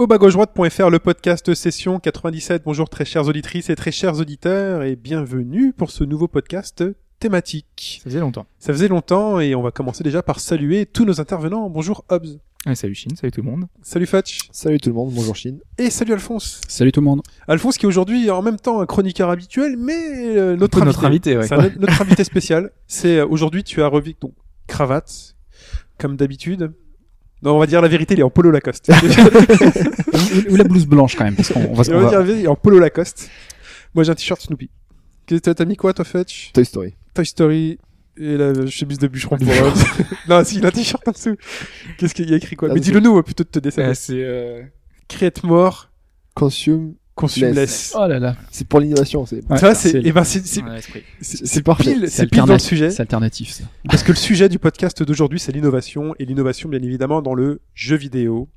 Au bas gauche droite.fr, le podcast session 97. Bonjour très chères auditrices et très chers auditeurs et bienvenue pour ce nouveau podcast thématique. Ça faisait longtemps. Ça faisait longtemps et on va commencer déjà par saluer tous nos intervenants. Bonjour Hobbs. Ouais, salut Chine, salut tout le monde. Salut Fatch. Salut tout le monde, bonjour Chine. Et salut Alphonse. Salut tout le monde. Alphonse qui est aujourd'hui en même temps un chroniqueur habituel mais euh, notre, invité. notre invité, ouais. Notre invité spécial. C'est euh, aujourd'hui tu as revu donc cravate comme d'habitude. Non, on va dire la vérité, il est en polo Lacoste. ou, ou la blouse blanche quand même, parce qu'on on va, on on va va- dire la vérité, il est en polo Lacoste. Moi j'ai un t-shirt Snoopy. Qu'est-ce que T'as mis quoi toi Fetch? Toy Story. Toy Story et la chemise de bûcheron pour non, si, il a un t-shirt en dessous. Qu'est-ce qu'il y a écrit quoi? Ah, Mais dis-le nous euh, plutôt de te décéder. Euh, c'est euh, Create more, Consume, consume less. Less. Oh là là. c'est pour l'innovation, c'est Ouais, ça c'est eh ben c'est pile C'est pile dans le sujet C'est alternatif ça. parce que le sujet du podcast d'aujourd'hui c'est l'innovation et l'innovation bien évidemment dans le jeu vidéo.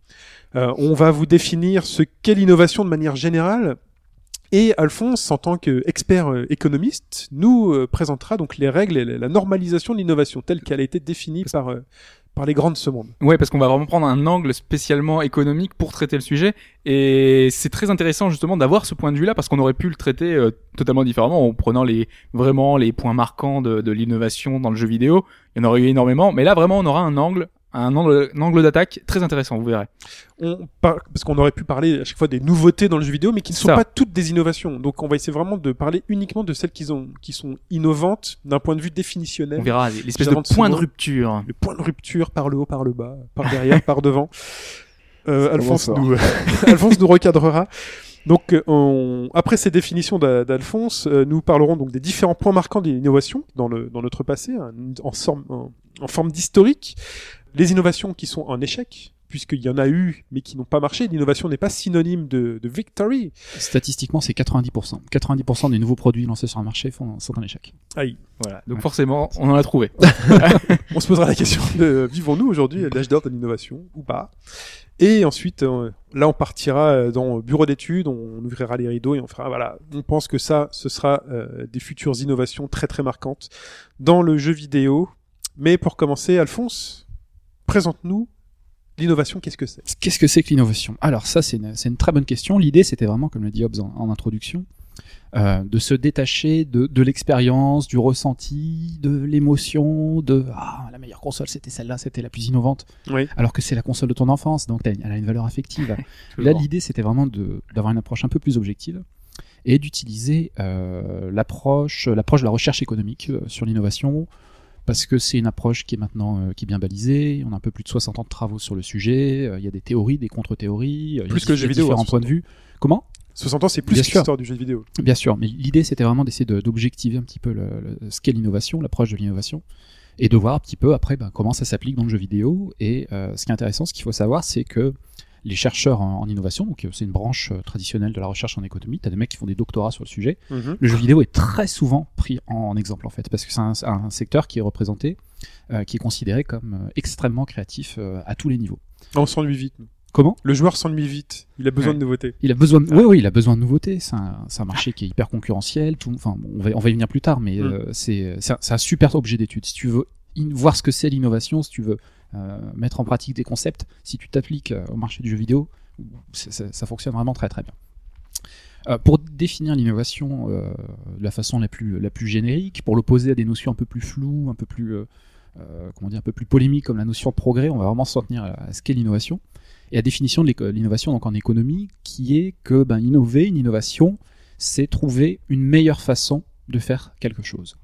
Euh, on va vous définir ce qu'est l'innovation de manière générale et Alphonse en tant qu'expert euh, économiste nous euh, présentera donc les règles et la normalisation de l'innovation telle qu'elle a été définie par euh, par les grandes ce monde. Ouais, parce qu'on va vraiment prendre un angle spécialement économique pour traiter le sujet. Et c'est très intéressant justement d'avoir ce point de vue-là, parce qu'on aurait pu le traiter euh, totalement différemment en prenant les vraiment les points marquants de, de l'innovation dans le jeu vidéo. Il y en aurait eu énormément, mais là vraiment on aura un angle, un angle, un angle d'attaque très intéressant, vous verrez. on par- parce qu'on aurait pu parler à chaque fois des nouveautés dans le jeu vidéo, mais qui ne sont Ça. pas toutes des innovations. Donc on va essayer vraiment de parler uniquement de celles qui, ont, qui sont innovantes d'un point de vue définitionnel. On verra l'espèce de point de rupture. Le point de rupture par le haut, par le bas, par derrière, par devant. Euh, Alphonse, nous, Alphonse nous recadrera. Donc, euh, on- après ces définitions d'A- d'Alphonse, euh, nous parlerons donc des différents points marquants de l'innovation dans, le, dans notre passé, hein, en, forme- en, en forme d'historique. Les innovations qui sont en échec, puisqu'il y en a eu, mais qui n'ont pas marché. L'innovation n'est pas synonyme de, de victory. Statistiquement, c'est 90%. 90% des nouveaux produits lancés sur le marché font, sont un échec. Aïe. Voilà. Donc forcément, on en a trouvé. On se posera la question de vivons-nous aujourd'hui à l'âge d'or de l'innovation ou pas? Et ensuite, euh, là, on partira euh, dans bureau d'études, on ouvrira les rideaux et on fera voilà. On pense que ça, ce sera euh, des futures innovations très très marquantes dans le jeu vidéo. Mais pour commencer, Alphonse, présente-nous l'innovation. Qu'est-ce que c'est? Qu'est-ce que c'est que l'innovation? Alors ça, c'est une, une très bonne question. L'idée, c'était vraiment, comme le dit Hobbes en, en introduction, euh, de se détacher de, de l'expérience, du ressenti, de l'émotion, de ah, la meilleure console, c'était celle-là, c'était la plus innovante, Oui. alors que c'est la console de ton enfance, donc elle a une valeur affective. Là, l'idée, c'était vraiment de- d'avoir une approche un peu plus objective et d'utiliser euh, l'approche, l'approche de la recherche économique euh, sur l'innovation, parce que c'est une approche qui est maintenant euh, qui est bien balisée. On a un peu plus de 60 ans de travaux sur le sujet. euh, Il y a des théories, des contre-théories, euh, il y a Plus que le jeu vidéo, différents hein, points de vue. Comment? 60 ans, c'est plus l'histoire du jeu vidéo. Bien sûr, mais l'idée c'était vraiment d'essayer de- d'objectiver un petit peu le, le- ce qu'est l'innovation, l'approche de l'innovation, et de voir un petit peu après ben, comment ça s'applique dans le jeu vidéo. Et euh, ce qui est intéressant, ce qu'il faut savoir, c'est que les chercheurs en, en innovation, donc euh, c'est une branche euh, traditionnelle de la recherche en économie, tu as des mecs qui font des doctorats sur le sujet. Mhm. Le jeu vidéo est très souvent pris en, en exemple en fait, parce que c'est un, un secteur qui est représenté, euh, qui est considéré comme extrêmement créatif à tous les niveaux. On s'ennuie vite. Comment? Le joueur s'ennuie vite. Il a besoin Ouais. de nouveautés. Il a besoin de, oui, oui, il a besoin de nouveautés. C'est un, marché qui est hyper concurrentiel. Tout, enfin, on va, on va y venir plus tard, mais Mm. euh, c'est, c'est un, super objet d'étude. Si tu veux in- voir ce que c'est l'innovation, si tu veux mettre en pratique des concepts, si tu t'appliques euh, au marché du jeu vidéo, ça fonctionne vraiment très très bien. Euh, pour définir l'innovation euh, de la façon la plus, la plus générique, pour l'opposer à des notions un peu plus floues, un peu plus, euh, euh, comment dire, un peu plus polémiques comme la notion de progrès, on va vraiment s'en tenir à, à ce qu'est l'innovation. Et la définition de l'innovation donc en économie, qui est que ben, innover, une innovation, c'est trouver une meilleure façon de faire quelque chose.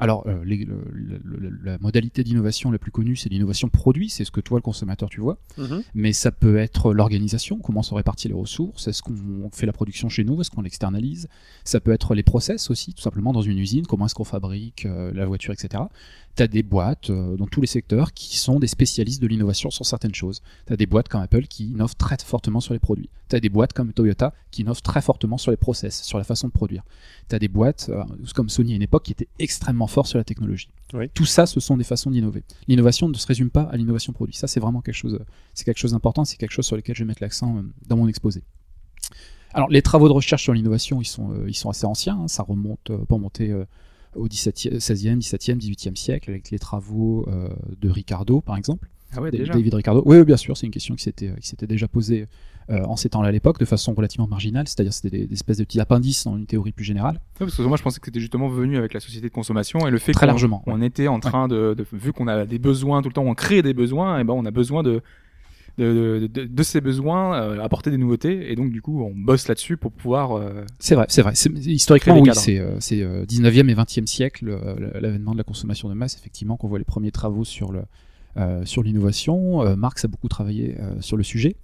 Alors, euh, les- le- le- le- la modalité d'innovation la plus connue, c'est l'innovation produit, c'est ce que toi, le consommateur, tu vois. Mhm. Mais ça peut être l'organisation, comment sont réparties les ressources, est-ce qu'on fait la production chez nous, est-ce qu'on l'externalise. Ça peut être les process aussi, tout simplement dans une usine, comment est-ce qu'on fabrique euh, la voiture, etc. Tu as des boîtes euh, dans tous les secteurs qui sont des spécialistes de l'innovation sur certaines choses. Tu as des boîtes comme Apple qui innovent très fortement sur les produits. Tu as des boîtes comme Toyota qui innovent très fortement sur les process, sur la façon de produire. Tu as des boîtes euh, comme Sony à une époque qui étaient extrêmement forts sur la technologie. Oui. Tout ça, ce sont des façons d'innover. L'innovation ne se résume pas à l'innovation produit. Ça, c'est vraiment quelque chose, euh, c'est quelque chose d'important. C'est quelque chose sur lequel je vais mettre l'accent dans mon exposé. Alors, les travaux de recherche sur l'innovation, ils sont, euh, ils sont assez anciens. hein. Ça remonte, euh, pour monter euh, au 17e, 16e, 17e, 18e siècle, avec les travaux euh, de Ricardo, par exemple. Ah ouais, déjà. David Ricardo. Oui, oui, bien sûr, c'est une question qui s'était, qui s'était déjà posée euh, en ces temps-là à l'époque, de façon relativement marginale, c'est-à-dire c'était des, des espèces de petits appendices dans une théorie plus générale. Ouais, parce que moi je pensais que c'était justement venu avec la société de consommation et le fait Très qu'on- largement, on était en train de, de- vu qu'on a des besoins tout le temps, on crée des besoins, et ben on a besoin de de, de, de- de ces besoins euh, apporter des nouveautés et donc du coup on bosse là-dessus pour pouvoir euh, C'est vrai, c'est vrai. Historiquement, oui, c'est euh, c'est, euh, 19e et 20e siècle, l'avènement de la consommation de masse, effectivement, qu'on voit les premiers travaux sur le sur l'innovation. Marx a beaucoup travaillé sur le sujet.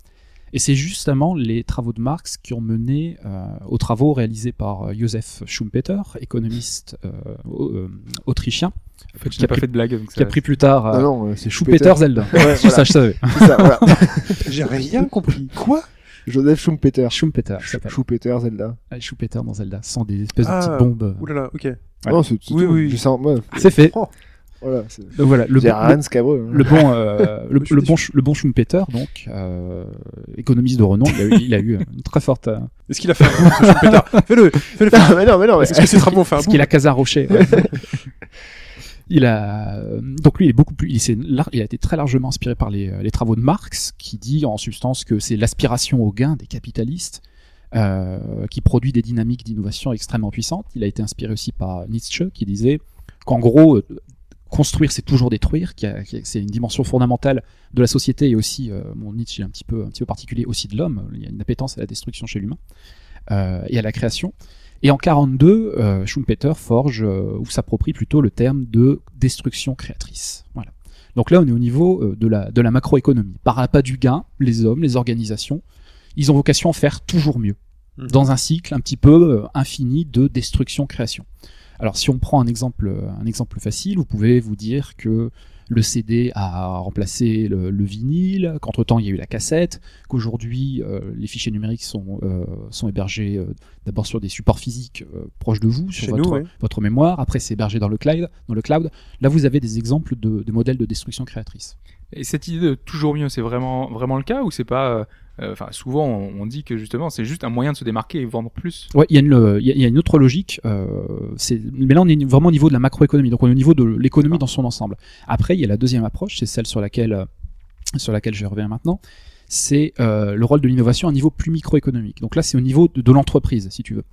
Et c'est justement les travaux de Marx qui ont mené euh, aux travaux réalisés par euh, Joseph Schumpeter, économiste euh, au- autrichien, fait, Qui a pas pris- fait de blague donc qui a pris plus tard euh, Non, non, c'est Schumpeter Schumpeter. Zelda. Ouais, Ça, voilà. je savais. Voilà. J'ai rien compris. Quoi? Joseph Schumpeter. Schumpeter. Schumpeter, Zelda. Ah, Schumpeter dans Zelda, sans des espèces de Ah, petites bombes. Ouh là là, ok. Ouais. Non, c'est Oui, oui. Ouais, C'est fait. Oh. Voilà. c'est- Donc voilà, le, C'est bon- scabreux. hein. le bon, euh, le, le bon, le bon Schumpeter, donc euh, économiste de renom, il a eu, il a eu une très forte. euh, Est-ce qu'il a fait un boom, ce Schumpeter Fais-le, fais-le. Non, mais non, mais non, Est-ce que ont fait un parce boom qu'il a Rocher. ouais. il a euh, donc lui il est beaucoup plus, il, s'est lar- il a été très largement inspiré par les, euh, les travaux de Marx, qui dit en substance que c'est l'aspiration au gain des capitalistes. euh, qui produit des dynamiques d'innovation extrêmement puissantes. Il a été inspiré aussi par Nietzsche, qui disait qu'en gros, euh, construire, c'est toujours détruire, c'est une dimension fondamentale de la société et aussi, euh, bon, Nietzsche est un petit peu, un petit peu particulier aussi de l'homme. Il y a une appétence à la destruction chez l'humain euh, et à la création. Et en 42, euh, Schumpeter forge ou s'approprie plutôt le terme de destruction créatrice. Voilà. Donc là, on est au niveau de la, de la macroéconomie. Par l'appât du gain, les hommes, les organisations, ils ont vocation à faire toujours mieux Mhm. dans un cycle un petit peu infini de destruction-création. Alors si on prend un exemple, euh, un exemple facile, vous pouvez vous dire que le CD a remplacé le, le vinyle, qu'entre-temps il y a eu la cassette, qu'aujourd'hui euh, les fichiers numériques sont, euh, sont hébergés euh, d'abord sur des supports physiques euh, proches de vous, sur votre, nous, ouais. votre mémoire, après c'est hébergé dans le cloud. Dans le cloud. Là vous avez des exemples de, de modèles de destruction créatrice. Et cette idée de toujours mieux, c'est vraiment vraiment le cas ou c'est pas Enfin, souvent on, dit que justement c'est juste un moyen de se démarquer et vendre plus. Ouais, il y, a une, euh, autre logique. Euh, mais là, on est vraiment au niveau de la macroéconomie. Donc, on est au niveau de l'économie dans son ensemble. Après, il y a la deuxième approche, c'est celle sur laquelle, euh, sur laquelle je reviens maintenant. C'est euh, le rôle de l'innovation à un niveau plus microéconomique. Donc là, c'est au niveau de, l'entreprise, si tu veux.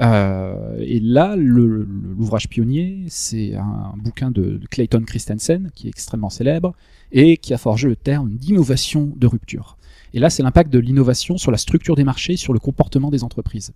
Euh, et là, l'ouvrage pionnier, c'est un bouquin de Clayton Christensen, qui est extrêmement célèbre, et qui a forgé le terme d'innovation de rupture. Et là, c'est l'impact de l'innovation sur la structure des marchés, sur le comportement des entreprises.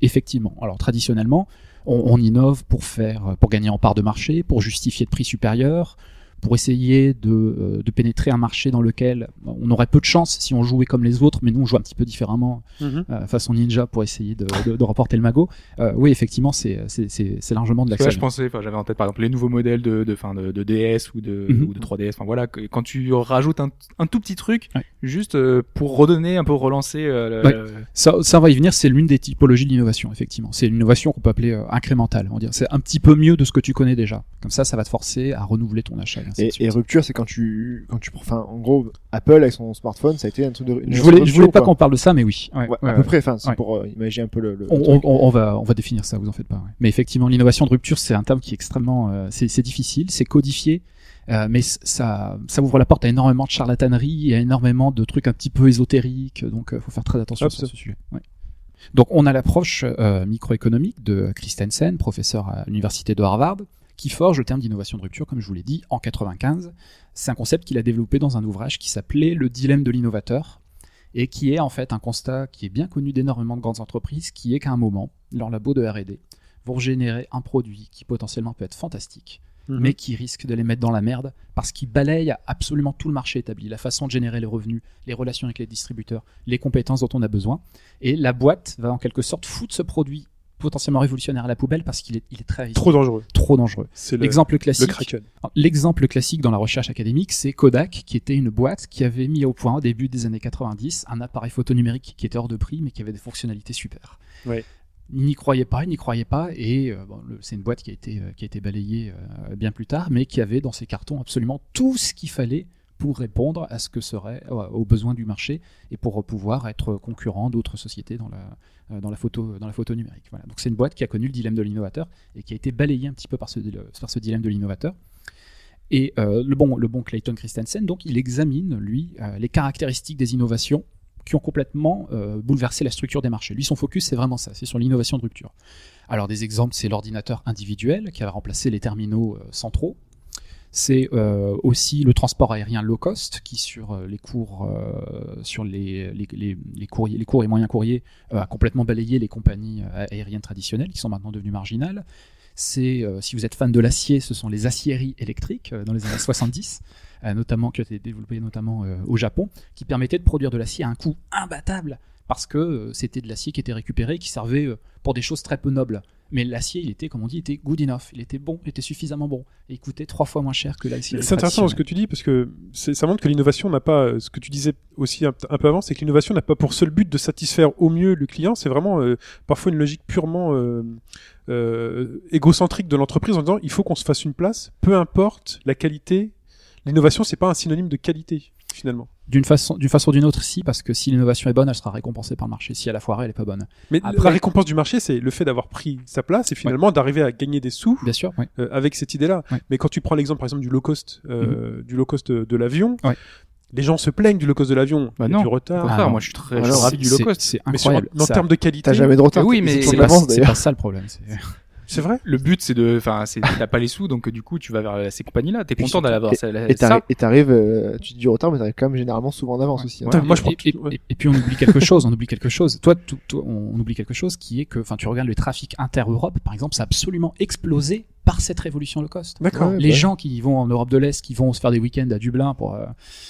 Effectivement. Alors traditionnellement, on, innove pour faire, pour gagner en part de marché, pour justifier de prix supérieurs, pour essayer de, euh, de pénétrer un marché dans lequel on aurait peu de chance si on jouait comme les autres, mais nous on joue un petit peu différemment, Mhm. euh, façon ninja, pour essayer de, de, de remporter le magot. Euh, oui, effectivement, c'est c'est- c'est- c'est largement de là, je l'action. pensais, enfin, j'avais en tête par exemple les nouveaux modèles de, de, fin, de, de DS ou de, Mhm. ou de 3DS. Enfin voilà, quand tu rajoutes un, un tout petit truc, Ouais. juste euh, pour redonner un peu relancer. euh, le- Ouais. le- Ça, ça va y venir, c'est l'une des typologies de l'innovation, effectivement. C'est une innovation qu'on peut appeler euh, incrémentale. On dire, c'est un petit peu mieux de ce que tu connais déjà. Comme ça, ça va te forcer à renouveler ton achat. Et, rupture, c'est quand tu, quand tu, enfin, en gros, Apple avec son smartphone, ça a été un truc de. je voulais, je voulais pas qu'on parle de ça, mais oui. Ouais, Ouais, ouais, à ouais. peu près. Enfin, c'est pour euh, imaginer un peu le. le- On, le on- truc. on- on va, on va définir ça, vous en faites pas. Mais effectivement, l'innovation de rupture, c'est un terme qui est extrêmement, euh, c'est difficile, c'est codifié, euh, mais ça, ça ouvre la porte à énormément de charlatanerie et à énormément de trucs un petit peu ésotériques. Donc, il faut faire très attention ça. ce sujet. Ouais. Donc, on a l'approche euh, microéconomique de Christensen, professeur à l'université de Harvard, qui forge le terme d'innovation de rupture, comme je vous l'ai dit, en 95. C'est un concept qu'il a développé dans un ouvrage qui s'appelait Le dilemme de l'innovateur et qui est en fait un constat qui est bien connu d'énormément de grandes entreprises, qui est qu'à un moment, leur labo de R&D vont générer un produit qui potentiellement peut être fantastique, Mhm. mais qui risque de les mettre dans la merde parce qu'il balaye absolument tout le marché établi, la façon de générer les revenus, les relations avec les distributeurs, les compétences dont on a besoin. Et la boîte va en quelque sorte foutre ce produit potentiellement révolutionnaire à la poubelle parce qu'il est, il est très risqué, Trop dangereux. trop dangereux. C'est le, L'exemple le classique, Kraken. l'exemple classique dans la recherche académique, c'est Kodak, qui était une boîte qui avait mis au point au début des années 90 un appareil photo numérique qui était hors de prix mais qui avait des fonctionnalités super. Ouais. Ils n'y croyaient pas, ils n'y croyaient pas, et euh, bon, c'est une boîte qui a été, euh, qui a été balayée euh, bien plus tard, mais qui avait dans ses cartons absolument tout ce qu'il fallait pour répondre à ce que serait euh, aux besoins du marché et pour pouvoir être concurrent d'autres sociétés dans la, euh, dans la photo dans la photo numérique. Voilà. Donc c'est une boîte qui a connu le dilemme de l'innovateur et qui a été balayée un petit peu par ce, par ce dilemme de l'innovateur. Et euh, le bon le bon Clayton Christensen donc il examine lui les caractéristiques des innovations qui ont complètement bouleversé la structure des marchés. Lui son focus c'est vraiment ça, c'est sur l'innovation de rupture. Alors des exemples c'est l'ordinateur individuel qui a remplacé les terminaux centraux. C'est euh, aussi le transport aérien low cost qui sur euh, les cours euh, sur les, et moyens courriers a complètement balayé les compagnies aériennes traditionnelles qui sont maintenant devenues marginales. C'est si vous êtes fan de l'acier, ce sont les aciéries électriques dans les années 70, euh, notamment qui ont été développées notamment au Japon, qui permettaient de produire de l'acier à un coût imbattable parce que c'était de l'acier qui était récupéré, qui servait pour des choses très peu nobles. Mais l'acier, il était, comme on dit, était good enough, il était bon, il était suffisamment bon, et il coûtait trois fois moins cher que l'acier. C'est intéressant ce que tu dis parce que ça montre que l'innovation n'a pas, ce que tu disais aussi un, un peu avant, c'est que l'innovation n'a pas pour seul but de satisfaire au mieux le client. C'est vraiment euh, parfois une logique purement euh, euh, égocentrique de l'entreprise en disant il faut qu'on se fasse une place, peu importe la qualité. L'innovation, c'est pas un synonyme de qualité finalement. D'une façon, d'une façon ou d'une autre, si, parce que si l'innovation est bonne, elle sera récompensée par le marché. Si elle a foiré, elle est pas bonne. Mais Après- la récompense du marché, c'est le fait d'avoir pris sa place et finalement d'arriver à gagner des sous Bien sûr, euh, avec cette idée-là. Ouais. Mais quand tu prends l'exemple par exemple du low cost, euh, du low cost de, de l'avion, Ouais. les gens se plaignent du low cost de l'avion, Bah non. du retard. Ah, moi je suis très ravi du low C'est- cost. C'est Mais sur- incroyable. en Ça- termes de qualité, T'as jamais de retard. Oui, mais c'est pas, pas ça le problème. C'est- vrai. Le but c'est de, enfin, c'est t'as pas les sous, donc du coup tu vas vers ces compagnies-là. T'es content d'aller avoir et- ça. Et t'arrives, euh, tu dis du retard, mais t'arrives quand même généralement souvent en avance aussi. hein. Putain, moi, je et, prends et- tout- ouais. et- et puis on oublie quelque chose, on oublie quelque chose. Toi, tout- toi, on, on oublie quelque chose qui est que, enfin, tu regardes le trafic inter-Europe, par exemple, ça a absolument explosé par cette révolution low cost. D'accord. Ouais, Les bah. gens qui vont en Europe de l'Est, qui vont se faire des week-ends à Dublin pour, euh,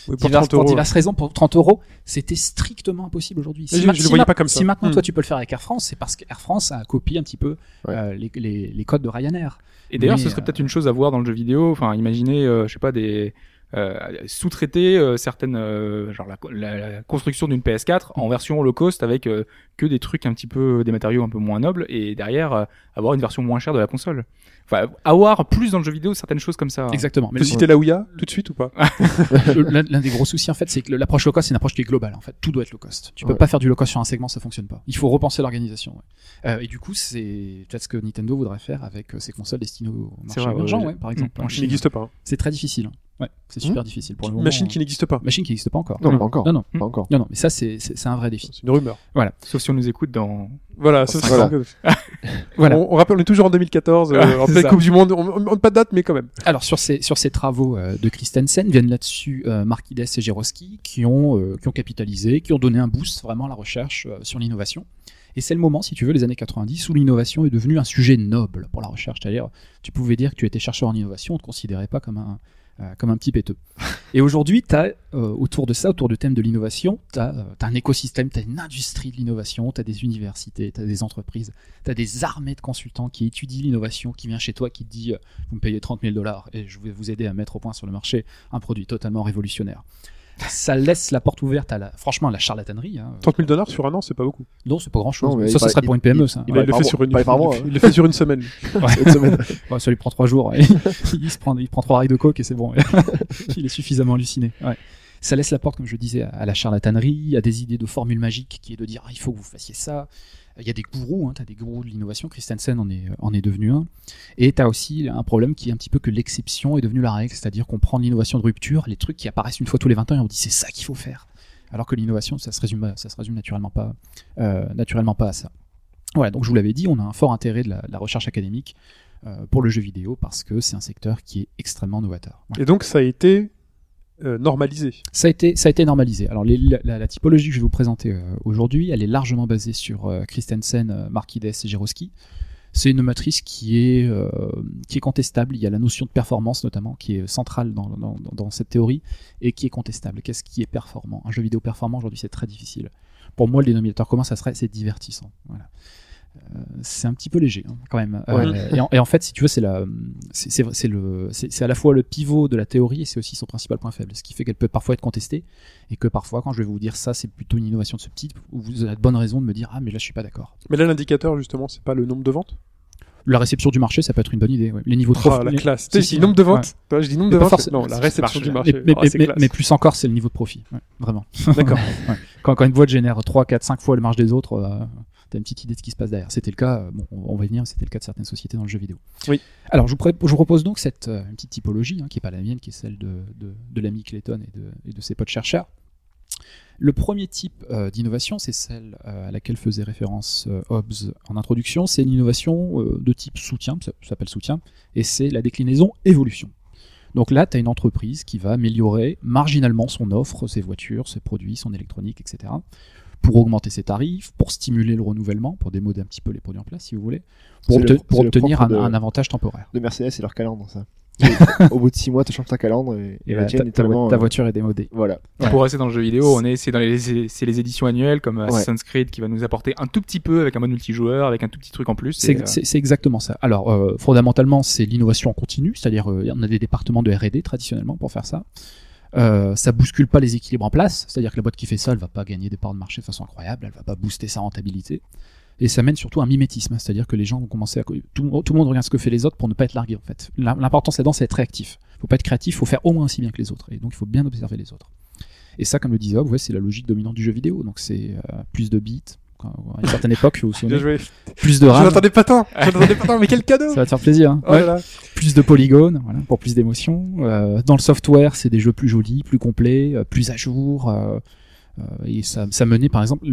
Oui, pour diverses, 30 pour euros. diverses raisons, pour 30 euros, c'était strictement impossible aujourd'hui. Je- ma- je le voyais ma- pas comme ça. Si maintenant Hmm. toi tu peux le faire avec Air France, c'est parce qu'Air France a copié un petit peu Ouais. euh, les, les, les codes de Ryanair. Et d'ailleurs, ce serait euh, peut-être une chose à voir dans le jeu vidéo. Enfin, imaginez, euh, je sais pas, des euh, sous-traiter euh, certaines, euh, genre la, la- la construction d'une PS4 en version low cost avec euh, que des trucs un petit peu, des matériaux un peu moins nobles, et derrière euh, avoir une version moins chère de la console. Enfin, avoir plus dans le jeu vidéo certaines choses comme ça. Exactement. Tu Mais peux citer la Ouya tout de suite ou pas l'un des gros soucis en fait, c'est que l'approche low cost, c'est une approche qui est globale. En fait, tout doit être low cost. Tu peux Ouais. pas faire du low cost sur un segment, ça fonctionne pas. Il faut repenser l'organisation. ouais. Euh, et du coup, c'est peut-être ce que Nintendo voudrait faire avec euh, ses consoles destinées au marché vrai, émergent, ouais, ouais, par exemple. Mm. En Qui Chine. n'existe pas. hein. C'est très difficile. Ouais, c'est super difficile pour le moment. Machine qui n'existe pas. machine qui n'existe pas encore. Non, pas encore. Non, non. Pas encore. Non, non, mais ça, c'est un vrai défi. C'est une rumeur. Sauf si on nous écoute dans. Voilà, ça, c'est Voilà. Voilà. On, on rappelle, on est toujours en 2014, euh, en pleine. Coupe du Monde. On, on, pas de date, mais quand même. Alors sur ces sur ces travaux euh, de Christensen viennent là-dessus euh, Markides et Jeroski qui ont euh, qui ont capitalisé, qui ont donné un boost vraiment à la recherche euh, sur l'innovation. Et c'est le moment, si tu veux, les années 90, où l'innovation est devenue un sujet noble pour la recherche. C'est-à-dire, tu pouvais dire que tu étais chercheur en innovation, on te considérait pas comme un comme un petit péteux. Et aujourd'hui, tu as autour de ça, autour du thème de l'innovation, tu as, un écosystème, tu as une industrie de l'innovation, tu as des universités, tu as des entreprises, tu as des armées de consultants qui étudient l'innovation, qui vient chez toi, qui te dit euh, vous me payez 30 000 dollars et je vais vous aider à mettre au point sur le marché un produit totalement révolutionnaire. Ça laisse la porte ouverte à la, franchement, à la charlatanerie. Hein. 30 000 dollars sur un an, c'est pas beaucoup. Non, c'est pas grand chose. Non, ça, il ça serait pour une PME, il- ça. il va il le fait sur une, mois, il le fait sur une semaine. Cette semaine. Ouais, ça lui prend trois jours. il se prend, il prend trois rails de coke et c'est bon. il est suffisamment halluciné. Ouais. Ça laisse la porte, comme je disais, à la charlatanerie, à des idées de formules magiques qui est de dire ah, il faut que vous fassiez ça. Il y a des gourous, hein, tu as des gourous de l'innovation. Christensen en est, en est devenu un. Et tu as aussi un problème qui est un petit peu que l'exception est devenue la règle, c'est-à-dire qu'on prend l'innovation de rupture, les trucs qui apparaissent une fois tous les 20 ans et on dit c'est ça qu'il faut faire. Alors que l'innovation, ça se résume, se résume naturellement pas, euh, naturellement pas à ça. Voilà, donc je vous l'avais dit, on a un fort intérêt de la, recherche académique euh, pour le jeu vidéo parce que c'est un secteur qui est extrêmement novateur. Et donc, ça a été euh, normalisé. Ça a été, ça a été normalisé. Alors la, typologie que je vais vous présenter euh, aujourd'hui, elle est largement basée sur euh, Christensen, Markides et Jeroski. C'est une matrice qui est qui est contestable. Il y a la notion de performance notamment qui est centrale dans, dans, dans cette théorie et qui est contestable. Qu'est-ce qui est performant? Un jeu vidéo performant aujourd'hui c'est très difficile. Pour moi le dénominateur commun ça serait c'est divertissant. Voilà. C'est un petit peu léger hein, quand même. Euh, et, en, et, en, fait, si tu veux, c'est la, c'est c'est le, c'est à la fois le pivot de la théorie et c'est aussi son principal point faible, ce qui fait qu'elle peut parfois être contestée et que parfois, quand je vais vous dire ça, c'est plutôt une innovation de ce type, vous avez de bonnes raisons de me dire ah mais là je suis pas d'accord. Mais là l'indicateur justement, c'est pas le nombre de ventes? La réception du marché, ça peut être une bonne idée. Ouais. Les niveaux de oh, la classe. Tu dis nombre de ventes. Ouais. je dis nombre de ventes. Non, la réception du marché. Mais, oh, mais, plus encore, c'est le niveau de profit. Ouais, vraiment. D'accord. quand, quand une boîte génère 3, 4, 5 fois le marge des autres, euh, t'as une petite idée de ce qui se passe derrière. C'était le cas, bon, on va y venir, c'était le cas de certaines sociétés dans le jeu vidéo. Oui. Alors, je vous, je vous propose donc cette euh, une petite typologie, hein, qui est pas la mienne, qui est celle de, de, de l'ami Clayton et de, et de ses potes chercheurs. Le premier type euh, d'innovation, c'est celle euh, à laquelle faisait référence euh, Hobbes en introduction, c'est une innovation euh, de type soutien, ça s'appelle soutien, et c'est la déclinaison évolution. Donc là, tu as une entreprise qui va améliorer marginalement son offre, ses voitures, ses produits, son électronique, etc. pour augmenter ses tarifs, pour stimuler le renouvellement, pour démoder un petit peu les produits en place, si vous voulez, pour, obte le, pour obtenir un, de, un, avantage temporaire. De Mercedes et leur calendre, ça. au bout de 6 mois, tu changes ta calandre et, tellement, ta, voiture est démodée. Voilà. Ouais. Pour rester dans le jeu vidéo, on est c'est dans les c'est les éditions annuelles comme ouais. Assassin's Creed qui va nous apporter un tout petit peu avec un mode multijoueur, avec un tout petit truc en plus. C'est euh... exactement ça. Alors euh, fondamentalement, c'est l'innovation en continu, c'est-à-dire euh, on a des départements de R&D traditionnellement pour faire ça. Euh, ça bouscule pas les équilibres en place, c'est-à-dire que la boîte qui fait ça, elle va pas gagner des parts de marché de façon incroyable, elle va pas booster sa rentabilité et ça mène surtout à un mimétisme, c'est-à-dire que les gens vont commencer à tout, tout, le monde regarde ce que fait les autres pour ne pas être largué en fait. L'important c'est dedans c'est être réactif. Faut pas être créatif, faut faire au moins aussi bien que les autres et donc il faut bien observer les autres. Et ça comme le disait Hobbes, c'est la logique dominante du jeu vidéo. Donc c'est euh, plus de bits à une certaine époque, plus de RAM. Je n'attendais pas tant. Je n'attendais pas tant, mais quel cadeau. Ça va te faire plaisir. Hein. Oh ouais. Plus de polygones, voilà, pour plus d'émotions. Euh, dans le software, c'est des jeux plus jolis, plus complets, euh, plus à jour. Euh, et ça, ça menait par exemple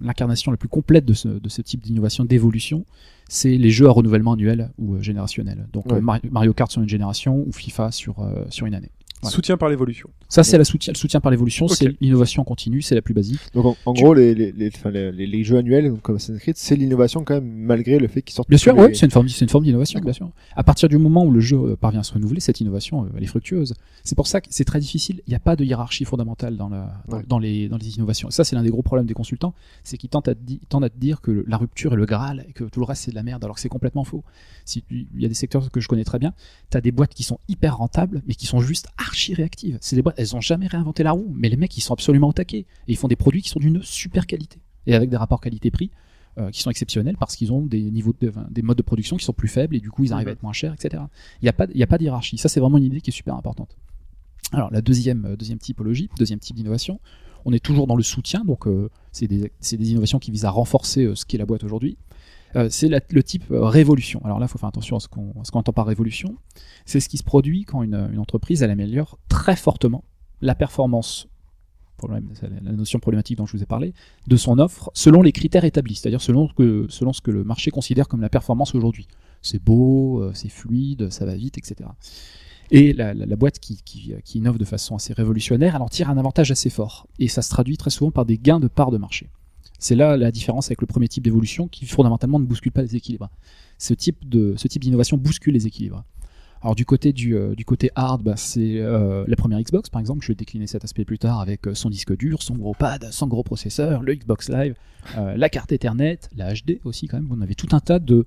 l'incarnation la plus complète de ce, de ce type d'innovation, d'évolution, c'est les jeux à renouvellement annuel ou générationnel. Donc Ouais. Mario Kart sur une génération ou FIFA sur, sur une année. Voilà. Soutien par l'évolution. Ça, c'est la soutien, le soutien par l'évolution, c'est l'innovation continue, c'est la plus basique. Donc en, en Tu- gros, les, les, les, jeux annuels, donc, comme Assassin's Creed, c'est l'innovation quand même, malgré le fait qu'ils sortent Bien tous sûr, les- ouais, c'est une forme, c'est une forme d'innovation, bien sûr. À partir du moment où le jeu euh, parvient à se renouveler, cette innovation, euh, elle est fructueuse. C'est pour ça que c'est très difficile. Il n'y a pas de hiérarchie fondamentale dans, la, dans, Ouais. dans les, dans les innovations. Et ça, c'est l'un des gros problèmes des consultants, c'est qu'ils tentent à, te di- tentent à te dire que le- la rupture est le Graal et que tout le reste c'est de la merde, alors que c'est complètement faux. Si il y a des secteurs que je connais très bien, tu as des boîtes qui sont hyper rentables, mais qui sont juste archi réactives. C'est des boîtes, elles ont jamais réinventé la roue, mais les mecs, ils sont absolument au taquet. Et ils font des produits qui sont d'une super qualité. Et avec des rapports qualité-prix euh, qui sont exceptionnels parce qu'ils ont des niveaux de, des modes de production qui sont plus faibles et du coup ils arrivent à être moins chers, etc. Il n'y a pas, il y a pas de hiérarchie. Ça, c'est vraiment une idée qui est super importante. Alors, la deuxième, euh, deuxième typologie, deuxième type d'innovation, on est toujours dans le soutien, donc euh, c'est des, des innovations qui visent à renforcer euh, ce qu'est la boîte aujourd'hui. Euh, c'est le type euh, révolution. Alors là, il faut faire attention à ce qu'on entend par révolution. C'est ce qui se produit quand une, entreprise améliore très fortement la performance, la notion problématique dont je vous ai parlé, de son offre selon les critères établis, c'est-à-dire selon, ce que- le marché considère comme la performance aujourd'hui. C'est beau, euh, c'est fluide, ça va vite, etc. Et la, boîte qui, qui- qui innove de façon assez révolutionnaire, elle en tire un avantage assez fort. Et ça se traduit très souvent par des gains de parts de marché. C'est là la différence avec le premier type d'évolution qui fondamentalement ne bouscule pas les équilibres. Ce type de ce type d'innovation bouscule les équilibres. Alors du côté du, euh, du côté hard, bah, c'est euh, la première Xbox par exemple. Je vais décliner cet aspect plus tard avec euh, son disque dur, son gros pad, son gros processeur, le Xbox Live, la carte Ethernet, la HD aussi quand même. On avait tout un tas de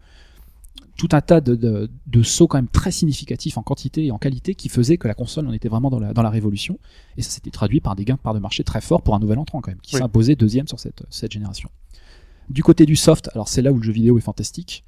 tout un tas de, de, de sauts quand même très significatifs en quantité et en qualité qui faisaient que la console en était vraiment dans la, dans la révolution. Et ça s'était traduit par des gains de part de marché très forts pour un nouvel entrant quand même, qui Oui. s'imposait deuxième sur cette, cette génération. Du côté du soft, alors c'est là où le jeu vidéo est fantastique,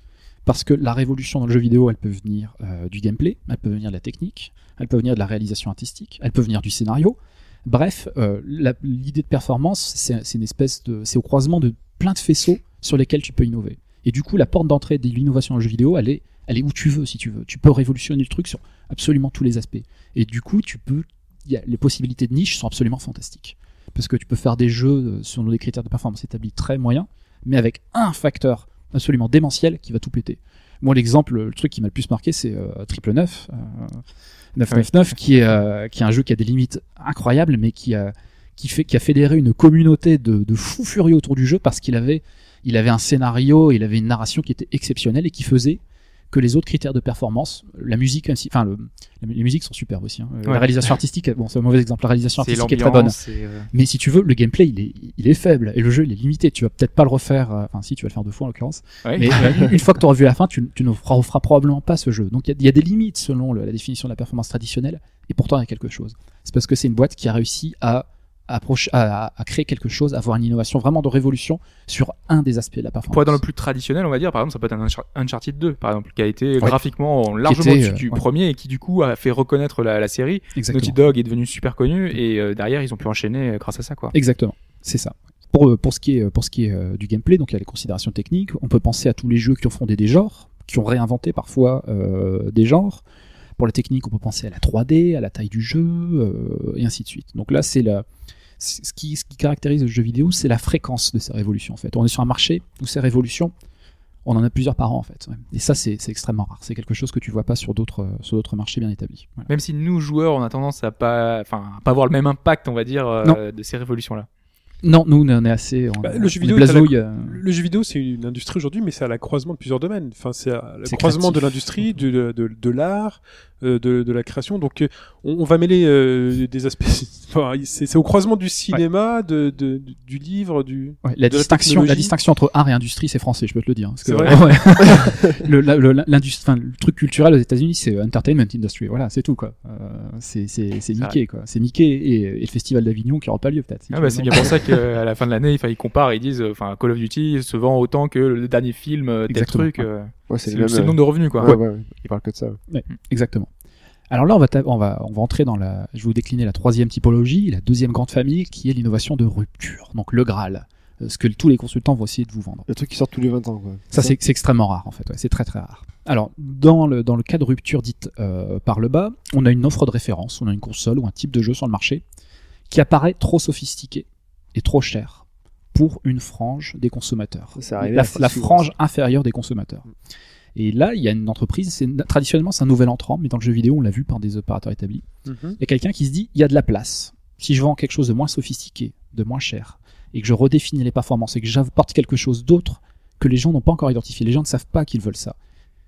parce que la révolution dans le jeu vidéo, elle peut venir euh, du gameplay, elle peut venir de la technique, elle peut venir de la réalisation artistique, elle peut venir du scénario. Bref, euh, l'idée de performance, c'est une espèce de, c'est au croisement de plein de faisceaux sur lesquels tu peux innover. Et du coup, la porte d'entrée de l'innovation dans le jeu vidéo, elle est, elle est où tu veux, si tu veux. Tu peux révolutionner le truc sur absolument tous les aspects. Et du coup, tu peux, les possibilités de niche sont absolument fantastiques. Parce que tu peux faire des jeux euh, selon des critères de performance établis très moyens, mais avec un facteur absolument démentiel qui va tout péter. Moi, l'exemple, le truc qui m'a le plus marqué, c'est euh, Triple 9, euh, 999, qui est, euh, qui est un jeu qui a des limites incroyables, mais qui a, qui fait, qui a fédéré une communauté de, de fous furieux autour du jeu parce qu'il avait il avait un scénario, il avait une narration qui était exceptionnelle et qui faisait que les autres critères de performance, la musique, enfin, le, les musiques sont superbes aussi. hein. Euh, La réalisation artistique, bon, c'est un mauvais exemple. La réalisation artistique est très bonne. euh, Mais si tu veux, le gameplay, il est, il est faible et le jeu, il est limité. Tu vas peut-être pas le refaire. euh, Enfin, si, tu vas le faire deux fois en l'occurrence. ouais. Mais une fois que tu auras vu la fin, tu, tu ne feras, referas probablement pas ce jeu. Donc il y, a- il y a des limites selon le- la définition de la performance traditionnelle, et pourtant il y a quelque chose. C'est parce que c'est une boîte qui a réussi à, à, à créer quelque chose, à avoir une innovation vraiment de révolution sur un des aspects de la performance. Pour être dans le plus traditionnel, on va dire, par exemple, ça peut être un Unchar- Uncharted 2, par exemple, qui a été graphiquement largement était, au-dessus euh, du ouais. premier et qui du coup a fait reconnaître la, la série. Exactement. Naughty Dog est devenu super connu et euh, derrière ils ont pu enchaîner euh, grâce à ça, quoi. Exactement, c'est ça. Pour, pour ce qui est, pour ce qui est euh, du gameplay, donc il y a les considérations techniques, on peut penser à tous les jeux qui ont fondé des genres, qui ont réinventé parfois euh, des genres. Pour la technique, on peut penser à la 3D, à la taille du jeu, et ainsi de suite. Donc là, c'est la, ce qui, ce qui caractérise le jeu vidéo, c'est la fréquence de ces révolutions. En fait, on est sur un marché où ces révolutions, on en a plusieurs par an en fait. Et ça, c'est extrêmement rare. C'est quelque chose que tu vois pas sur d'autres euh, sur d'autres marchés bien établis. Voilà. Même si nous joueurs, on a tendance à pas, enfin, pas avoir le même impact, on va dire, euh, de ces révolutions-là. Non, nous, on est assez. On, Bah, on le jeu vidéo la- euh, Le jeu vidéo, c'est une industrie aujourd'hui, mais c'est à la croisement de plusieurs domaines. Enfin, c'est à le croisement de l'industrie, de, de, de, de l'art, euh, de, de la création. Donc, euh, on, on va mêler euh, des aspects. Enfin, c'est au croisement du cinéma, de, de, du livre, du. Ouais, la distinction, la, distinction entre art et industrie, c'est français, je peux te le dire. C'est vrai Ouais. le, la- le, l'industrie- enfin, le truc culturel aux États-Unis, c'est entertainment industry. Voilà, c'est tout quoi. Euh, c'est c'est c'est C'est Mickey quoi. C'est Mickey et, et le festival d'Avignon qui n'aura pas lieu peut-être. Ah bah, c'est bien pour ça qu'à la fin de l'année, ils comparent, ils disent, enfin, Call of Duty se vend autant que le dernier film, euh, tel truc. ouais. euh, Ouais, c'est c'est le, le c'est le même. nombre de revenus, quoi. Ouais, ouais, ouais. Il parle que de ça. ouais. Exactement. Alors là, on va, ta- on va, on va entrer dans la. Je vais vous décliner la troisième typologie, la deuxième grande famille, qui est l'innovation de rupture. Donc le Graal, euh, ce que tous les consultants vont essayer de vous vendre. Le truc qui sort tous les 20 ans, quoi. Ça, c'est c'est extrêmement rare en fait. ouais, c'est très très rare. Alors, dans le, dans le cas de rupture dite euh, par le bas, on a une offre de référence, on a une console ou un type de jeu sur le marché qui apparaît trop sophistiqué et trop cher pour une frange des consommateurs. Ça, La, frange inférieure des consommateurs. Et là, il y a une entreprise, c'est traditionnellement c'est un nouvel entrant, mais dans le jeu vidéo, on l'a vu par des opérateurs établis. Mhm. Il y a quelqu'un qui se dit, il y a de la place. Si je vends quelque chose de moins sophistiqué, de moins cher, et que je redéfinis les performances, et que j'apporte quelque chose d'autre que les gens n'ont pas encore identifié, les gens ne savent pas qu'ils veulent ça.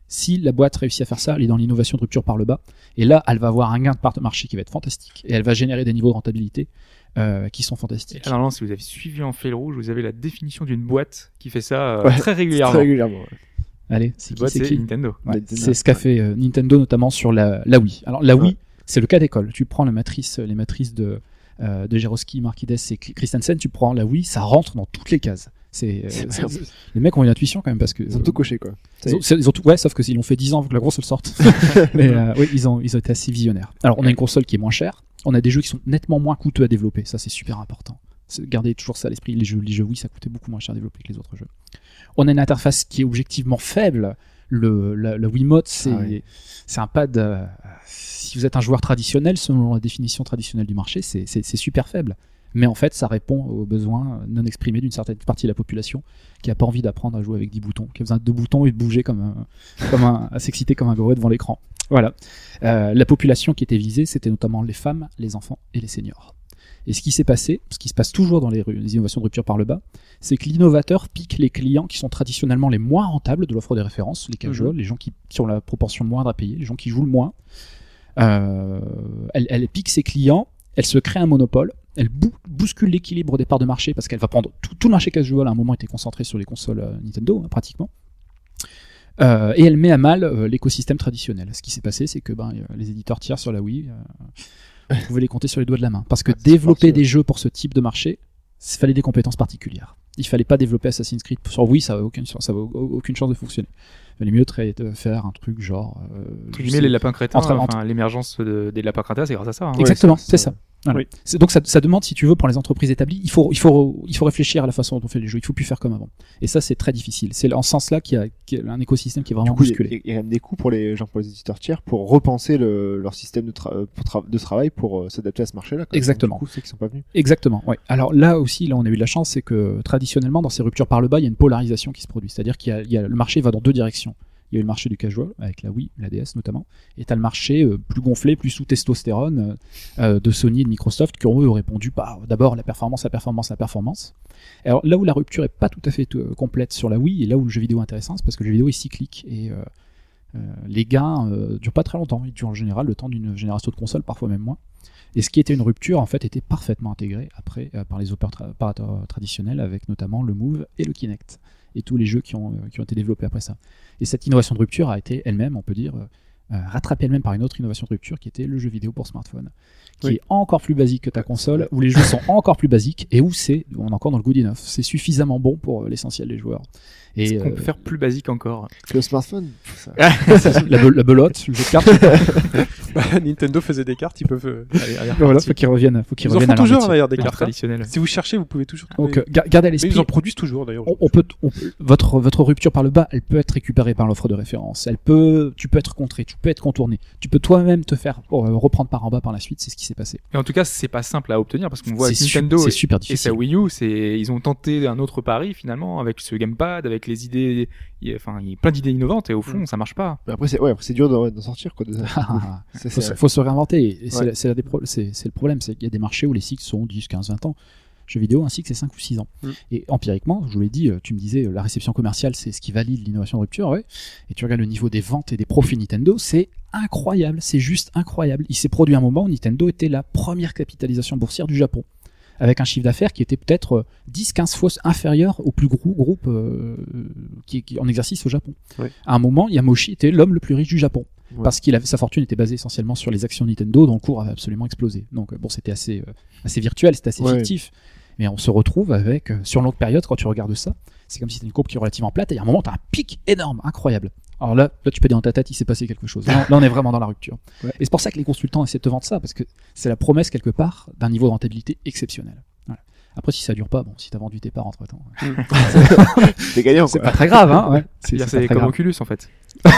Si la boîte réussit à faire ça, elle est dans l'innovation de rupture par le bas, et là, elle va avoir un gain de part de marché qui va être fantastique, et elle va générer des niveaux de rentabilité euh, qui sont Et fantastiques. là, normalement, si vous avez suivi en fil rouge, vous avez la définition d'une boîte qui fait ça euh, Ouais, très régulièrement. Très régulièrement. ouais. Allez, c'est qui, c'est Nintendo. Ouais, Nintendo. c'est ce qu'a fait euh, Nintendo notamment sur la, la Wii. Alors la Wii, c'est le cas d'école. Tu prends la matrice, les matrices de euh, de Jeroski, Marquides et Christensen, tu prends la Wii, ça rentre dans toutes les cases. C'est euh, les mecs ont une intuition quand même parce que Ils ont tout coché, quoi. ils ont, c'est- ils ont tout, ouais, sauf que s'ils l'ont fait 10 ans avant que la grosse le sorte. Mais euh, oui, ils ont ils ont été assez visionnaires. Alors on a une console qui est moins chère, on a des jeux qui sont nettement moins coûteux à développer, ça c'est super important. Gardez toujours ça à l'esprit, les jeux les jeux Wii ça coûtait beaucoup moins cher à développer que les autres jeux. On a une interface qui est objectivement faible. Le, la, la Wiimote, c'est Ah oui. c'est un pad. euh, si vous êtes un joueur traditionnel, selon la définition traditionnelle du marché, c'est super faible. Mais en fait, ça répond aux besoins non exprimés d'une certaine partie de la population qui a pas envie d'apprendre à jouer avec 10 boutons, qui a besoin de deux boutons et de bouger comme un, comme un, à s'exciter comme un gorille devant l'écran. Voilà. Euh, la population qui était visée, c'était notamment les femmes, les enfants et les seniors. Et ce qui s'est passé, ce qui se passe toujours dans les, les innovations de rupture par le bas, c'est que l'innovateur pique les clients qui sont traditionnellement les moins rentables de l'offre des références, les casuals, les gens qui, qui ont la proportion moindre à payer, les gens qui jouent le moins. Euh, elle, elle pique ses clients, elle se crée un monopole, elle bou- bouscule l'équilibre des parts de marché parce qu'elle va prendre tout, tout le marché casual à un moment était concentré sur les consoles euh, Nintendo hein, pratiquement. Euh, et elle met à mal euh, l'écosystème traditionnel. Ce qui s'est passé, c'est que ben, euh, les éditeurs tiers sur la Wii, euh, vous pouvez les compter sur les doigts de la main. Parce que c'est développer des jeux pour ce type de marché, il fallait des compétences particulières. Il fallait pas développer Assassin's Creed sur Wii, ça avait aucune, ça avait aucune chance de fonctionner. Il valait mieux de faire un truc genre. Euh, les lapins crétins, enfin, l'émergence de- des lapins crétins, c'est grâce à ça. hein. Ouais, Exactement, c'est- c'est ça. Voilà. Oui. C'est- Donc ça, ça demande, si tu veux, pour les entreprises établies, il faut, il faut, il faut réfléchir à la façon dont on fait les jeux. Il faut plus faire comme avant. Et ça, c'est très difficile. C'est en ce sens-là qu'il y, a- qu'il y a un écosystème qui est vraiment bousculé. il y a même des coûts pour les gens, pour les éditeurs tiers, pour repenser le, leur système de, tra- pour tra- de travail pour euh, s'adapter à ce marché-là. Exactement. Du coup, ceux qui sont pas venus. Exactement. Ouais. Alors là aussi, là, on a eu de la chance, c'est que traditionnellement, dans ces ruptures par le bas, il y a une polarisation qui se produit. C'est-à-dire qu'il y a- le marché va dans deux directions. Il y a eu le marché du casual avec la Wii, la DS notamment, et t'as le marché euh, plus gonflé, plus sous testostérone euh, euh, de Sony et de Microsoft qui ont eux répondu par d'abord la performance, la performance, la performance. Alors là où la rupture est pas tout à fait complète sur la Wii et là où le jeu vidéo est intéressant, c'est parce que le jeu vidéo est cyclique et les gains durent pas très longtemps. Ils durent en général le temps d'une génération de consoles, parfois même moins. Et ce qui était une rupture, en fait, était parfaitement intégré après par les opérateurs traditionnels, avec notamment le Move et le Kinect, et tous les jeux qui ont, euh, qui ont été développés après ça. Et cette innovation de rupture a été elle-même, on peut dire, euh, euh, rattrapée elle-même par une autre innovation de rupture qui était le jeu vidéo pour smartphone, qui Oui. est encore plus basique que ta console, où les jeux sont encore plus basiques, et où c'est, on est encore dans le good enough, c'est suffisamment bon pour l'essentiel des joueurs. Et qu'on euh, peut faire plus basique encore Que le smartphone. ça- la, be- la belote, le jeu de cartes, Bah, Nintendo faisait des cartes, ils peuvent. euh, aller- aller voilà, faut qu'ils reviennent, faut qu'ils Ils en reviennent font toujours d'ailleurs des cartes. hein. traditionnelles. Si vous cherchez, vous pouvez toujours trouver. Donc, euh, ga- gardez à l'esprit. ils en produisent toujours d'ailleurs. on, on peut, on votre, votre rupture par le bas, elle peut être récupérée par l'offre de référence. Elle peut, tu peux être contré, tu peux être contourné. Tu peux toi-même te faire euh, reprendre par en bas par la suite. C'est ce qui s'est passé. Et en tout cas, c'est pas simple à obtenir parce qu'on voit su- Nintendo c'est et, super et difficile. sa Wii U, c'est ils ont tenté un autre pari finalement avec ce gamepad, avec les idées, il y a- enfin il y a plein d'idées innovantes et au fond Mm. ça marche pas. Mais après, c'est ouais, après, c'est dur d'en sortir quoi. de- C'est- faut, c'est- se- faut se réinventer. Et c'est Ouais. la- c'est la des pro- c'est c'est le problème, c'est qu'il y a des marchés où les cycles sont 10, 15, 20 ans. Jeux vidéo, un cycle, c'est 5 ou 6 ans. Mm. Et empiriquement, je vous l'ai dit, euh, tu me disais, euh, la réception commerciale, c'est ce qui valide l'innovation de rupture, ouais. Et tu regardes le niveau des ventes et des profits Nintendo, c'est incroyable, c'est juste incroyable. Il s'est produit un moment où Nintendo était la première capitalisation boursière du Japon. Avec un chiffre d'affaires qui était peut-être euh, 10-15 fois inférieur au plus gros groupe euh, qui, en exercice au Japon. À un moment, Yamoshi était l'homme le plus riche du Japon Ouais. parce qu'il avait sa fortune était basée essentiellement sur les actions Nintendo dont le cours avait absolument explosé. Donc euh, bon, c'était assez euh, assez virtuel, c'était assez Ouais. fictif. Mais on se retrouve avec euh, sur longue période quand tu regardes ça, c'est comme si c'était une courbe qui est relativement plate et à un moment tu as un pic énorme, incroyable. Alors là, là tu peux dire dans ta tête, il s'est passé quelque chose. Là, là, on est vraiment dans la rupture. Ouais. Et c'est pour ça que les consultants essaient de te vendre ça parce que c'est la promesse quelque part d'un niveau de rentabilité exceptionnel. Voilà. Après, si ça dure pas, bon, si t'as vendu tes parts entre temps, T'es gagnant c'est pas très grave, hein. Ouais. C'est comme grave. Oculus en fait.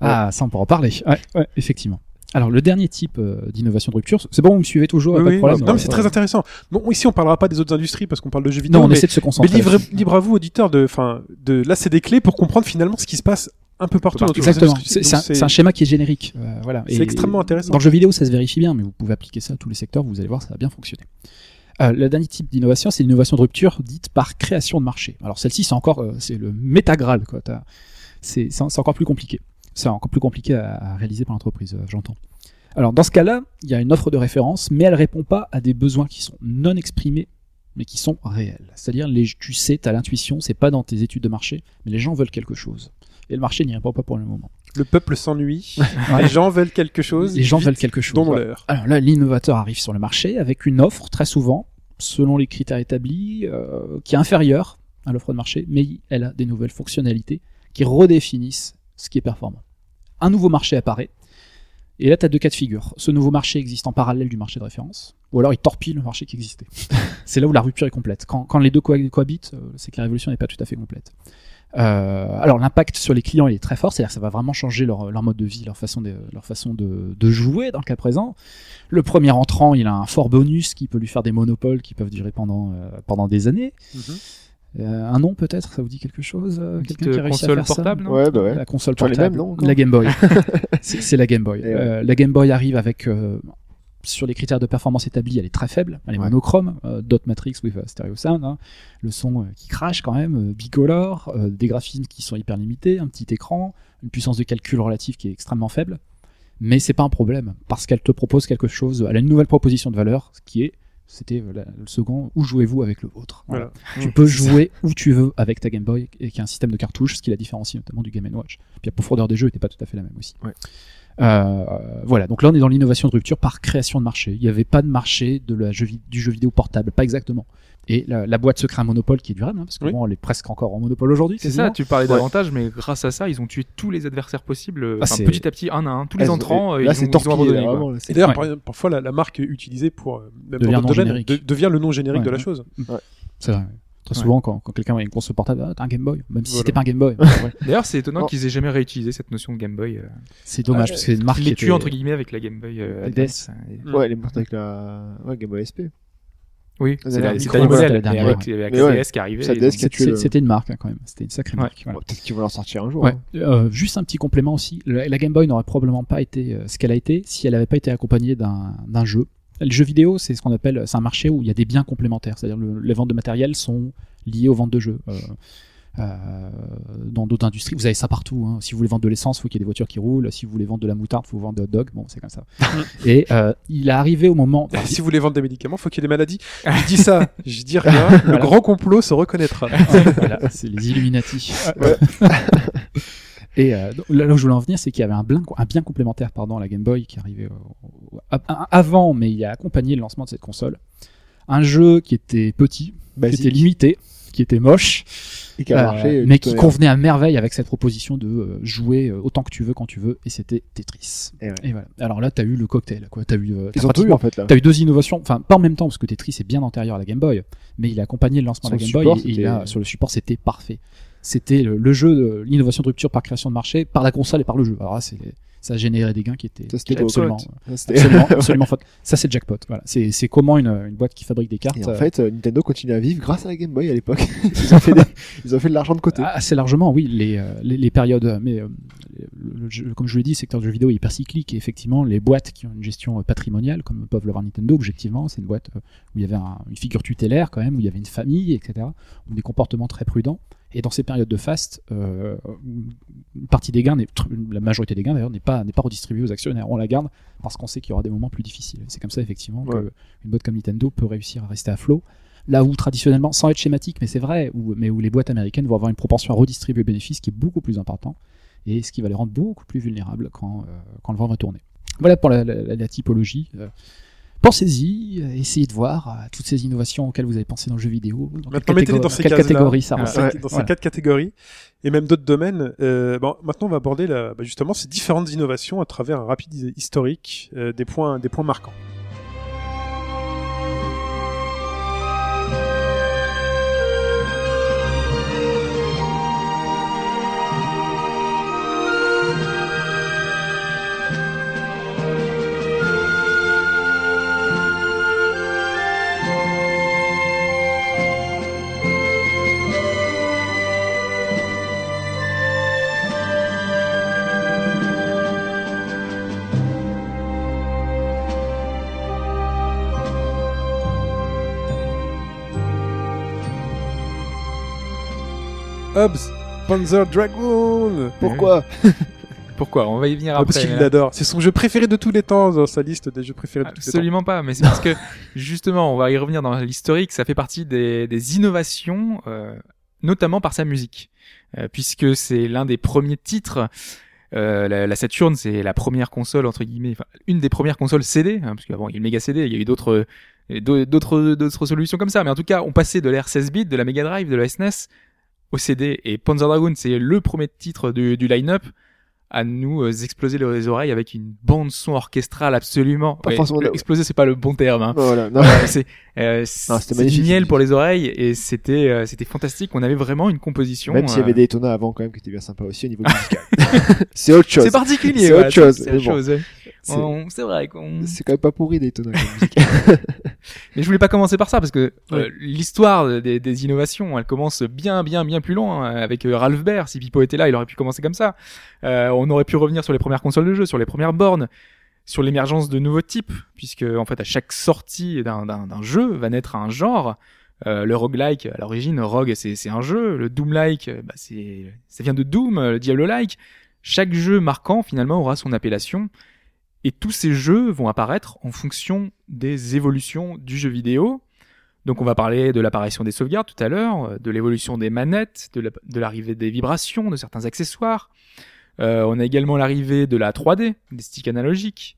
Ah, ça on pourra en parler. Ouais, ouais, effectivement. Alors le dernier type euh, d'innovation de rupture, c'est bon, vous me suivez toujours, Oui, pas de problème. non, mais c'est Ouais. très intéressant. Bon, ici, on parlera pas des autres industries parce qu'on parle de jeux vidéo. Non, on mais, essaie de se mais concentrer. libre, là-dessus. libre à vous, auditeurs, de, enfin, de, là, c'est des clés pour comprendre finalement ce qui se passe un peu partout. les Exactement. C'est un, schéma qui est générique. euh, voilà. C'est extrêmement intéressant. Dans le jeu vidéo, ça se vérifie bien, mais vous pouvez appliquer ça à tous les secteurs, vous allez voir, ça va bien fonctionner. Euh, le dernier type d'innovation, c'est l'innovation de rupture dite par création de marché. Alors celle-ci, c'est encore, euh, c'est le métagral, c'est encore plus compliqué. C'est encore plus compliqué à, à réaliser par l'entreprise, euh, j'entends. Alors dans ce cas-là, il y a une offre de référence, mais elle répond pas à des besoins qui sont non exprimés, mais qui sont réels. C'est-à-dire, les, tu sais, tu as l'intuition, c'est pas dans tes études de marché, mais les gens veulent quelque chose. Et le marché n'y répond pas pour le moment. Le peuple s'ennuie. Les gens veulent quelque chose. Les gens veulent quelque chose. Dont ouais. Alors là, l'innovateur arrive sur le marché avec une offre, très souvent, selon les critères établis, euh, qui est inférieure à l'offre de marché, mais elle a des nouvelles fonctionnalités qui redéfinissent ce qui est performant. Un nouveau marché apparaît, et là, tu as deux cas de figure. Ce nouveau marché existe en parallèle du marché de référence, ou alors il torpille le marché qui existait. c'est là où la rupture est complète. Quand, quand les deux co- cohabitent, euh, c'est que la révolution n'est pas tout à fait complète. Euh, alors l'impact sur les clients il est très fort, c'est-à-dire que ça va vraiment changer leur, leur mode de vie, leur façon, de, leur façon de, de jouer dans le cas présent. Le premier entrant, il a un fort bonus qui peut lui faire des monopoles qui peuvent durer pendant, euh, pendant des années. Mhm. Euh, un nom peut-être, ça vous dit quelque chose euh, Quelqu'un qui a réussi à console ça portable, non Ouais, bah ouais. La console les portable, mêmes, non, encore la Game Boy. c'est la Game Boy. Ouais. Euh, la Game Boy arrive avec euh, sur les critères de performance établis, elle est très faible, elle est Ouais. monochrome, euh, dot matrix with a stereo sound, hein. le son euh, qui crache quand même, euh, bicolore, euh, des graphismes qui sont hyper limités, un petit écran, une puissance de calcul relative qui est extrêmement faible, mais c'est pas un problème parce qu'elle te propose quelque chose, elle a une nouvelle proposition de valeur qui est c'était le second, où jouez-vous avec le vôtre? Voilà. Voilà. Tu peux jouer où tu veux avec ta Game Boy et qui a un système de cartouches, ce qui la différencie notamment du Game Watch. Puis la profondeur des jeux n'était pas tout à fait la même aussi. Ouais. Euh, voilà, donc là on est dans l'innovation de rupture par création de marché. Il n'y avait pas de marché de la jeu du jeu vidéo portable, pas exactement. Et la, la boîte se crée un monopole qui est durable, hein, parce que Oui. bon, elle est presque encore en monopole aujourd'hui. C'est ça, tu parlais Ouais. davantage, mais grâce à ça, ils ont tué tous les adversaires possibles, Ah, petit à petit, un à un, tous les Elles- entrants, Là, ils, c'est abandonné. là, vraiment, là, Et d'ailleurs, Ouais. par- parfois, la, la marque utilisée pour euh, même Devient dans de- devient le nom générique Ouais, de la ouais. chose. C'est vrai. Très Ouais. souvent, quand, quand quelqu'un a une console portable, ah, t'as un Game Boy, même si Voilà. c'était pas un Game Boy. Ouais. D'ailleurs, c'est étonnant Oh. qu'ils aient jamais réutilisé cette notion de Game Boy. Euh, c'est dommage, Ouais, parce que c'est une marque les était- entre guillemets avec la Game Boy euh, La Advance. Et- Mm. Ouais, elle est morte avec la ouais, Game Boy SP. Oui, c'est la, modèle, dernière, avec, avec Mais la ouais. DS qui arrivait. C'était une marque hein, quand même. C'était une sacrée Ouais. marque. voilà. Peut-être qu'ils vont en sortir un jour. Hein. Euh, juste un petit complément aussi. La Game Boy n'aurait probablement pas été euh, ce qu'elle a été si elle n'avait pas été accompagnée d'un d'un jeu. Le jeu vidéo, c'est ce qu'on appelle, c'est un marché où il y a des biens complémentaires. C'est-à-dire le- les ventes de matériel sont liées aux ventes de jeux. Euh, euh, dans d'autres industries, vous avez ça partout. hein. Si vous voulez vendre de l'essence, il faut qu'il y ait des voitures qui roulent. Si vous voulez vendre de la moutarde, il faut vendre des hot dogs. Bon, c'est comme ça. Et euh, il est arrivé au moment. Si vous voulez vendre des médicaments, faut qu'il y ait des maladies. Je dis ça, je dis rien. Le Voilà. grand complot se reconnaîtra. voilà, c'est les Illuminati. Et euh, là où je voulais en venir, c'est qu'il y avait un, blin- un bien complémentaire pardon, à la Game Boy qui arrivait au- avant, mais il a accompagné le lancement de cette console. Un jeu qui était petit, qui était limité, qui était moche, Et qui a euh, marché. euh, mais qui convenait à merveille avec cette proposition de euh, jouer autant que tu veux quand tu veux, et c'était Tetris. Et ouais. Et voilà. Alors là, t'as eu le cocktail, quoi. T'as eu, t'as Ils ont tout eu en fait là. T'as eu deux innovations, enfin pas en même temps parce que Tetris est bien antérieur à la Game Boy, mais il a accompagné le lancement de la Game support, Boy et, il a- sur le support c'était parfait. C'était le, le jeu, l'innovation de rupture par création de marché par la console et par le jeu. Alors là, c'est, ça a généré des gains qui étaient, Ça, c'était qui étaient absolument, absolument. Ça c'est le jackpot. Voilà, c'est, comment une, une boîte qui fabrique des cartes. Et en euh, fait, euh, Nintendo continue à vivre grâce à la Game Boy à l'époque. ils ont fait des- ils ont fait de l'argent de côté. Ah, Assez largement, oui, les, euh, les, les période, euh, mais euh, le- le jeu- comme je vous l'ai dit, le secteur du jeu vidéo est hyper cyclique et effectivement, les boîtes qui ont une gestion patrimoniale, comme peuvent l'avoir Nintendo, objectivement, c'est une boîte où il y avait un- une figure tutélaire quand même, où il y avait une famille, etc., où des comportements très prudents. Et dans ces périodes de fast, euh, une partie des gains, la majorité des gains d'ailleurs, n'est pas, n'est pas redistribuée aux actionnaires. On la garde parce qu'on sait qu'il y aura des moments plus difficiles. C'est comme ça, effectivement, Ouais. qu'une boîte comme Nintendo peut réussir à rester à flot. Là où traditionnellement, sans être schématique, mais c'est vrai, où, mais où les boîtes américaines vont avoir une propension à redistribuer le bénéfice qui est beaucoup plus important et ce qui va les rendre beaucoup plus vulnérables quand, euh, quand le vent va tourner. Voilà pour la, la- la typologie. Pensez-y, euh, essayez de voir euh, toutes ces innovations auxquelles vous avez pensé dans le jeu vidéo. Dans Maintenant, mettez-les dans ces quelle catégorie ça Dans, ces, Ouais, dans ces voilà. quatre catégories et même d'autres domaines. Euh, bon, maintenant, on va aborder la, bah, justement ces différentes innovations à travers un rapide historique euh, des points, des points marquants. Hobbs, Panzer Dragoon. Pourquoi Pourquoi On va y venir Ah, après. parce qu'il l'adore. C'est son jeu préféré de tous les temps dans sa liste des jeux préférés de tous les temps. Absolument pas, mais c'est parce que justement, on va y revenir dans l'historique, ça fait partie des, des innovations, euh, notamment par sa musique, Euh, puisque c'est l'un des premiers titres. Euh, la, la Saturn, c'est la première console entre guillemets, enfin, une des premières consoles CD, hein, parce qu'avant il y a eu le Mega CD, il y a eu d'autres euh, d'autres d'autres solutions comme ça, mais en tout cas, on passait de l'ère 16 bits, de la Mega Drive, de la SNES au CD, et Panzer Dragoon, c'est le premier titre du, du line-up à nous euh, exploser les oreilles avec une bande son orchestrale absolument. Pas Ouais, forcément exploser, c'est pas le bon terme. Hein. Voilà. Non. Euh, c'est euh, du miel pour les oreilles et c'était euh, c'était fantastique. On avait vraiment une composition. Même s'il y euh, avait des Daytona avant quand même qui étaient bien sympa aussi au niveau musical. c'est autre chose. C'est particulier. C'est autre chose, C'est mais autre bon. chose. ouais. C'est- vrai qu'on. C'est quand même pas pourri Daytona comme musique. Mais je voulais pas commencer par ça parce que euh, l'histoire des, des innovations, elle commence bien, bien, bien plus loin hein, avec euh, Ralph Baer. Si Pipo était là, il aurait pu commencer comme ça. Euh, on aurait pu revenir sur les premières consoles de jeu, sur les premières bornes, sur l'émergence de nouveaux types, puisque en fait à chaque sortie d'un jeu va naître un genre. Euh, le roguelike, à l'origine, rogue, c'est un jeu. Le doom-like, euh, bah, c'est ça vient de Doom. Le Diablo-like. Chaque jeu marquant finalement aura son appellation. Et tous ces jeux vont apparaître en fonction des évolutions du jeu vidéo. Donc on va parler de l'apparition des sauvegardes tout à l'heure, euh, de l'évolution des manettes, de la- de l'arrivée des vibrations, de certains accessoires. Euh, on a également l'arrivée de la 3D, des sticks analogiques.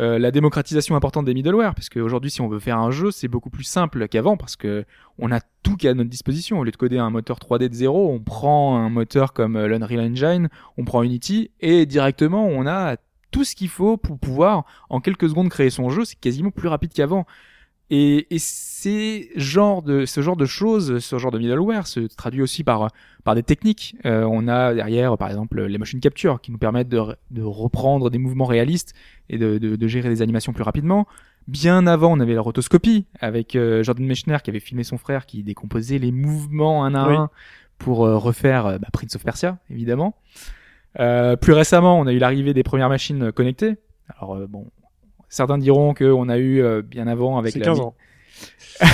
Euh, la démocratisation importante des middleware, parce qu'aujourd'hui si on veut faire un jeu, c'est beaucoup plus simple qu'avant, parce que on a tout qui est à notre disposition. Au lieu de coder un moteur 3D de zéro, on prend un moteur comme l'Unreal Engine, on prend Unity, et directement on a tout ce qu'il faut pour pouvoir en quelques secondes créer son jeu. C'est quasiment plus rapide qu'avant. Et, et ces genres de, ce genre de choses, ce genre de middleware se traduit aussi par, par des techniques. Euh, on a derrière, par exemple, les motion capture qui nous permettent de, de reprendre des mouvements réalistes et de, de, de gérer des animations plus rapidement. Bien avant, on avait la rotoscopie avec euh, Jordan Mechner qui avait filmé son frère qui décomposait les mouvements un à Oui. un pour euh, refaire euh, bah, Prince of Persia, évidemment. Euh, plus récemment, on a eu l'arrivée des premières machines connectées. Alors euh, bon, certains diront qu'on a eu euh, bien avant avec C'est la 15 ans.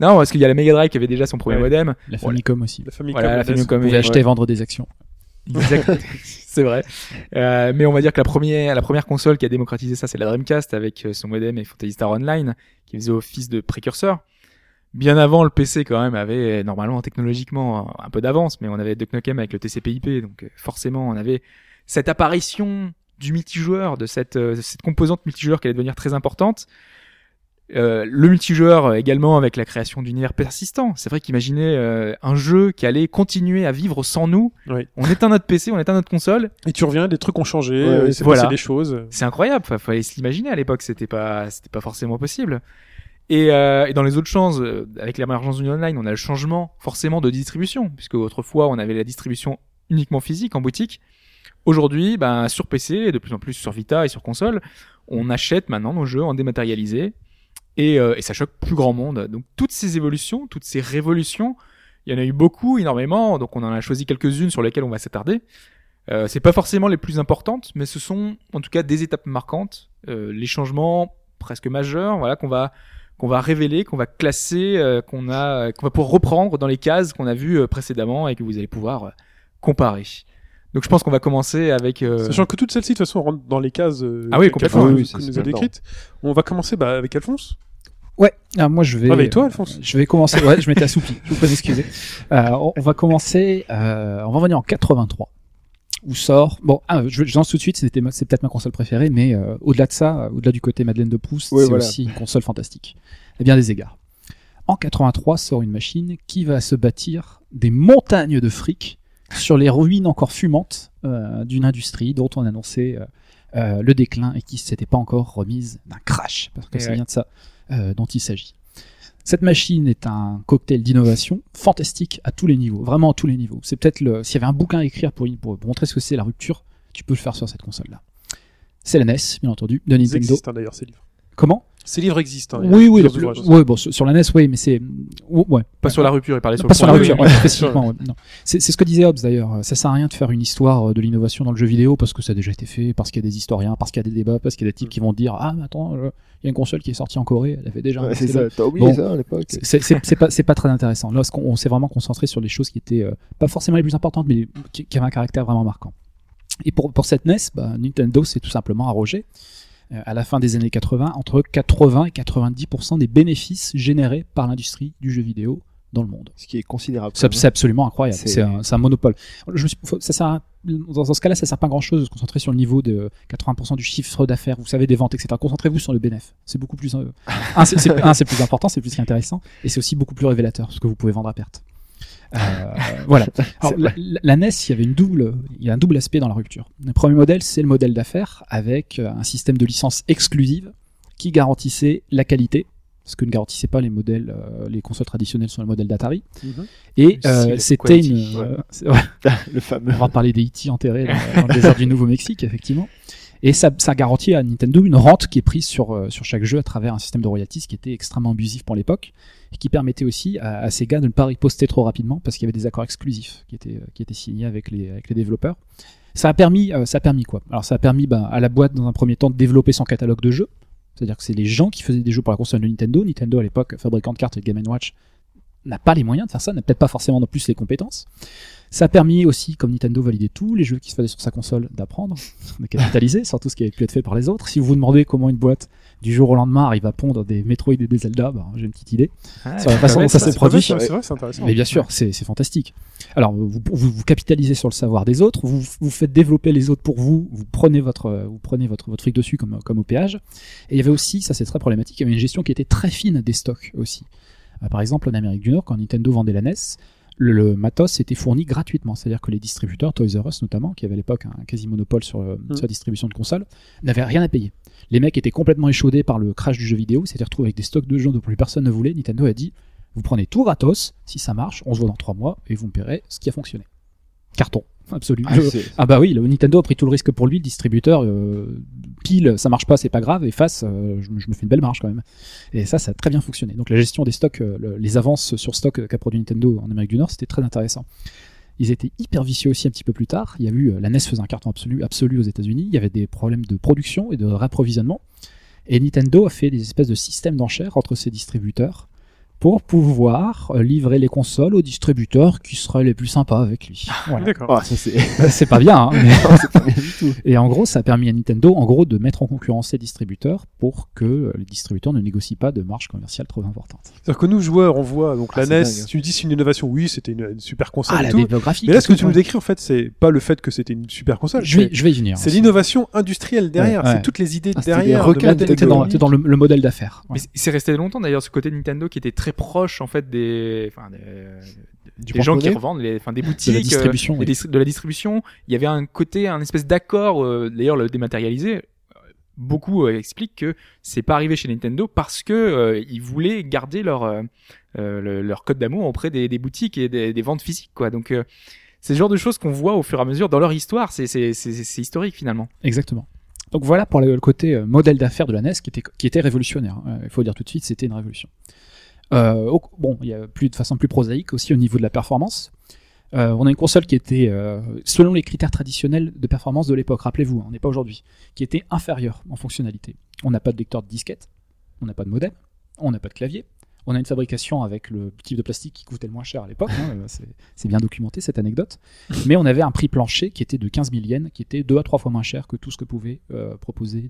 non parce qu'il y a la Mega Drive qui avait déjà son premier Ouais. modem. La Voilà. Famicom aussi. La famille Voilà, la. Famicom Vous pouvez Ouais. acheter et vendre des actions. C'est vrai. Euh, mais on va dire que la première, la première console qui a démocratisé ça, c'est la Dreamcast avec euh, son modem et Phantasy Star Online, qui faisait office de précurseur. Bien avant, le PC quand même avait euh, normalement technologiquement un, un peu d'avance, mais on avait Duck Nukem avec le TCP/IP, donc euh, forcément on avait cette apparition du multijoueur, de cette, euh, cette composante multijoueur qui allait devenir très importante. Euh, le multijoueur euh, également avec la création d'univers persistants. C'est vrai qu'imaginer euh, un jeu qui allait continuer à vivre sans nous. Oui. On éteint notre PC, on éteint notre console. Et tu reviens, des trucs ont changé, Ouais, euh, ouais, il s'est voilà. passé des choses. C'est incroyable. Fallait se l'imaginer à l'époque. C'était pas, c'était pas forcément possible. Et, euh, et dans les autres champs, euh, avec l'émergence du online, on a le changement forcément de distribution, puisque autrefois on avait la distribution uniquement physique en boutique. Aujourd'hui, ben, sur PC et de plus en plus sur Vita et sur console, on achète maintenant nos jeux en dématérialisé et, euh, et ça choque plus grand monde. Donc toutes ces évolutions, toutes ces révolutions, il y en a eu beaucoup, énormément. Donc on en a choisi quelques-unes sur lesquelles on va s'attarder. Euh, c'est pas forcément les plus importantes, mais ce sont en tout cas des étapes marquantes, euh, les changements presque majeurs, voilà qu'on va qu'on va révéler, qu'on va classer, euh, qu'on a qu'on va pouvoir reprendre dans les cases qu'on a vues euh, précédemment et que vous allez pouvoir euh, comparer. Donc je pense qu'on va commencer avec euh, Sachant que toutes celles-ci, de toute façon, rentrent dans les cases euh, Ah oui, complètement. Oui, oui, nous a décrites. On va commencer bah, avec Alphonse. Ouais, ah, moi je vais. Réveille-toi, Alphonse. Je vais commencer. Ouais, je m'étais assoupi. Je vous prie d'excuser. Euh, on on va commencer. Euh, on va revenir en 83 où sort. Bon, ah, je, lance tout de suite. C'était c'est peut-être ma console préférée, mais euh, au-delà de ça, euh, au-delà du côté Madeleine de Proust, c'est voilà. aussi une console fantastique. À bien des égards. En 83 sort une machine qui va se bâtir des montagnes de fric sur les ruines encore fumantes euh, d'une industrie dont on annonçait euh, le déclin et qui s'était pas encore remise d'un crash, parce que c'est ouais. bien de ça dont il s'agit. Cette machine est un cocktail d'innovation fantastique à tous les niveaux, vraiment à tous les niveaux. C'est peut-être le, s'il y avait un bouquin à écrire pour, pour montrer ce que c'est la rupture, tu peux le faire sur cette console-là. C'est la NES, bien entendu, de Ils Nintendo. existent hein, d'ailleurs, ces livres. Comment? Ces livres existent. hein, Oui, oui, le- ouvrages. ouais, bon, sur sur la NES, oui, mais c'est, ou- ouais, pas Ouais. sur la rupture, il parlait sur pas le sur la rupture, ouais, spécifiquement. ouais, non. C'est ce que disait Hobbes d'ailleurs. Ça sert à rien de faire une histoire euh, de l'innovation dans le jeu vidéo parce que ça a déjà été fait, parce qu'il y a des historiens, parce qu'il y a des débats, parce qu'il y a des types qui vont dire ah mais attends, euh, il y a une console qui est sortie en Corée, elle avait déjà. c'est ça. T'as oublié Bon. ça à l'époque. C'est- pas très intéressant. Là, on s'est vraiment concentré sur les choses qui étaient euh, pas forcément les plus importantes, mais qui, qui avaient un caractère vraiment marquant. Et pour pour cette NES, bah, Nintendo s'est tout simplement arrogé euh, à la fin des années 80 entre 80 et 90 des bénéfices générés par l'industrie du jeu vidéo dans le monde. Ce qui est considérable. C'est absolument incroyable. C'est- un, monopole. Je me suis- faut- ça sert à- dans, ce cas-là, ça sert pas à grand chose de se concentrer sur le niveau de 80% du chiffre d'affaires, vous savez, des ventes, etc. Concentrez-vous sur le bénéfice. C'est beaucoup plus, euh, un, c'est, plus important, c'est plus intéressant, et c'est aussi beaucoup plus révélateur, parce que vous pouvez vendre à perte. Euh, voilà. Alors, la, NES, il y avait une double, il y a un double aspect dans la rupture. Le premier modèle, c'est le modèle d'affaires avec euh, un système de licence exclusive qui garantissait la qualité, ce que ne garantissaient pas les modèles, euh, les consoles traditionnelles sur le modèle d'Atari. Mhm. Et euh, c'était une, euh, ouais, Le fameux. on va parler des E.T. enterrés dans, dans le désert du Nouveau-Mexique, effectivement. Et ça, ça garantit à Nintendo une rente qui est prise sur, sur chaque jeu à travers un système de royalties qui était extrêmement abusif pour l'époque et qui permettait aussi à, à Sega de ne pas riposter trop rapidement parce qu'il y avait des accords exclusifs qui étaient, euh, signés avec les, développeurs. Ça a permis, euh, ça a permis quoi? Alors ça a permis ben, à la boîte dans un premier temps de développer son catalogue de jeux. C'est-à-dire que c'est les gens qui faisaient des jeux pour la console de Nintendo. Nintendo à l'époque, fabricant de cartes et de Game Watch, n'a pas les moyens de faire ça, n'a peut-être pas forcément non plus les compétences. Ça a permis aussi, comme Nintendo validait tous les jeux qui se faisaient sur sa console, d'apprendre, de capitaliser sur tout ce qui avait pu être fait par les autres. Si vous vous demandez comment une boîte du jour au lendemain arrive à pondre des Metroid et des Zelda, bah, j'ai une petite idée. Ah, Sur la façon va dont être ça s'est produit. C'est vrai, c'est intéressant. Mais bien sûr, c'est c'est fantastique. Alors, vous, vous, vous capitalisez sur le savoir des autres, vous, vous faites développer les autres pour vous, vous prenez votre, vous prenez votre, votre fric dessus comme, comme au péage. Et il y avait aussi, ça c'est très problématique, il y avait une gestion qui était très fine des stocks aussi. Euh, Par exemple, en Amérique du Nord, quand Nintendo vendait la NES, le, le matos était fourni gratuitement. C'est-à-dire que les distributeurs, Toys R Us notamment, qui avait à l'époque un quasi-monopole sur, euh, sur la distribution de consoles, n'avaient rien à payer. Les mecs étaient complètement échaudés par le crash du jeu vidéo, ils s'étaient retrouvés avec des stocks de jeux dont plus personne ne voulait. Nintendo a dit, vous prenez tout gratos, si ça marche, on se voit dans trois mois et vous me paierez ce qui a fonctionné. Carton. Absolu. Ah, Je- Ah bah oui, le Nintendo a pris tout le risque pour lui, le distributeur. euh, pile, ça marche pas, c'est pas grave. Et face, euh, je, me- je me fais une belle marge quand même. Et ça, ça a très bien fonctionné. Donc la gestion des stocks, euh, le- les avances sur stock qu'a produit Nintendo en Amérique du Nord, c'était très intéressant. Ils étaient hyper vicieux aussi un petit peu plus tard. Il y a eu la NES faisait un carton absolu, absolu aux États-Unis. Il y avait des problèmes de production et de rapprovisionnement. Et Nintendo a fait des espèces de systèmes d'enchères entre ses distributeurs pour pouvoir euh, livrer les consoles aux distributeurs qui seraient les plus sympas avec lui. Voilà. D'accord. Ah, ça c'est c'est pas bien, hein, mais- c'est pas bien du tout. et en gros, ça a permis à Nintendo, en gros, de mettre en concurrence ses distributeurs pour que euh, les distributeurs ne négocient pas de marge commerciale trop importante. C'est-à-dire que nous, joueurs, on voit donc Ah, la NES, dingue. tu nous dis c'est une innovation, oui, c'était une, une super console Ah, et la tout. Mais là, ce que tu nous décris, en fait, c'est pas le fait que c'était une super console. je vais, je vais y venir. C'est l'innovation industrielle derrière, Ouais, ouais. c'est toutes les idées Ah, derrière. de T'es dans, dans le, le modèle d'affaires. Mais c'est- c'est resté longtemps d'ailleurs ce côté Nintendo qui était très proche en fait des, enfin, des, Du des gens qui revendent, les, enfin des De boutiques, la distribution. euh, oui. des distri- de la distribution. Il y avait un côté, un espèce d'accord. euh, D'ailleurs, le dématérialisé. euh, Beaucoup euh, expliquent que c'est pas arrivé chez Nintendo parce que euh, ils voulaient garder leur euh, le- leur code d'amour auprès des, des boutiques et des, des ventes physiques quoi. Donc c'est le genre de choses qu'on voit au fur et à mesure dans leur histoire. C'est c'est historique finalement. Exactement. Donc voilà pour le, le côté modèle d'affaires de la NES qui était, qui était révolutionnaire. hein. Il faut dire tout de suite, c'était une révolution. Euh, bon, il y a plus de façon plus prosaïque aussi au niveau de la performance. Euh, on a une console qui était, euh, selon les critères traditionnels de performance de l'époque, rappelez-vous, hein, on n'est pas aujourd'hui, qui était inférieure en fonctionnalité. On n'a pas de lecteur de disquette, on n'a pas de modem, on n'a pas de clavier, on a une fabrication avec le type de plastique qui coûtait le moins cher à l'époque, hein, c'est- bien documenté cette anecdote, mais on avait un prix plancher qui était de 15 000 yens, qui était deux à trois fois moins cher que tout ce que pouvaient proposer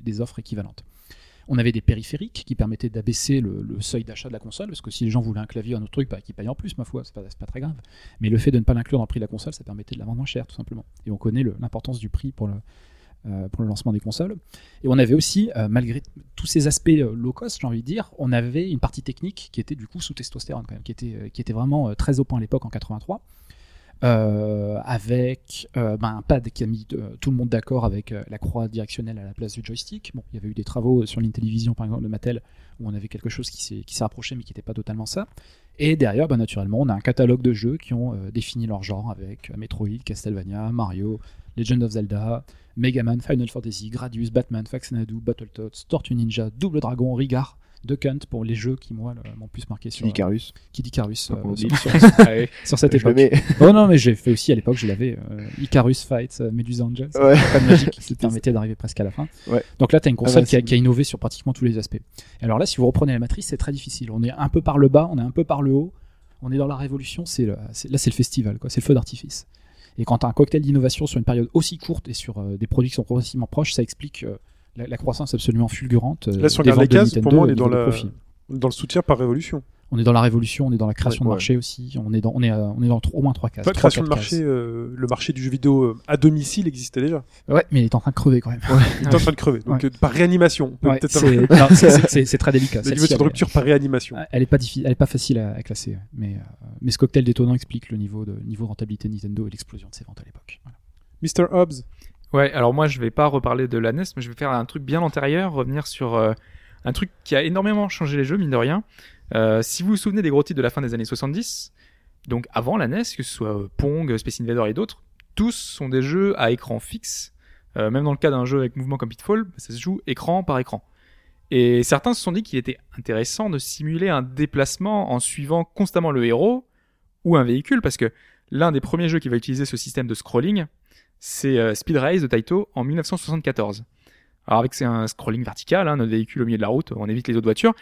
des offres équivalentes. On avait des périphériques qui permettaient d'abaisser le, seuil d'achat de la console, parce que si les gens voulaient un clavier un autre truc, bah, qu'ils payent en plus, ma foi, c'est pas, pas très grave. Mais le fait de ne pas l'inclure dans le prix de la console, ça permettait de la vendre moins cher, tout simplement. Et on connaît l'importance du prix pour le, euh, pour le lancement des consoles. Et on avait aussi, euh, malgré tous ces aspects euh, low cost, j'ai envie de dire, on avait une partie technique qui était du coup sous testostérone, quand même, qui était, euh, qui était vraiment très au point à l'époque en 83. Euh, avec euh, ben, un pad qui a mis euh, tout le monde d'accord avec la croix directionnelle à la place du joystick. Bon, il y avait eu des travaux sur l'Intellivision par exemple de Mattel où on avait quelque chose qui s'est rapproché mais qui n'était pas totalement ça. Et derrière, ben, naturellement, on a un catalogue de jeux qui ont défini leur genre avec Metroid, Castlevania, Mario, Legend of Zelda, Mega Man, Final Fantasy, Gradius, Batman, Faxanadu, Battletoads, Tortue Ninja, Double Dragon, Rigard, Duck Hunt pour les jeux qui moi le- m'ont plus marqué sur Kid Icarus. Kid Icarus euh, Ah, on sur, dit. sur- Allez. sur cette époque. mets. Oh non, mais j'ai fait aussi à l'époque, je l'avais euh, Icarus Fight, euh, Medusa Angel, c'est Ouais. pas de magique qui permettait d'arriver presque à la fin. Ouais. Donc là, tu as une console bah, qui, a, qui innové sur pratiquement tous les aspects. Et alors là, si vous reprenez la matrice, c'est très difficile. On est un peu par le bas, on est un peu par le haut, on est dans la révolution, c'est- là c'est le festival, quoi, c'est le feu d'artifice. Et quand tu as un cocktail d'innovation sur une période aussi courte et sur euh, des produits qui sont progressivement proches, ça explique euh, la, la croissance absolument fulgurante. euh, Là, si on regarde les cases, pour moi, on est dans la- le soutien par révolution. On est dans la révolution, on est dans la création Ouais, de ouais. marché aussi, on est dans, on est, euh, on est dans au moins trois cases. Pas création de marché, euh, le marché du jeu vidéo euh, à domicile existait déjà. Ouais, mais il est en train de crever quand même. Il est en train de crever. Donc euh, par réanimation. on peut Ouais, peut-être c'est très délicat. le niveau de rupture par réanimation. Elle est pas difficile, elle est pas facile à, à classer, mais mais ce cocktail détonnant explique le niveau de niveau de rentabilité de Nintendo et l'explosion de ses ventes à l'époque. Voilà. Mr. Hobbs. Ouais, alors moi je vais pas reparler de la NES, mais je vais faire un truc bien antérieur, revenir sur euh, un truc qui a énormément changé les jeux, mine de rien. Euh, si vous vous souvenez des gros titres de la fin des années 70, donc avant la NES, que ce soit euh, Pong, Space Invader et d'autres, tous sont des jeux à écran fixe. Même dans le cas d'un jeu avec mouvement comme Pitfall, ça se joue écran par écran. Et certains se sont dit qu'il était intéressant de simuler un déplacement en suivant constamment le héros ou un véhicule, parce que l'un des premiers jeux qui va utiliser ce système de scrolling, c'est euh, Speed Race de Taito en 1974. Alors avec c'est un scrolling vertical, hein, notre véhicule au milieu de la route, on évite les autres voitures.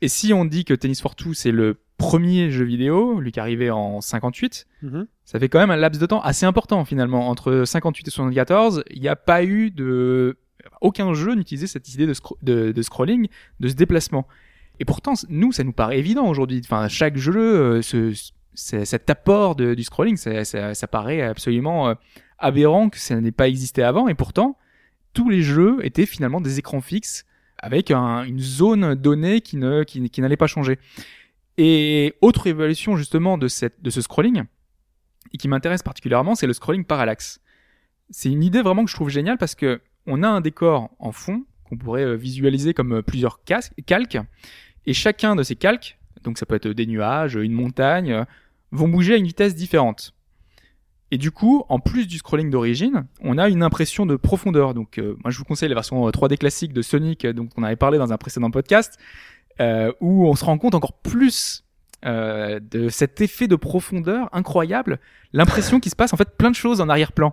Et si on dit que Tennis for Two c'est le premier jeu vidéo, lui qui est arrivé en 58, Mhm. ça fait quand même un laps de temps assez important finalement. Entre 58 et 74, il n'y a pas eu de... Aucun jeu n'utilisait cette idée de, scro- de, de scrolling, de ce déplacement. Et pourtant, nous, ça nous paraît évident aujourd'hui. Enfin, chaque jeu, euh, ce- cet apport de- du scrolling, ça, ça, ça paraît absolument euh, aberrant que ça n'ait pas existé avant. Et pourtant, tous les jeux étaient finalement des écrans fixes avec un- une zone donnée qui ne qui, n'allait pas changer. Et autre évolution justement de cette de ce scrolling et qui m'intéresse particulièrement, c'est le scrolling parallaxe. C'est une idée vraiment que je trouve géniale parce que on a un décor en fond qu'on pourrait euh, visualiser comme euh, plusieurs cas- calques et chacun de ces calques, donc ça peut être des nuages, une montagne, euh, vont bouger à une vitesse différente. Et du coup, en plus du scrolling d'origine, on a une impression de profondeur. Donc, euh, moi, je vous conseille la version euh, 3D classique de Sonic, euh, dont on avait parlé dans un précédent podcast, euh, où on se rend compte encore plus euh, de cet effet de profondeur incroyable, l'impression qu'il se passe en fait plein de choses en arrière-plan.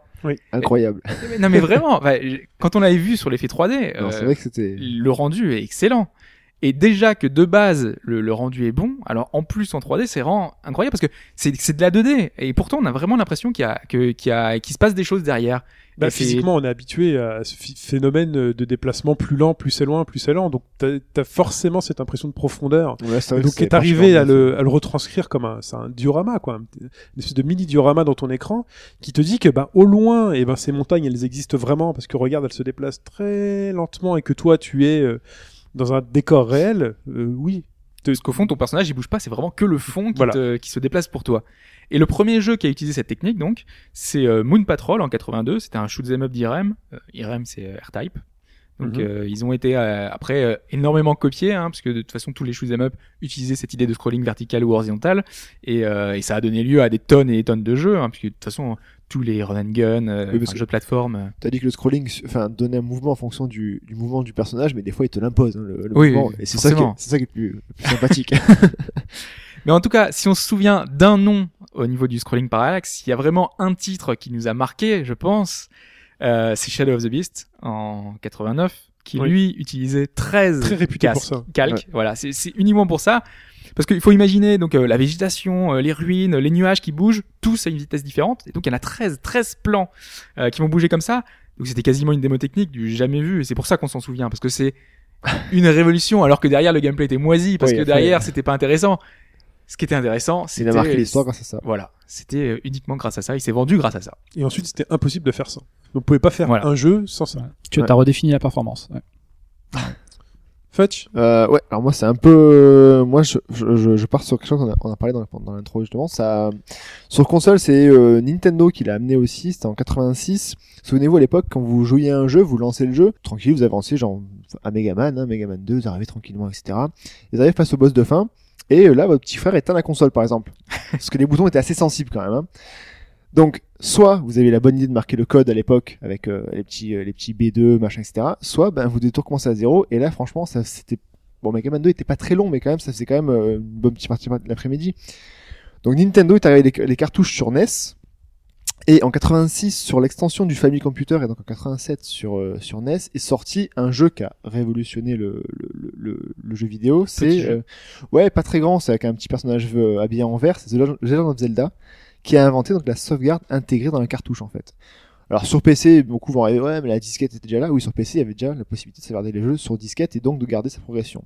Incroyable. Mais non, mais vraiment, quand on l'avait vu sur l'effet 3D, Non, euh, vrai que le rendu est excellent. Et déjà que de base le, le rendu est bon, alors en plus en 3D c'est vraiment incroyable parce que c'est c'est de la 2D et pourtant on a vraiment l'impression qu'il y a que qu'il y a qu'il se passe des choses derrière. Bah, physiquement, on est habitué à ce phénomène de déplacement plus lent, plus c'est loin, plus c'est lent. Donc, t'as as forcément cette impression de profondeur. Ouais, c'est vrai donc, est arrivé à particulièrement le, à le retranscrire comme un, c'est un diorama, quoi. un- Une espèce de mini diorama dans ton écran qui te dit que, bah, au loin, et ben, ces montagnes, elles existent vraiment parce que regarde, elles se déplacent très lentement et que toi, tu es euh, dans un décor réel. Euh, oui. Parce qu'au fond ton personnage il bouge pas, c'est vraiment que le fond qui, Voilà. te- qui se déplace pour toi. Et le premier jeu qui a utilisé cette technique donc, c'est euh, Moon Patrol en 82, c'était un shoot 'em up d'Irem. Euh, Irem c'est euh, R-Type. Donc euh, ils ont été euh, après euh, énormément copiés, hein, parce que de toute façon tous les shoot 'em up utilisaient cette idée de scrolling vertical ou horizontal, et, euh, et ça a donné lieu à des tonnes et des tonnes de jeux, hein, puisque de toute façon tous les run and gun, euh, Oui, parce que- de plateforme, T'as dit que le scrolling, enfin, donnait un mouvement en fonction du, du mouvement du personnage, mais des fois il te l'impose, hein, le, le Oui, mouvement. oui, et c'est ça, qui est, ça qui est le plus, le plus sympathique. Mais en tout cas, si on se souvient d'un nom au niveau du scrolling parallaxe, il y a vraiment un titre qui nous a marqué, je pense, euh, c'est Shadow of the Beast en 89, qui Oui. lui utilisait 13 Très réputé pour ça. calques. Voilà, c'est c'est uniquement pour ça. Parce qu'il faut imaginer donc euh, la végétation, euh, les ruines, les nuages qui bougent, tous à une vitesse différente. Et donc il y en a 13, 13 plans euh, qui vont bouger comme ça. Donc c'était quasiment une démo technique du jamais vu. Et c'est pour ça qu'on s'en souvient. Parce que c'est une révolution alors que derrière le gameplay était moisi. Parce Oui, que derrière c'était pas intéressant. Ce qui était intéressant, Il c'était a marqué l'histoire grâce à ça. voilà, c'était euh, uniquement grâce à ça. Il s'est vendu grâce à ça. Et ensuite, c'était impossible de faire ça. Donc, vous pouvez pas faire Voilà. un jeu sans ça. Ouais. Tu Ouais. as redéfini la performance. ouais. Fetch. Euh, ouais, alors moi c'est un peu, moi je, je, pars sur quelque chose qu'on a, on a parlé dans, dans l'intro justement. Ça, sur console c'est euh, Nintendo qui l'a amené aussi. C'était en 86. Souvenez-vous à l'époque quand vous jouiez à un jeu, vous lancez le jeu tranquille, vous avancez genre à Megaman, hein, Megaman 2, vous arrivez tranquillement, etc. Vous arrivez face au boss de fin et euh, là votre petit frère éteint la console par exemple, parce que les boutons étaient assez sensibles quand même. Hein. Donc, soit vous avez la bonne idée de marquer le code à l'époque avec euh, les petits euh, les petits B2 machin etc. Soit ben vous devez tout recommencer à zéro et là franchement ça c'était bon Mega Man 2 était pas très long mais quand même ça faisait quand même euh, une bonne petite partie de l'après-midi. Donc Nintendo est arrivé les, les cartouches sur NES et en 86 sur l'extension du Family Computer et donc en 87 sur euh, sur NES est sorti un jeu qui a révolutionné le le, le, le- le jeu vidéo. C'est euh, ouais pas très grand, c'est avec un petit personnage euh, habillé en vert, c'est The Legend- The Legend of Zelda qui a inventé donc la sauvegarde intégrée dans la cartouche en fait. Alors sur PC, beaucoup vont arriver, ouais, mais la disquette était déjà là. Oui, sur PC, il y avait déjà la possibilité de sauvegarder les jeux sur disquette et donc de garder sa progression.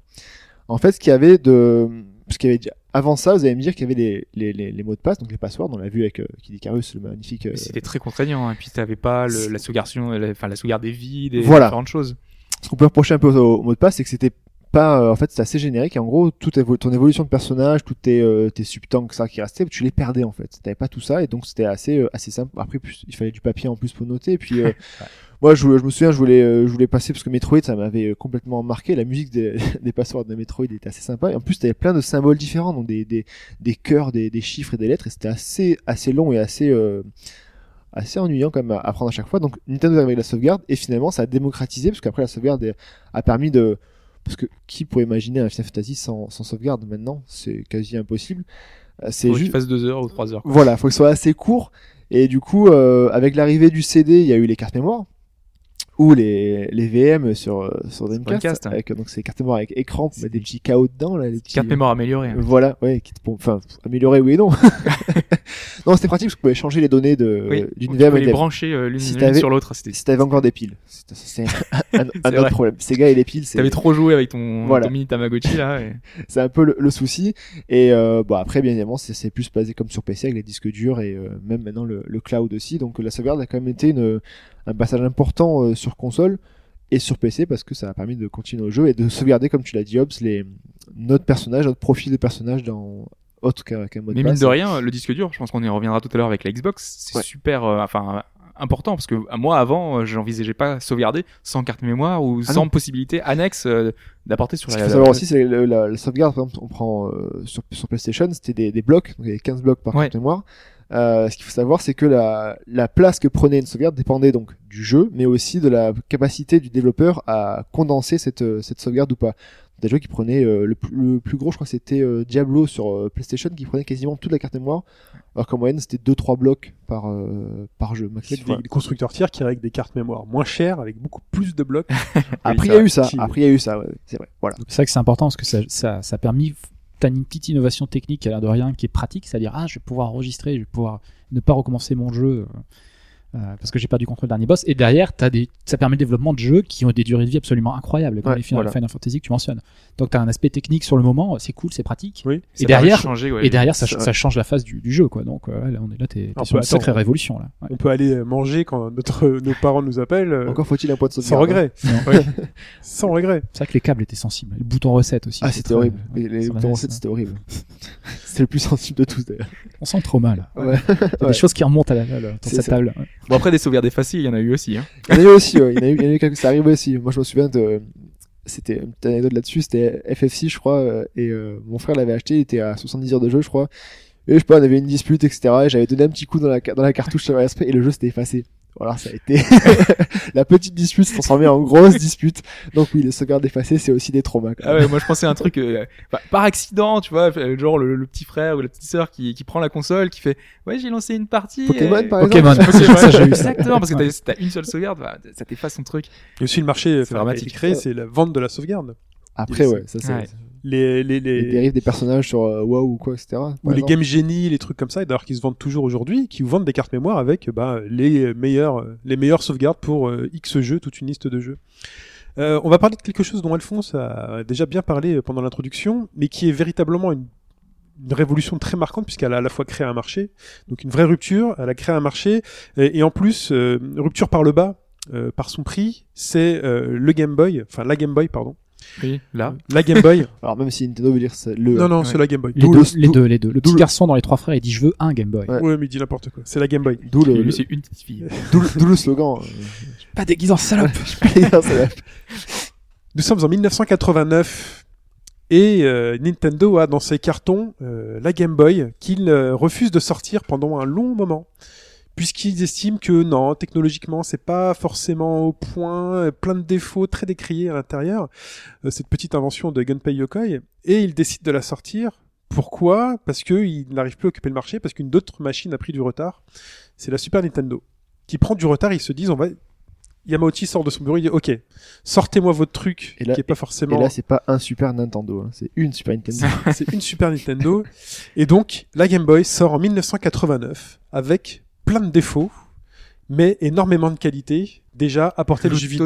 En fait, ce qu'il y avait de, parce qu'il y avait déjà, avant ça, vous allez me dire qu'il y avait les, les, les, les mots de passe, donc les passwords, on l'a vu avec euh, Kid Icarus, le magnifique. euh, C'était très contraignant. Et puis t'avais pas le, la sauvegarde, enfin la sauvegarde des vies, des Voilà. différentes choses. ce qu'on peut reprocher un peu au, au mot de passe, c'est que c'était pas, euh, en fait, c'était assez générique. Et en gros, toute ton évolution de personnage, tous tes, euh, tes subtanks, ça qui restaient, tu les perdais en fait. T'avais pas tout ça, et donc c'était assez, euh, assez simple. Après, il fallait du papier en plus pour noter. Et puis, moi, je, me souviens, je voulais, euh, je voulais passer parce que Metroid, ça m'avait complètement marqué. La musique des, des passwords de Metroid était assez sympa. Et en plus, t'avais plein de symboles différents, donc des, des, des cœurs, des, des chiffres et des lettres. Et c'était assez, assez long et assez, euh, assez ennuyant quand même à apprendre à chaque fois. Donc Nintendo avec la sauvegarde et finalement ça a démocratisé parce qu'après la sauvegarde a permis de parce que qui pourrait imaginer un Final Fantasy sans, sans sauvegarde maintenant? C'est quasi impossible. Euh, C'est juste fasse deux heures ou trois heures. quoi. voilà, faut que ce soit assez court. Et du coup, euh, avec l'arrivée du CD, il y a eu les cartes mémoire ou les, les VM sur euh, sur Dreamcast, Dreamcast, hein. avec donc c'est cartes mémoire avec écran pour mettre des petits KO dedans là, les petits Carte mémoire améliorée. hein. voilà, ouais, qui te- enfin améliorer oui et non. non, c'était pratique parce qu'on pouvait changer les données de Oui. d'une Tu VM pouvais et les de- brancher euh, l'une Si sur l'autre. C'était. si t'avais encore des piles. C'est un, autre problème. Sega et les piles, c'est T'avais trop joué avec ton, Voilà. ton mini Tamagotchi là. Et... c'est un peu le, le souci. Et euh, bon après bien évidemment c'est c'est plus basé comme sur PC avec les disques durs et euh, même maintenant le, le cloud aussi. Donc la sauvegarde a quand même été une, un passage important euh, sur console et sur PC parce que ça a permis de continuer au jeu et de sauvegarder comme tu l'as dit Hobbs les notre personnage, notre profil de personnage dans autre qu'un qu'un mot de Mais mine passe. de rien, le disque dur, je pense qu'on y reviendra tout à l'heure avec la Xbox, c'est Ouais. super, euh, enfin important parce que moi avant, euh, j'envisageais pas sauvegarder sans carte mémoire ou Ah sans non. possibilité annexe euh, d'apporter sur Ce la. qu'il faut savoir aussi, c'est le- la, la sauvegarde, par exemple, on prend euh, sur, sur PlayStation, c'était des, des blocs, donc il y avait 15 blocs par Ouais. carte mémoire. Euh, ce qu'il faut savoir, c'est que la, la place que prenait une sauvegarde dépendait donc du jeu, mais aussi de la capacité du développeur à condenser cette, euh, cette sauvegarde ou pas. Des jeux qui prenaient euh, le, plus- le plus gros, je crois, que c'était euh, Diablo sur euh, PlayStation, qui prenait quasiment toute la carte mémoire, alors qu'en moyenne c'était 2-3 blocs par euh, par jeu maximum. des, des constructeurs tiers qui règlent des cartes mémoire moins chères avec beaucoup plus de blocs. Après il y a eu ça, après il y a eu ça, ouais, c'est vrai. Voilà. C'est vrai que c'est important parce que ça, ça, ça a permis. T'as une petite innovation technique a l'air de rien, qui est pratique, c'est-à-dire ah je vais pouvoir enregistrer, je vais pouvoir ne pas recommencer mon jeu euh, parce que j'ai perdu contrôle du dernier boss. Et derrière, des, ça permet le développement de jeux qui ont des durées de vie absolument incroyables, comme Ouais, les Final, voilà. Final Fantasy que tu mentionnes. Donc t'as un aspect technique sur le moment, c'est cool, c'est pratique. Oui. Ça Et derrière, changer, ouais. et derrière, ça, change la face du, du jeu, quoi. Donc euh, là, on est là, t'es sur une sacrée révolution là. Ouais. On peut aller manger quand notre, nos parents nous appellent. euh, Encore faut-il un point de sans sauvegarde. regret. Non. Sans regret. C'est vrai que les câbles étaient sensibles. Le bouton recette aussi. Ah c'est c'était horrible. ouais, Les, boutons recettes, c'était horrible. c'était le plus sensible de tous d'ailleurs. On sent trop mal. Il y a des choses qui remontent à la, table. Bon, après, des sauvegardes effacées, il y en a eu aussi. Hein. Il y en a eu aussi, ouais. il, y en a eu, il y en a eu quelques, ça arrivait aussi. Moi, je me souviens de, c'était une petite anecdote là-dessus, c'était FF6, je crois, euh, et euh, mon frère l'avait acheté, il était à 70 heures de jeu, je crois. Et je sais pas, on avait une dispute, etc. Et j'avais donné un petit coup dans la, dans la cartouche sur et le jeu s'était effacé. Voilà, ça a été la petite dispute s'est transformée en grosse dispute. Donc oui, les sauvegardes effacées, c'est aussi des traumas. quand Ah ouais, moi je pensais à un truc euh, enfin, par accident, tu vois, euh, genre le, le petit frère ou la petite sœur qui, qui prend la console, qui fait ouais j'ai lancé une partie. Pokémon, et- par Pokémon, exemple. ça, ça, j'ai eu ça. Exactement, parce que t'as t'as une seule sauvegarde, bah, ça t'efface son truc. Et aussi le marché dramatique. créé, c'est la vente de la sauvegarde. Après, ouais, ça c'est Ouais. Les, les, les, les dérives des personnages sur euh, WoW ou quoi, etc. ou les. Game Genie, les trucs comme ça, et d'ailleurs qui se vendent toujours aujourd'hui, qui vous vendent des cartes mémoire avec bah, les meilleures, les meilleures sauvegardes pour euh, X jeux, toute une liste de jeux. Euh, on va parler de quelque chose dont Alphonse a déjà bien parlé pendant l'introduction, mais qui est véritablement une, une révolution très marquante puisqu'elle a à la fois créé un marché, donc une vraie rupture, elle a créé un marché, et, et en plus euh, rupture par le bas, euh, par son prix, c'est euh, le Game Boy, enfin la Game Boy pardon, Oui, là. la Game Boy. Alors même si Nintendo veut dire c'est le. non non, Ouais. c'est la Game Boy. Les deux, le- les deux, les deux. Le petit garçon dans les trois frères, il dit je veux un Game Boy. Ouais. Ouais, mais il dit n'importe quoi. C'est la Game Boy. D'où le, c'est une petite fille. d'où le- d'où le slogan. Pas déguisé en salope. euh, Nous sommes en 1989 et euh, Nintendo a dans ses cartons euh, la Game Boy qu'il euh, refuse de sortir pendant un long moment puisqu'ils estiment que non, technologiquement, c'est pas forcément au point, plein de défauts très décriés à l'intérieur, euh, cette petite invention de Gunpei Yokoi, et ils décident de la sortir. Pourquoi? Parce qu'ils n'arrivent plus à occuper le marché, parce qu'une autre machine a pris du retard. C'est la Super Nintendo qui prend du retard. Ils se disent, on va Yamauchi sort de son bureau, il dit OK, sortez-moi votre truc Et là- qui est pas Et forcément là, c'est pas un Super Nintendo, hein, c'est une Super Nintendo. c'est une Super Nintendo et donc la Game Boy sort en 1989 avec plein de défauts mais énormément de qualité. Déjà apporter le jeu vidéo,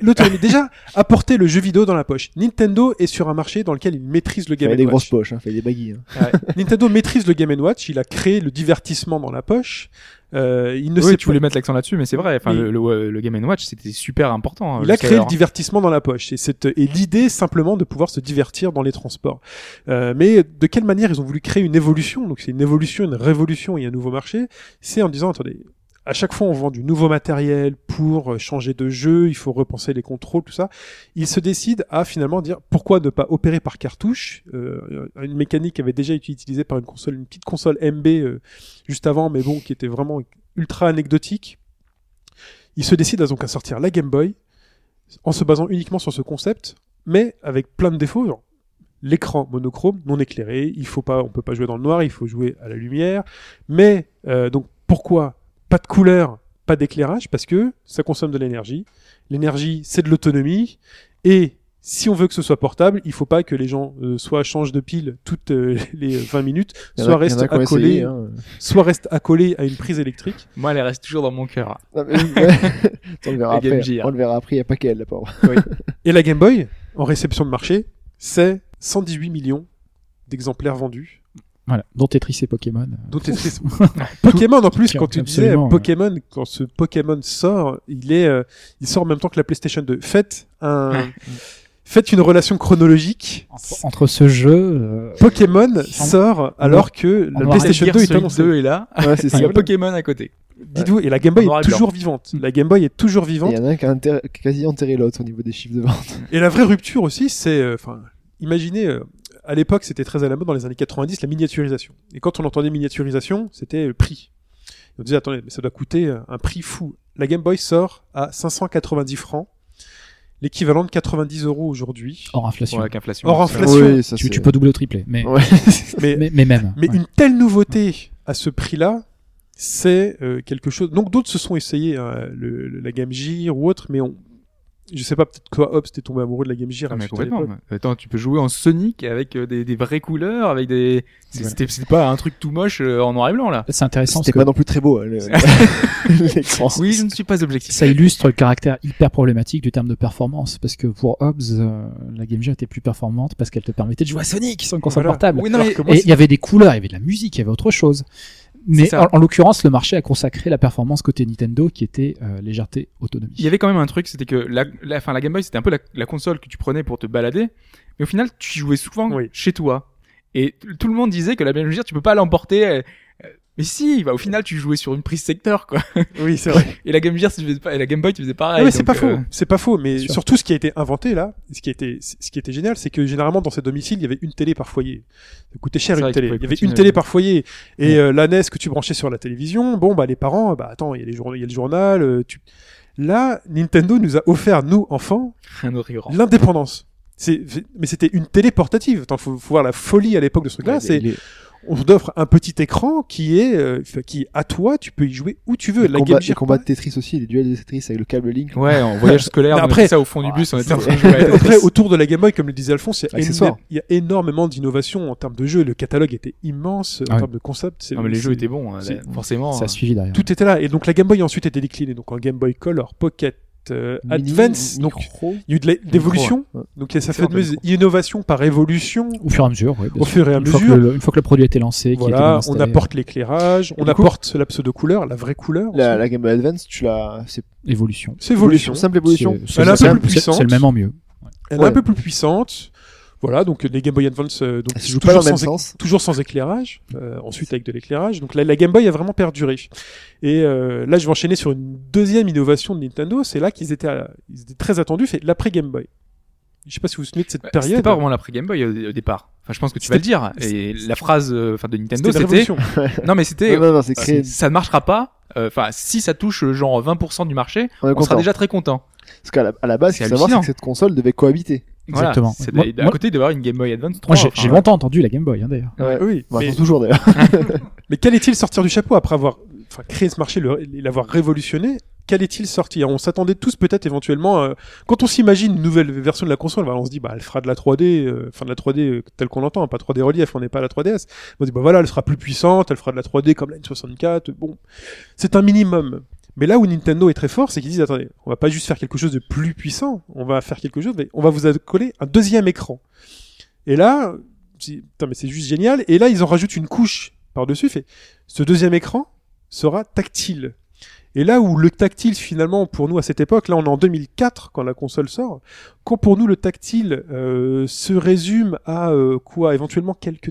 l'autonomie. Déjà apporter le jeu vidéo dans la poche. Nintendo est sur un marché dans lequel il maîtrise le Il Game fait des grosses Watch. poches, hein, fait des baguilles. hein. Nintendo maîtrise le Game Watch. Il a créé le divertissement dans la poche. Euh, il ne oui, sait tu voulais mettre l'accent là-dessus, mais c'est vrai. Enfin, le, le, le Game Watch, c'était super important. hein, Il a créé le divertissement dans la poche et, cette, et l'idée simplement de pouvoir se divertir dans les transports. Euh, mais de quelle manière ils ont voulu créer une évolution? Donc c'est une évolution, une révolution et un nouveau marché. C'est en disant attendez, à chaque fois on vend du nouveau matériel pour euh, changer de jeu, il faut repenser les contrôles, tout ça. Ils se décident à finalement dire pourquoi ne pas opérer par cartouche, euh, une mécanique qui avait déjà été utilisée par une console, une petite console MB euh, juste avant, mais bon qui était vraiment ultra anecdotique. Ils se décident donc à sortir la Game Boy en se basant uniquement sur ce concept, mais avec plein de défauts. L'écran monochrome, non éclairé, il faut pas, on peut pas jouer dans le noir, il faut jouer à la lumière. Mais euh, donc pourquoi pas de couleur, pas d'éclairage Parce que ça consomme de l'énergie. L'énergie, c'est de l'autonomie, et si on veut que ce soit portable, il faut pas que les gens euh, soit changent de pile toutes euh, les 20 minutes, Il y en soit restent accolés, essayé, hein. soit restent accolés à une prise électrique. Moi, elle reste toujours dans mon cœur. Ouais. on le verra après. Gear. On le verra après, il y a pas qu'elle, la pauvre. Et la Game Boy, en réception de marché, c'est 118 millions d'exemplaires vendus. Voilà. Dont Tetris et Pokémon. Dont Tetris- Pokémon en plus, quand tu absolument, disais Pokémon, quand ce Pokémon sort, il est, euh, il sort en même temps que la PlayStation 2. Faites un, faites une relation chronologique. Entre, entre ce jeu, euh, Pokémon sort alors que la PlayStation Gear 2 est Solid annoncée. 2 est là. Ouais, c'est Il ça. y a Pokémon à côté. Dites-vous, et la Game Boy est blanc. toujours vivante. La Game Boy est toujours Il vivante. y en a un qui a quasi enterré l'autre au niveau des chiffres de vente. Et la vraie rupture aussi, c'est, euh, enfin, imaginez, euh, à l'époque, c'était très à la mode dans les années 90, la miniaturisation. Et quand on entendait miniaturisation, c'était le prix. Et on disait, attendez, mais ça doit coûter euh, un prix fou. La Game Boy sort à 590 francs, l'équivalent de 90 euros aujourd'hui. Hors inflation. Ouais, avec inflation. Hors inflation. Oui, ça, tu, peux doubler ou tripler, mais, Ouais. Mais, mais, mais même. mais ouais. une telle nouveauté à ce prix-là, c'est euh, quelque chose. Donc d'autres se sont essayés, hein, le, le- la Game Gear ou autre, mais on, je sais pas, peut-être que toi, Hobbs, t'es tombé amoureux de la Game Gear. Ah, mais complètement. Attends, tu peux jouer en Sonic avec euh, des, des vraies couleurs, avec des. C'était pas un truc tout moche euh, en noir et blanc là. C'est intéressant C'était que pas non plus très beau, hein, le-. Oui, je ne suis pas objectif. ça illustre le caractère hyper problématique du terme de performance. Parce que pour Hobbs, euh, la Game Gear était plus performante parce qu'elle te permettait de jouer à Sonic sur une console Voilà. portable. Oui, non, mais Et il y avait des couleurs, il y avait de la musique, il y avait autre chose. Mais en, en l'occurrence, le marché a consacré la performance côté Nintendo qui était euh, légèreté, autonomie. Il y avait quand même un truc, c'était que la, la, enfin, la Game Boy, c'était un peu la, la console que tu prenais pour te balader, mais au final, tu jouais souvent Oui. chez toi. Et tout le monde disait que la Game Gear, tu peux pas l'emporter. euh, euh, Mais si, bah, au final, tu jouais sur une prise secteur, quoi. Oui, c'est vrai. Et la Game Gear, tu faisais pas, et la Game Boy, tu faisais pareil. Ah, mais c'est pas faux, euh, c'est pas faux, mais surtout ce qui a été inventé là, ce qui était, ce qui était génial, c'est que généralement dans ces domiciles, il y avait une télé par foyer. Ça coûtait cher une télé. Il y avait une télé par foyer et Ouais. euh, la NES que tu branchais sur la télévision, bon bah les parents, bah attends, il y a les journaux, il y a le journal, euh, tu... Là, Nintendo nous a offert nous enfants l'indépendance. Mais c'était une télé portative. Attends, faut, faut voir la folie à l'époque de ce truc-là. Ouais, c'est, les- on t'offre un petit écran qui est, euh, qui est à toi, tu peux y jouer où tu veux. Les La combats, Game les combats de Tetris aussi, les duels de Tetris avec le câble Link. Ouais, en voyage scolaire, Mais on après- ça au fond du bus, on était en train de c'est- jouer à Après, autour de la Game Boy, comme le disait Alphonse, il y a, Accessoires. éno- il y a énormément d'innovations en termes de jeux. Le catalogue était immense en Ouais. termes de concept. Non, mais les jeux étaient bons, hein, forcément. ça a euh, suivi derrière. Tout était là. Et donc la Game Boy a ensuite été déclinée donc en Game Boy Color, Pocket, euh, Mini, Advance. Donc micro. il y a eu de ouais. Donc il y a fameuse micro. innovation par évolution. Au fur et à mesure, Au sûr. fur et à une, fois que mesure. le, une fois que le produit a été lancé, Voilà, on apporte l'éclairage, on coup- apporte la pseudo couleur, la vraie couleur. La, la Game Boy Advance, tu l'as, c'est évolution. C'est évolution. simple évolution. C'est- Elle est un peu plus puissante. C'est le même en mieux. Elle est Ouais. un peu plus puissante. Voilà, donc les Game Boy Advance, euh, donc pas dans toujours sans, sens. toujours sans éclairage, euh, ensuite avec de l'éclairage. Donc la, la Game Boy a vraiment perduré. Et euh, là, je vais enchaîner sur une deuxième innovation de Nintendo. C'est là qu'ils étaient, à- ils étaient très attendus, c'est l'après Game Boy. Je sais pas si vous vous souvenez de cette Bah, période. C'était pas vraiment l'après Game Boy au, au départ. Enfin, je pense que tu vas le dire. Et la phrase, euh, enfin, de Nintendo, C'était. Non, mais c'était. Non, non, non, c'est créé. Ça ne marchera pas. euh, Enfin, si ça touche euh, genre 20% du marché, On on sera content. déjà très content. Parce qu'à la, à la base, qu'il faut savoir, que cette console devait cohabiter. Voilà. Exactement. C'est Moi- des- à moi- côté d'avoir une Game Boy Advance 3. Moi, j'ai enfin, j'ai longtemps entendu la Game Boy, hein, d'ailleurs. Ouais. Oui, Bah, mais, toujours d'ailleurs. mais qu'allait-il sortir du chapeau après avoir enfin, créé ce marché l'avoir révolutionné? Qu'allait-il sortir? On s'attendait tous peut-être éventuellement, euh, quand on s'imagine une nouvelle version de la console, bah, on se dit bah elle fera de la 3D, euh, enfin de la 3D euh, telle qu'on l'entend, hein, pas 3D relief, on n'est pas à la 3DS. On se dit bah voilà, elle sera plus puissante, elle fera de la 3D comme la N64. Bon, c'est un minimum. Mais là où Nintendo est très fort, c'est qu'ils disent attendez, on va pas juste faire quelque chose de plus puissant, on va faire quelque chose, mais on va vous coller un deuxième écran. Et là, c'est- juste génial. Et là, ils en rajoutent une couche par-dessus. Fait, ce deuxième écran sera tactile. Et là où le tactile, finalement, pour nous à cette époque, là on est en 2004 quand la console sort, quand pour nous le tactile euh, se résume à euh, quoi? Éventuellement quelques...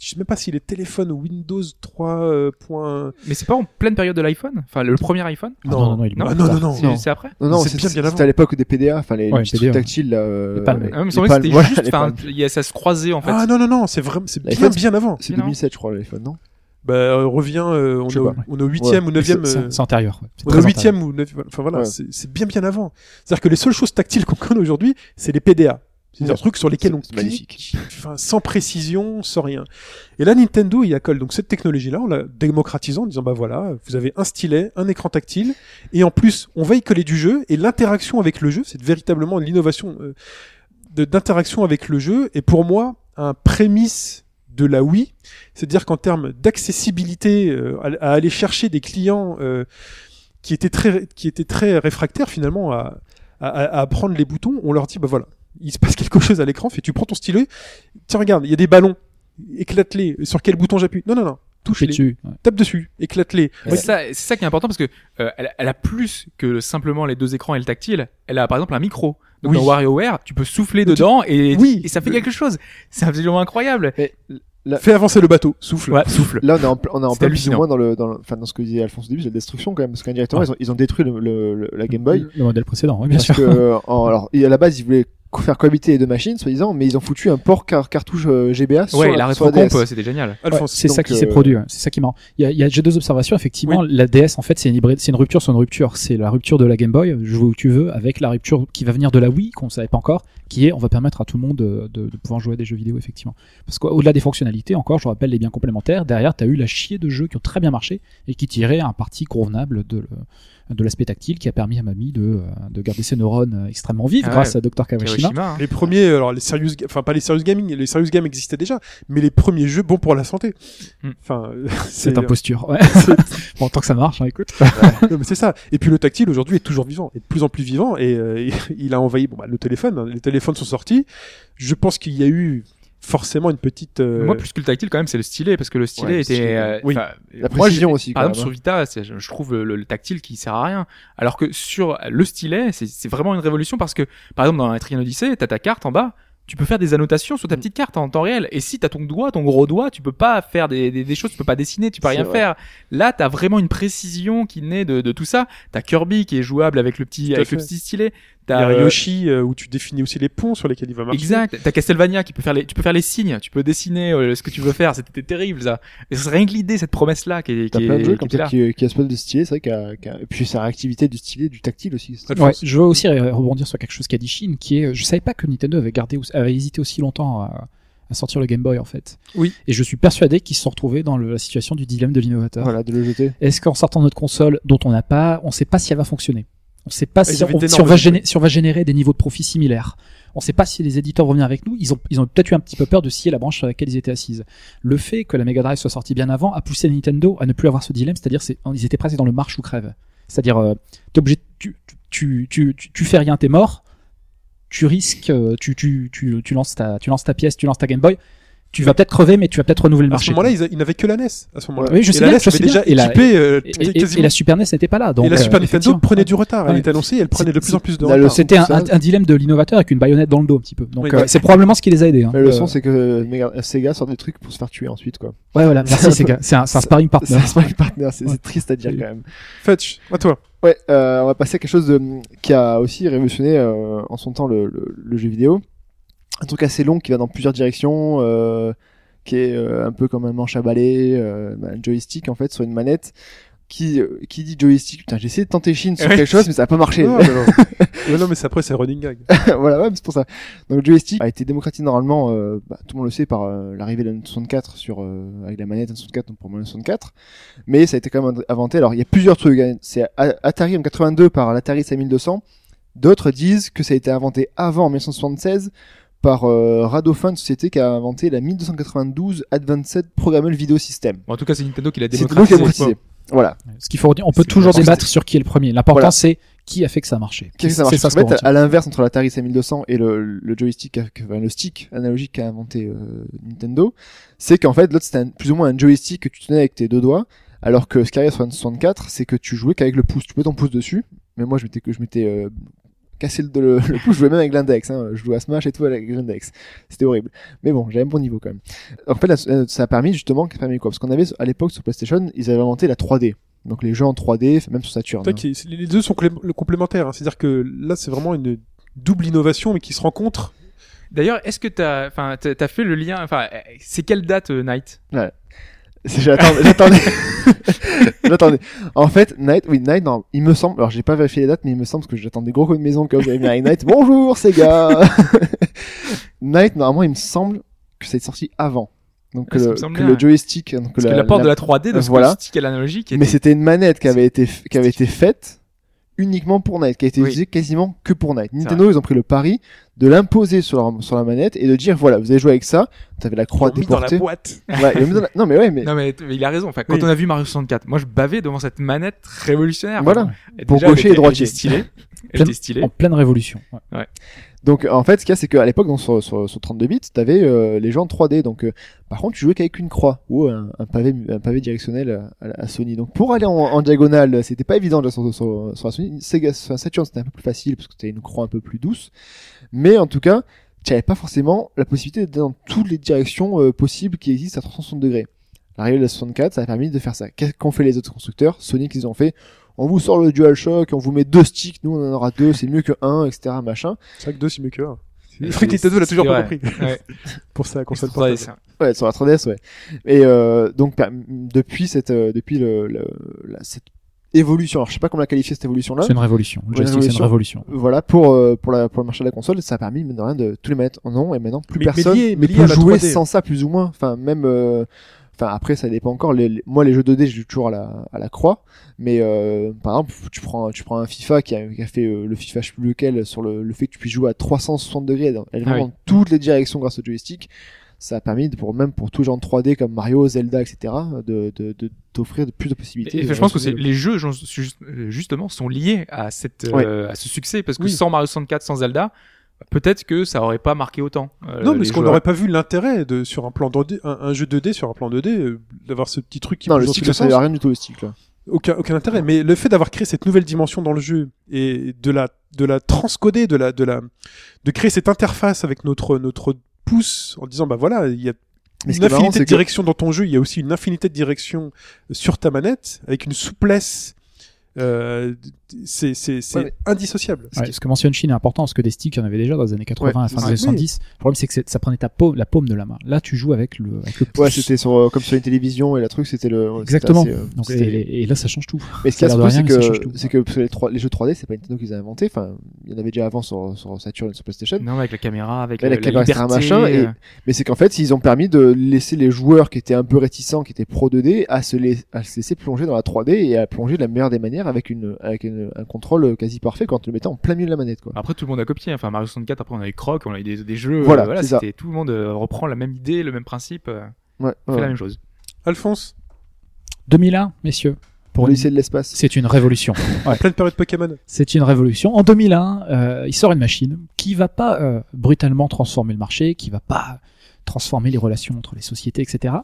Je sais même pas si les téléphones Windows 3. euh, point- Mais c'est pas en pleine période de l'iPhone Enfin, le premier iPhone Ah non, non, non, non, non, non. C'est- Non. C'est après Non, non, C'est bien, bien avant. C'était à l'époque des PDA, enfin les, Ouais, les PDA. trucs tactiles là. euh, Les palmes. Ah, me les palmes, c'était voilà, juste, les enfin, palmes. il y a- ça se croisait en fait. Ah non, non, non, c'est vraiment, c'est bien, bien avant. C'est Non. 2007, je crois, l'iPhone, non Bah, euh, revient, euh, on, est au, on est au huitième ou neuvième. C'est- euh, C'est c'est antérieur. ouais. On est au ou neuvième. Enfin voilà, Ouais. c'est bien bien avant. C'est-à-dire que les seules choses tactiles qu'on connaît aujourd'hui, c'est les PDA. C'est des trucs sur lesquels on clique, magnifique. enfin, sans précision, sans rien. Et là, Nintendo, il accole donc cette technologie-là en la démocratisant, en disant bah voilà, vous avez un stylet, un écran tactile, et en plus, on va y coller du jeu, et l'interaction avec le jeu, c'est véritablement l'innovation euh, d'interaction avec le jeu, et pour moi, un prémisse de la Wii, c'est-à-dire qu'en termes d'accessibilité euh, à, à aller chercher des clients euh, qui étaient très qui étaient très réfractaires finalement à, à, à apprendre les boutons, on leur dit bah voilà, il se passe quelque chose à l'écran, fait tu prends ton stylet, tiens regarde, il y a des ballons, éclate-les, sur quel bouton j'appuie? Non non non, touche dessus. ouais. tape dessus, éclate-les. C'est ça, qui est important parce que euh, elle, a- elle a plus que simplement les deux écrans et le tactile. Elle a par exemple un micro. Donc Oui. dans WarioWare, tu peux souffler dedans et, Oui. et ça fait quelque chose. C'est absolument incroyable. Fais avancer le bateau, souffle. Ouais, souffle. Là, on est en, pl- on est en C'est plein plus ou moins dans le, dans le, enfin, dans ce que disait Alphonse au début, c'est la destruction quand même, parce qu'indirectement, Ouais. ils, ont, ils ont détruit le, le- le- la Game Boy. Le modèle précédent, oui, bien parce sûr. que, en- alors, et à la base, ils voulaient faire cohabiter les deux machines, soi-disant, mais ils ont foutu un port car- cartouche euh, GBA sur, Ouais, la, la sur la rétrocomp, DS. euh, c'était génial. Ouais, Alphonse. c'est ça qui s'est euh, produit. ouais. C'est ça qui est marrant. Il y a, j'ai deux observations. Effectivement, la DS, en fait, c'est une une rupture sur une rupture. C'est la rupture de la Game Boy, je vois où tu veux, avec la rupture qui va venir de la Wii, qu'on ne savait pas encore, qui est, on va permettre à tout le monde de, de- de pouvoir jouer à des jeux vidéo, effectivement. Parce qu'au-delà des fonctionnalités, encore, je rappelle les biens complémentaires, derrière, tu as eu la chier de jeux qui ont très bien marché et qui tiraient un parti convenable de, le- de l'aspect tactile qui a permis à Mamie de, euh, de garder ses neurones euh, extrêmement vifs Ah grâce ouais. à Dr. Kawashima. Hein. Les premiers, euh, alors les serious, enfin pas les serious gaming, les serious games existaient déjà, mais les premiers jeux bons pour la santé. Hmm. Enfin, C'est c'est imposture. Ouais. bon, tant que ça marche, hein, écoute. Non, mais c'est ça. Et puis le tactile aujourd'hui est toujours vivant, est de plus en plus vivant et euh, il a envahi bon, bah, le téléphone. hein. Les téléphones sont sortis. Je pense qu'il y a eu forcément une petite. euh, Moi, plus que le tactile, quand même, c'est le stylet, parce que le stylet Ouais, le était. stylet, euh, oui. La moi, précision j'ai- aussi, Par exemple, même, sur Vita, c'est- je je trouve le, le tactile qui sert à rien. Alors que sur le stylet, c'est c'est vraiment une révolution parce que, par exemple, dans un Trian Odyssey, t'as ta carte en bas. Tu peux faire des annotations sur ta Mm. petite carte en temps réel. Et si t'as ton doigt, ton gros doigt, tu peux pas faire des, des, des choses, tu peux pas dessiner, tu peux rien vrai. faire. Là, t'as vraiment une précision qui naît de, de tout ça. T'as Kirby qui est jouable avec le petit, avec le petit stylet. T'as euh, Yoshi euh, où tu définis aussi les ponts sur lesquels il va marcher. Exact. T'as Castlevania qui peut faire les, tu peux faire les signes, tu peux dessiner euh, ce que tu veux faire. C'était terrible ça. Et c'est rien que l'idée, cette promesse-là qui est, T'as qui plein de est- jeux qui comme ça là. qui, qui a ce de stylet, c'est vrai qu'il y a, qu'il y a- et puis sa réactivité du stylet, du tactile aussi. Ouais, je veux aussi euh, rebondir sur quelque chose qu'a dit Shin, qui est, je savais pas que Nintendo avait gardé, avait hésité aussi longtemps à, à sortir le Game Boy en fait. Oui. Et je suis persuadé qu'ils se sont retrouvés dans le- la situation du dilemme de l'innovateur. Voilà, de le jeter. Est-ce qu'en sortant notre console, dont on n'a pas, on sait pas si elle va fonctionner? On sait pas Ils si on, si d'énormes on va générer, si on va générer des niveaux de profit similaires. On sait pas si les éditeurs vont venir avec nous. Ils ont, ils ont peut-être eu un petit peu peur de scier la branche sur laquelle ils étaient assises. Le fait que la Mega Drive soit sortie bien avant a poussé Nintendo à ne plus avoir ce dilemme, c'est-à-dire c'est, ils étaient presque dans le marche ou crève. C'est-à-dire, euh, obligé, tu, tu, tu, tu, tu fais rien, t'es mort. Tu risques, euh, tu, tu, tu, tu lances ta, tu lances ta pièce, tu lances ta Game Boy. Tu vas peut-être crever, mais tu vas peut-être renouveler le À marché. ce moment-là, ils, n'avaient que la NES. À ce moment-là. Oui, je et sais la bien, NES je avait sais bien. déjà Et la- équipé euh, Et, et- quasiment. et la Super NES n'était pas là. Donc, et la euh, Super Nintendo prenait du retard. Elle Ouais. est annoncée, elle prenait de plus en plus de le retard. C'était un, Ça- un- un dilemme de l'innovateur avec une baïonnette dans le dos un petit peu. Donc Oui, euh, ouais. c'est probablement ce qui les a aidés. Hein. La leçon, Euh, c'est que Sega sort des trucs pour se faire tuer ensuite, quoi. ouais voilà, merci Sega. C'est un, sparring partner. C'est un sparring partner, c'est triste à dire quand même. Fetch, à toi. Ouais, euh, on va passer à quelque chose de, qui a aussi révolutionné euh, en son temps le, le, le jeu vidéo. Un truc assez long qui va dans plusieurs directions, euh, qui est euh, un peu comme un manche à balai, euh, un joystick en fait sur une manette. Qui, euh, qui dit joystick Putain, j'ai essayé de tenter Chine sur Ouais. quelque chose, mais ça a pas marché. Non, mais non. Mais non, mais c'est après, c'est running gag. voilà, ouais, mais c'est pour ça. Donc joystick a été démocratisé normalement, euh, bah, tout le monde le sait, par euh, l'arrivée de la 64 sur euh, avec la manette 64 donc pour moi 64. Mais ça a été quand même inventé. Alors il y a plusieurs trucs. hein. C'est Atari en 82 par l'Atari 5200. D'autres disent que ça a été inventé avant en 1976 par euh, Radofin, une société qui a inventé la 1292 Advanced Programmable Video System. Bon, en tout cas, c'est Nintendo qui l'a démocratisé. démocratisé. Voilà. Ce qu'il faut redire, on peut toujours débattre sur qui est le premier. L'important Voilà. c'est qui a fait que ça a marché. Qu'est-ce que ça C'est marche ça En qu'on fait, retient. à l'inverse entre l'Atari 5200 et le, le joystick, qu'a- enfin, le stick analogique qu'a inventé euh, Nintendo, c'est qu'en fait l'autre c'était plus ou moins un joystick que tu tenais avec tes deux doigts, alors que qui la 64, c'est que tu jouais qu'avec le pouce. Tu mets ton pouce dessus, mais moi je m'étais que je m'étais euh, cassé le, le, le pouce, je jouais même avec l'index, hein, je jouais à Smash et tout avec l'index. C'était horrible. Mais bon, j'avais un bon niveau quand même. En fait, là, ça a permis justement, ça a permis quoi Parce qu'on avait à l'époque sur PlayStation, ils avaient inventé la 3D. Donc les jeux en 3D, même sur Saturn. Hein. les deux sont complémentaires. hein. C'est-à-dire que là, c'est vraiment une double innovation, mais qui se rencontrent. D'ailleurs, est-ce que t'as, enfin, t'as fait le lien, enfin, c'est quelle date, euh, Night C'est- J'attendais. J'attendais. En fait, Night, oui, Night, non, il me semble, alors j'ai pas vérifié les dates, mais il me semble parce que j'attendais gros comme de maison avez mis avec Night. Bonjour, Sega! Night, normalement, il me semble que ça est sorti avant. Donc, Ah, que, le, semble que bien, le joystick, donc Parce la- que l'apport la- de la 3D de ce voilà. stick à l'analogique mais était... c'était une manette qui avait été, qui avait été faite uniquement pour Night, qui a été Oui. utilisée quasiment que pour Night. Nintendo, ils ont pris le pari de l'imposer sur la, sur la manette et de dire, voilà, vous allez jouer avec ça, t'avais la croix Ils l'ont mis dans la déportée. boîte. Ouais, ils l'ont mis dans la- Non, mais ouais, mais Non mais, mais il a raison. Enfin, quand Oui. on a vu Mario 64, moi je bavais devant cette manette révolutionnaire. voilà. Et Pour gaucher et droitier. était stylée. Elle Plein- était stylée. En pleine révolution. Ouais. Donc en fait, ce qu'il y a, c'est qu'à l'époque, donc, sur, sur, sur 32 bits, t'avais euh, les gens en 3D. Donc euh, par contre, tu jouais qu'avec une croix ou un, pavé, un pavé directionnel à, Sony. Donc pour aller en, diagonale, c'était pas évident déjà sur, la Sony. Sega, Saturn, c'était un peu plus facile parce que c'était une croix un peu plus douce. Mais en tout cas, tu n'avais pas forcément la possibilité d'être dans toutes les directions euh, possibles qui existent à 360 degrés. L'arrivée de la 64, ça a permis de faire ça. Qu'ont fait les autres constructeurs? Sony, qu'ils ont fait? On vous sort le DualShock, on vous met deux sticks, nous on en aura deux, c'est mieux que un, etc. Machin. C'est vrai que deux, c'est mieux que un. Le truc Nintendo l'a toujours pas Ouais. compris. Ouais. Pour sa console portable. Ouais, sur la 3DS, ouais. Et euh, donc depuis cette, euh, depuis le, le- la- cette évolution, alors je sais pas comment la qualifier cette évolution-là. C'est une révolution. Le Ouais, joystick, c'est une révolution. Voilà pour euh, pour la pour le marché de la console, ça a permis mine de rien de tous les mettre en nom et maintenant plus Mais- mais personne lié- mais lié à peut la jouer 3D. sans ça plus ou moins. Enfin même euh, Enfin après ça dépend encore. Les, les- moi les jeux 2D je joue toujours à la à la croix, mais euh, par exemple tu prends tu prends un FIFA qui a, qui a fait euh, le FIFA je sais plus lequel sur le, le fait que tu puisses jouer à 360 degrés dans, Ah oui. toutes les directions grâce au joystick. Ça a permis de- pour même pour les gens de 3D comme Mario, Zelda, etc. de de de- de plus de possibilités. Et de je pense que c'est les jeux euh, justement sont liés à cette euh, à ce succès parce que Oui. sans Mario 64, sans Zelda, peut-être que ça aurait pas marqué autant. euh, Non, les parce qu'on n'aurait pas vu l'intérêt de sur un plan 2D, un, un jeu 2D sur un plan 2D, euh, d'avoir ce petit truc qui non le stick ça les sert à sens. rien du tout le stick là. Aucun, aucun intérêt. Mais le fait d'avoir créé cette nouvelle dimension dans le jeu et de la de la transcoder, de la de la de créer cette interface avec notre notre pouce en disant bah voilà il y a Mais ce une marrant, infinité de que- directions dans ton jeu, il y a aussi une infinité de directions sur ta manette avec une souplesse. Euh, c'est c'est c'est Ouais, indissociable. Ouais, ce que mentionne Shin est important parce que des sticks, il y en avait déjà dans les années 80 Ouais, à fin des années ça. 70. Le problème, c'est que ça prenait ta paume, la paume de la main. Là, tu joues avec le, avec le pouce. Ouais, c'était sur euh, comme sur une télévision et la truc c'était le Exactement. assez, euh, Donc, et, et là, ça change tout. Mais ce de surtout, c'est que tout. c'est que les, 3 les jeux 3D c'est pas Nintendo qui les a inventés. Enfin, il y en avait déjà avant sur sur Saturn et sur PlayStation. Non, avec la caméra, avec Ouais, la euh, caméra, liberté, machin, et- euh, Mais c'est qu'en fait, ils ont permis de laisser les joueurs qui étaient un peu réticents, qui étaient pro 2D, à se, lais- à se laisser plonger dans la 3D et à plonger de la meilleure des manières avec une avec une- un contrôle quasi parfait quand tu le mettais en plein milieu de la manette quoi. Après, tout le monde a copié. Enfin, Mario 64, après, on a eu Croc, on a eu des, des jeux. Voilà, euh, c'était- Tout le monde euh, reprend la même idée, le même principe, euh, Ouais, fait ouais. la même chose. Alphonse, 2001, messieurs. Pour L'Odyssée de l'espace. C'est une révolution. en pleine période Pokémon. C'est une révolution. En 2001, euh, il sort une machine qui va pas euh, brutalement transformer le marché, qui va pas transformer les relations entre les sociétés, etc.,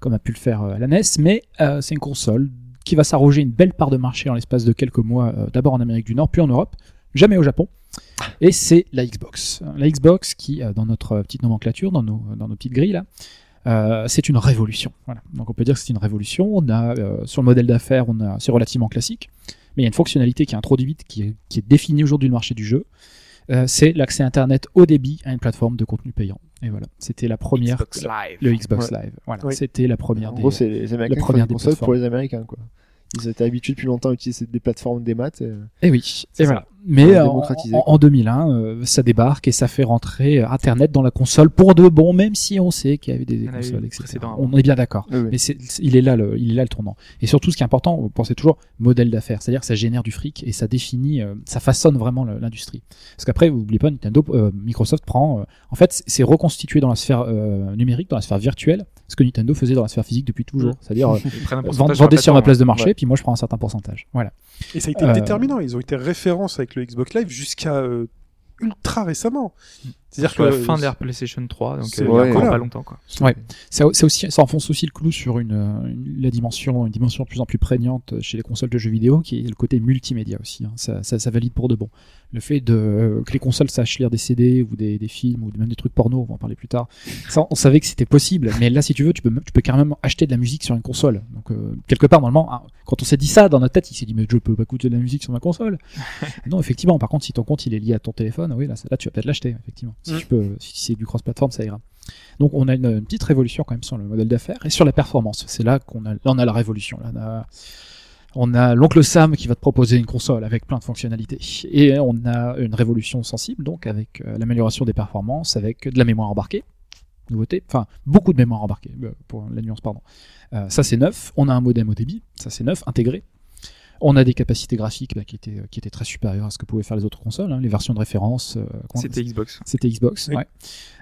comme a pu le faire euh, la NES, mais euh, c'est une console qui va s'arroger une belle part de marché en l'espace de quelques mois, euh, d'abord en Amérique du Nord, puis en Europe, jamais au Japon. Et c'est la Xbox. La Xbox qui, euh, dans notre petite nomenclature, dans nos, dans nos petites grilles là, euh, c'est une révolution. Donc on peut dire que c'est une révolution. On a sur le modèle d'affaires, c'est relativement classique, mais il y a une fonctionnalité qui est introduite, qui est, qui est définie aujourd'hui le marché du jeu. Euh, c'est l'accès Internet haut débit à une plateforme de contenu payant. Et voilà, c'était la première. Xbox Live. Le Xbox Live. Voilà, Oui. c'était la première. En des- gros, c'est les Américains font première des des consoles pour les Américains quoi. Ils étaient habitués depuis longtemps à utiliser des plateformes des maths. Et... Et oui, C'est et voilà. Mais Pour en, en- quoi. en 2001, euh, ça débarque et ça fait rentrer euh, Internet dans la console pour de bon, même si on sait qu'il y avait des consoles, etc. On est bien d'accord. Oui, oui. Mais c'est, il est là le, il est là le tournant. Et surtout, ce qui est important, vous pensez toujours modèle d'affaires, c'est-à-dire que ça génère du fric et ça définit, euh, ça façonne vraiment l'industrie. Parce qu'après, vous oubliez pas, Nintendo, euh, Microsoft prend, euh, en fait, c'est- c'est reconstitué dans la sphère euh, numérique, dans la sphère virtuelle, ce que Nintendo faisait dans la sphère physique depuis toujours. C'est-à-dire euh, prennent un vendre- pourcentage vendez sur ma place de marché, Ouais. puis moi je prends un certain pourcentage. Voilà. Et ça a été Euh, déterminant. Ils ont été référence avec le Xbox Live jusqu'à euh, ultra récemment. C'est-à-dire que la fin de l'ère PlayStation 3, donc C'est- euh, pas longtemps quoi. Ouais. Ça, c'est aussi, ça enfonce aussi le clou sur une, euh, une- la dimension, une dimension de plus en plus prégnante chez les consoles de jeux vidéo, qui est le côté multimédia aussi. hein. Ça, ça, ça valide pour de bon. Le fait de euh, que les consoles sachent lire des CD ou des, des films ou même des trucs porno, on va en parler plus tard. Ça, on savait que c'était possible, mais là, si tu veux, tu peux, même- tu peux carrément acheter de la musique sur une console. Donc euh, quelque part, normalement, hein, quand on s'est dit ça dans notre tête, il s'est dit mais je peux pas écouter de la musique sur ma console. non, effectivement. Par contre, si ton compte il est lié à ton téléphone, oui, là, ça- là tu vas peut-être l'acheter, effectivement. Si Mm. peux, si c'est du cross-platform, ça ira. Donc on a une, une petite révolution quand même sur le modèle d'affaires et sur la performance. C'est là qu'on a, là on a la révolution. Là, on a, on a l'oncle Sam qui va te proposer une console avec plein de fonctionnalités et on a une révolution sensible donc avec euh, l'amélioration des performances, avec de la mémoire embarquée, nouveauté, enfin beaucoup de mémoire embarquée euh, pour la nuance pardon. Euh, ça c'est neuf. On a un modem au débit, ça c'est neuf, intégré. On a des capacités graphiques bah, qui étaient qui étaient très supérieures à ce que pouvaient faire les autres consoles. hein, les versions de référence. euh, C'était Xbox. c'était Xbox. Oui. Ouais.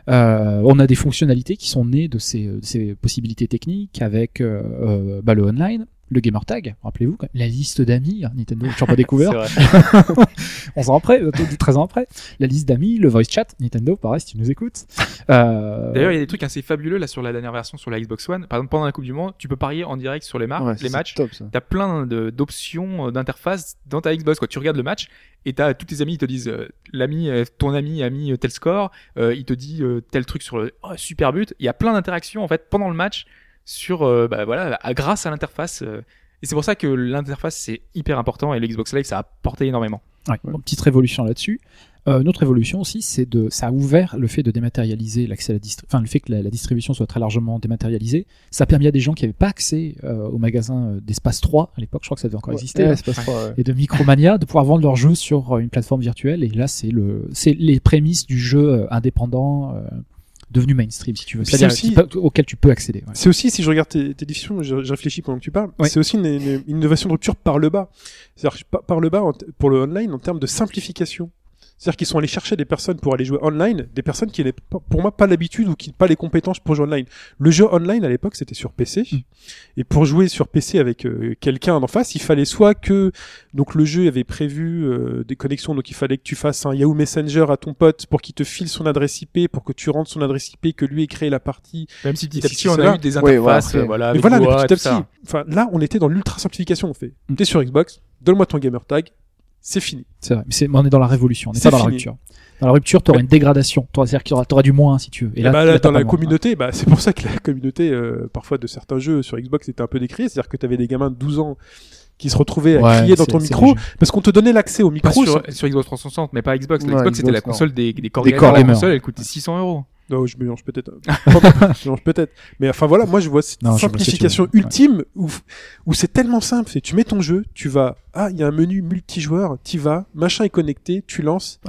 Euh, on a des fonctionnalités qui sont nées de ces, possibilités techniques avec euh, euh, bah, le online, le gamer tag. Rappelez-vous, la liste d'amis. hein, Nintendo, toujours pas découvert. C'est vrai. 11 ans après, euh, 13 ans après. La liste d'amis, le voice chat. Nintendo, pareil, si tu nous écoutes. Euh, D'ailleurs, il y a des trucs assez fabuleux là sur la dernière version sur la Xbox One. Par exemple, pendant la Coupe du Monde, tu peux parier en direct sur les, mar- Ouais, les matchs. T'as plein d'options euh, d'interface dans ta Xbox. Quoi. Tu regardes le match et t'as tous tes amis, ils te disent euh, l'ami, euh, ton ami a mis euh, tel score, euh, il te dit euh, tel truc sur le oh, super but. Il y a plein d'interactions en fait pendant le match sur euh, bah, voilà à- grâce à l'interface. euh. et c'est pour ça que l'interface c'est hyper important et le Xbox Live ça a apporté énormément. Ouais, une petite révolution là-dessus. Euh, une autre évolution aussi, c'est de, ça a ouvert le fait de dématérialiser l'accès à la distri- enfin le fait que la, la distribution soit très largement dématérialisée. Ça a permis à des gens qui n'avaient pas accès euh, au magasin d'Espace 3 à l'époque, je crois que ça devait encore exister, Ouais, hein, ouais. et de Micromania, de pouvoir vendre leurs jeux sur une plateforme virtuelle. Et là, c'est le, c'est les prémices du jeu indépendant euh, devenu mainstream, si tu veux, c'est-à-dire c'est aussi- auquel tu peux accéder. ouais. C'est aussi, si je regarde tes, tes discussions, je, je réfléchis pendant que tu parles, Ouais. c'est aussi une, une- une innovation de rupture par le bas. C'est-à-dire par, le bas pour le online en termes de simplification. C'est-à-dire qu'ils sont allés chercher des personnes pour aller jouer online, des personnes qui n'avaient pas- pour moi pas l'habitude ou qui n'ont pas les compétences pour jouer online. Le jeu online à l'époque c'était sur PC Mm. et pour jouer sur PC avec euh, quelqu'un en face, il fallait soit que donc le jeu avait prévu euh, des connexions, donc il fallait que tu fasses un Yahoo Messenger à ton pote pour qu'il te file son adresse IP, pour que tu rentres son adresse IP, que lui ait créé la partie Même si petit Et à petit on ça, a eu des ouais, ouais, interfaces, euh, voilà, mais voilà, mais petit à petit. Enfin, là, on était dans l'ultra simplification. On fait, Mm. t'es sur Xbox, donne-moi ton gamer tag, c'est fini. C'est vrai, mais c'est, on est dans la révolution, on n'est C'est pas dans la rupture. Dans la rupture, tu auras une dégradation. T'auras- C'est-à-dire qu'il y aura, t'auras du moins si tu veux. Et là, là, là, là, t'as dans la moins. communauté, bah, c'est pour ça que la communauté, euh, parfois de certains jeux sur Xbox était un peu décriée. C'est-à-dire que t'avais des gamins de 12 ans qui se retrouvaient à Ouais, crier dans ton micro parce qu'on te donnait l'accès au micro. sur, Xbox 360, mais pas Xbox. La Ouais, Xbox, c'était la non. console des, des corps Des gamers. corps La gamers. console, elle coûtait 600 euros. Non, je mélange peut-être. je mélange peut-être. Mais enfin voilà, moi je vois cette Non, simplification ultime où, où c'est tellement simple. C'est tu mets ton jeu, tu vas, ah, il y a un menu multijoueur, tu vas, machin est connecté, tu lances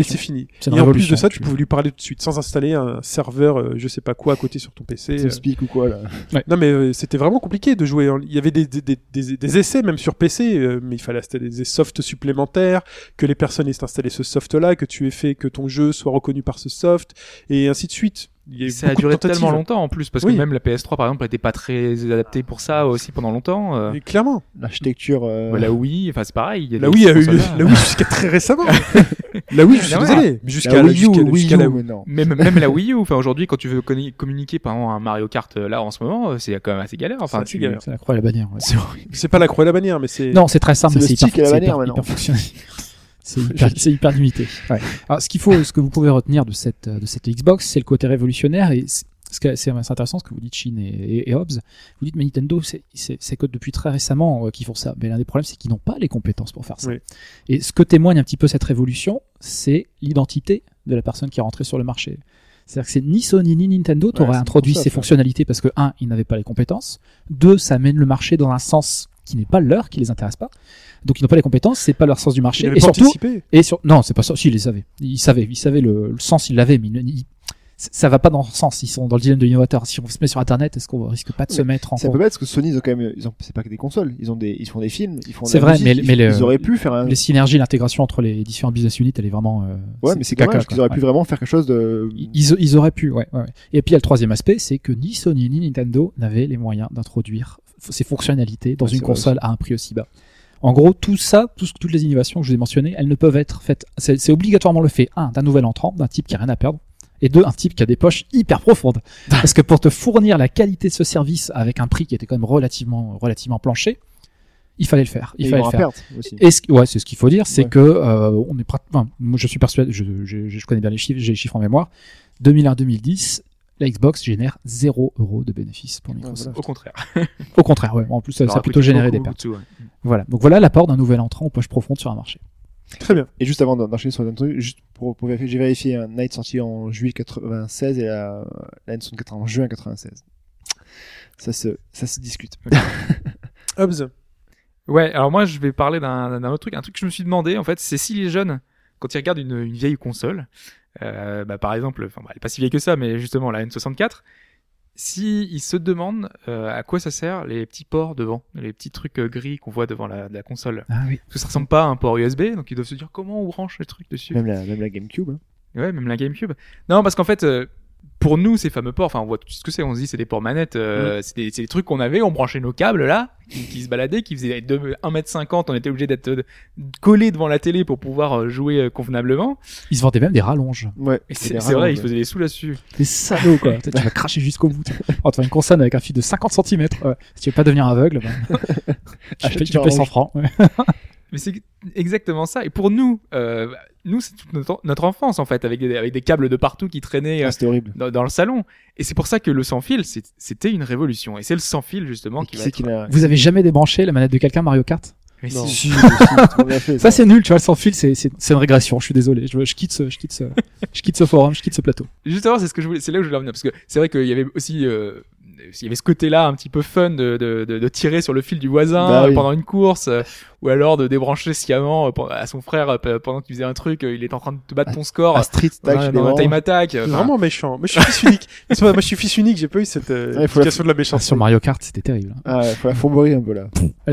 et c'est fini. Et en plus de ça, tu pouvais lui parler tout de suite sans installer un serveur, euh, je sais pas quoi, à côté sur ton PC. euh. TeamSpeak ou quoi, là? Non mais euh, c'était vraiment compliqué de jouer. en- Il y avait des, des, des, des, des essais même sur PC, euh, mais il fallait installer des softs supplémentaires, que les personnes aient installé ce soft-là, que tu aies fait que ton jeu soit reconnu par ce soft, et ainsi de suite. Il y a eu Ça a duré tentatives. tellement longtemps en plus, parce Oui. que même la PS3 par exemple, n'était pas très adaptée pour ça aussi pendant longtemps. euh. Mais clairement. L'architecture. euh, La Wii, enfin c'est pareil. il y a La Wii a eu, la Wii jusqu'à très récemment. la Wii, je suis désolé, jusqu'à la Wii U, Wii non. Même, même la Wii U, enfin aujourd'hui, quand tu veux communiquer par exemple un Mario Kart euh, là en ce moment, euh, c'est quand même assez galère. Enfin, C'est tu- la croix et la bannière. ouais. C'est pas la croix et la bannière, mais c'est. Non, c'est très simple, C'est mais le c'est hyper, hyper fonctionnel. C'est hyper, limité. Ouais. Alors, ce qu'il faut, ce que vous pouvez retenir de cette, de cette Xbox, c'est le côté révolutionnaire et c'est- intéressant ce que vous dites Shin et, et, et Hobbs. Vous dites mais Nintendo, c'est que depuis très récemment euh, qu'ils font ça. Mais l'un des problèmes, c'est qu'ils n'ont pas les compétences pour faire ça. Oui. Et ce que témoigne un petit peu cette révolution, c'est l'identité de la personne qui est rentrée sur le marché. C'est-à-dire que c'est ni Sony ni Nintendo t'aurait c'est introduit ça, ces fonctionnalités parce que un, ils n'avaient pas les compétences. Deux, ça mène le marché dans un sens qui n'est pas leur, qui les intéresse pas. Donc ils n'ont pas les compétences, c'est pas leur sens du marché. avait Et surtout, et sur non, c'est pas ça. Si, ils les savaient. Ils savaient, ils savaient le, le sens, ils l'avaient, mais ils- ils- ça va pas dans le sens. Ils sont dans le dilemme de l'innovateur. Si on se met sur Internet, est-ce qu'on risque pas de se mettre en C'est un compte peu bête parce que Sony, ils ont quand même, ils ont, c'est pas que des consoles. Ils ont des, ils font des films, ils font C'est vrai, musique, mais- ils, mais le- ils auraient pu faire un. Les synergies, l'intégration entre les différents business units, elle est vraiment. euh, Ouais, mais c'est caca, dommage qu'ils auraient Ouais. pu vraiment faire quelque chose de. Ils, ils auraient pu, ouais. Et puis il y a le troisième aspect, c'est que ni Sony ni Nintendo n'avaient les moyens d'introduire ces fonctionnalités dans une vrai console à un prix aussi bas. En gros, tout ça, tout- toutes les innovations que je vous ai mentionnées, elles ne peuvent être faites. C'est obligatoirement le fait, un, d'un nouvel entrant, d'un type qui a rien à perdre, et deux, un type qui a des poches hyper profondes. Parce que pour te fournir la qualité de ce service avec un prix qui était quand même relativement, relativement planché, il fallait le faire. Il et fallait le faire. perte aussi. Et ce, ouais, c'est ce qu'il faut dire, c'est Ouais. que euh, on est enfin, moi je suis persuadé, je, je, je connais bien les chiffres, j'ai les chiffres en mémoire. 2001-2010, la Xbox génère 0 euros de bénéfices pour Microsoft. Au contraire. Au contraire, ouais. En plus, ça, a plutôt généré beaucoup, des pertes. ouais. Voilà. Donc voilà l'apport d'un nouvel entrant aux poches profondes sur un marché. Très bien. Et juste avant d'en- d'enchaîner sur un truc, juste pour, pour vérifier, j'ai vérifié un Night sorti en juillet 96 et la, la N64 en juin 96. Ça se, ça se discute. Hobbs. Ouais, alors moi je vais parler d'un d'un autre truc, un truc que je me suis demandé en fait, c'est si les jeunes, quand ils regardent une, une vieille console, euh, bah, par exemple, enfin bah, elle est pas si vieille que ça, mais justement la N64, si ils se demandent euh, à quoi ça sert les petits ports devant, les petits trucs euh, gris qu'on voit devant la, la console, Ah oui. parce que ça ressemble pas à un port USB, donc ils doivent se dire comment on branche les trucs dessus? Même la, même la GameCube. hein. Ouais, même la GameCube. Non, parce qu'en fait, euh, pour nous, ces fameux ports, enfin, on voit tout ce que c'est. On se dit, c'est des ports manettes. euh, c'est des, c'est des trucs qu'on avait. On branchait nos câbles là, qui, qui se baladaient, qui faisaient 2, 1m50. On était obligé d'être euh, collés devant la télé pour pouvoir euh, jouer euh, convenablement. Ils se vendaient même des rallonges. Ouais. C'est vrai, ils faisaient des sous là-dessus. Des salauds, quoi. Peut-être tu vas cracher jusqu'au bout. Oh, tu une console avec un fil de 50 cm. Si tu veux pas devenir aveugle, ben, tu Achète payes, tu du payes 100 rallonge. francs. ouais. Mais c'est exactement ça. Et pour nous, euh, nous, c'est toute notre, notre enfance en fait, avec des, avec des câbles de partout qui traînaient euh, Ah, c'était horrible. dans, dans le salon. Et c'est pour ça que le sans fil, c'est- c'était une révolution. Et c'est le sans fil justement Et qui qui va être. Vous avez jamais débranché la manette de quelqu'un Mario Kart Mais Non. si. Si, fait, Ça c'est nul, tu vois, le sans fil, c'est c'est c'est une régression. Je suis désolé, je, je quitte ce, je quitte ce, je quitte ce forum, je quitte ce plateau. Justement, c'est ce que je voulais, c'est là où je voulais en venir parce que c'est vrai qu'il y avait aussi, euh, il y avait ce côté-là un petit peu fun de, de, de, de tirer sur le fil du voisin Bah oui. pendant une course, euh, ou alors de débrancher sciemment euh, à son frère euh, pe- pendant qu'il faisait un truc, euh, il est en train de te battre ton score. À Street dans Tag, un- je dans un time attack. euh, enfin, vraiment méchant. Moi, je suis fils unique. Mais c'est pas- moi, je suis fils unique. J'ai pas eu cette euh, Ouais, faut la- de la Ah, méchanceté. sur Mario Kart, c'était terrible. hein. Ah ouais, faut la fourberie un peu là.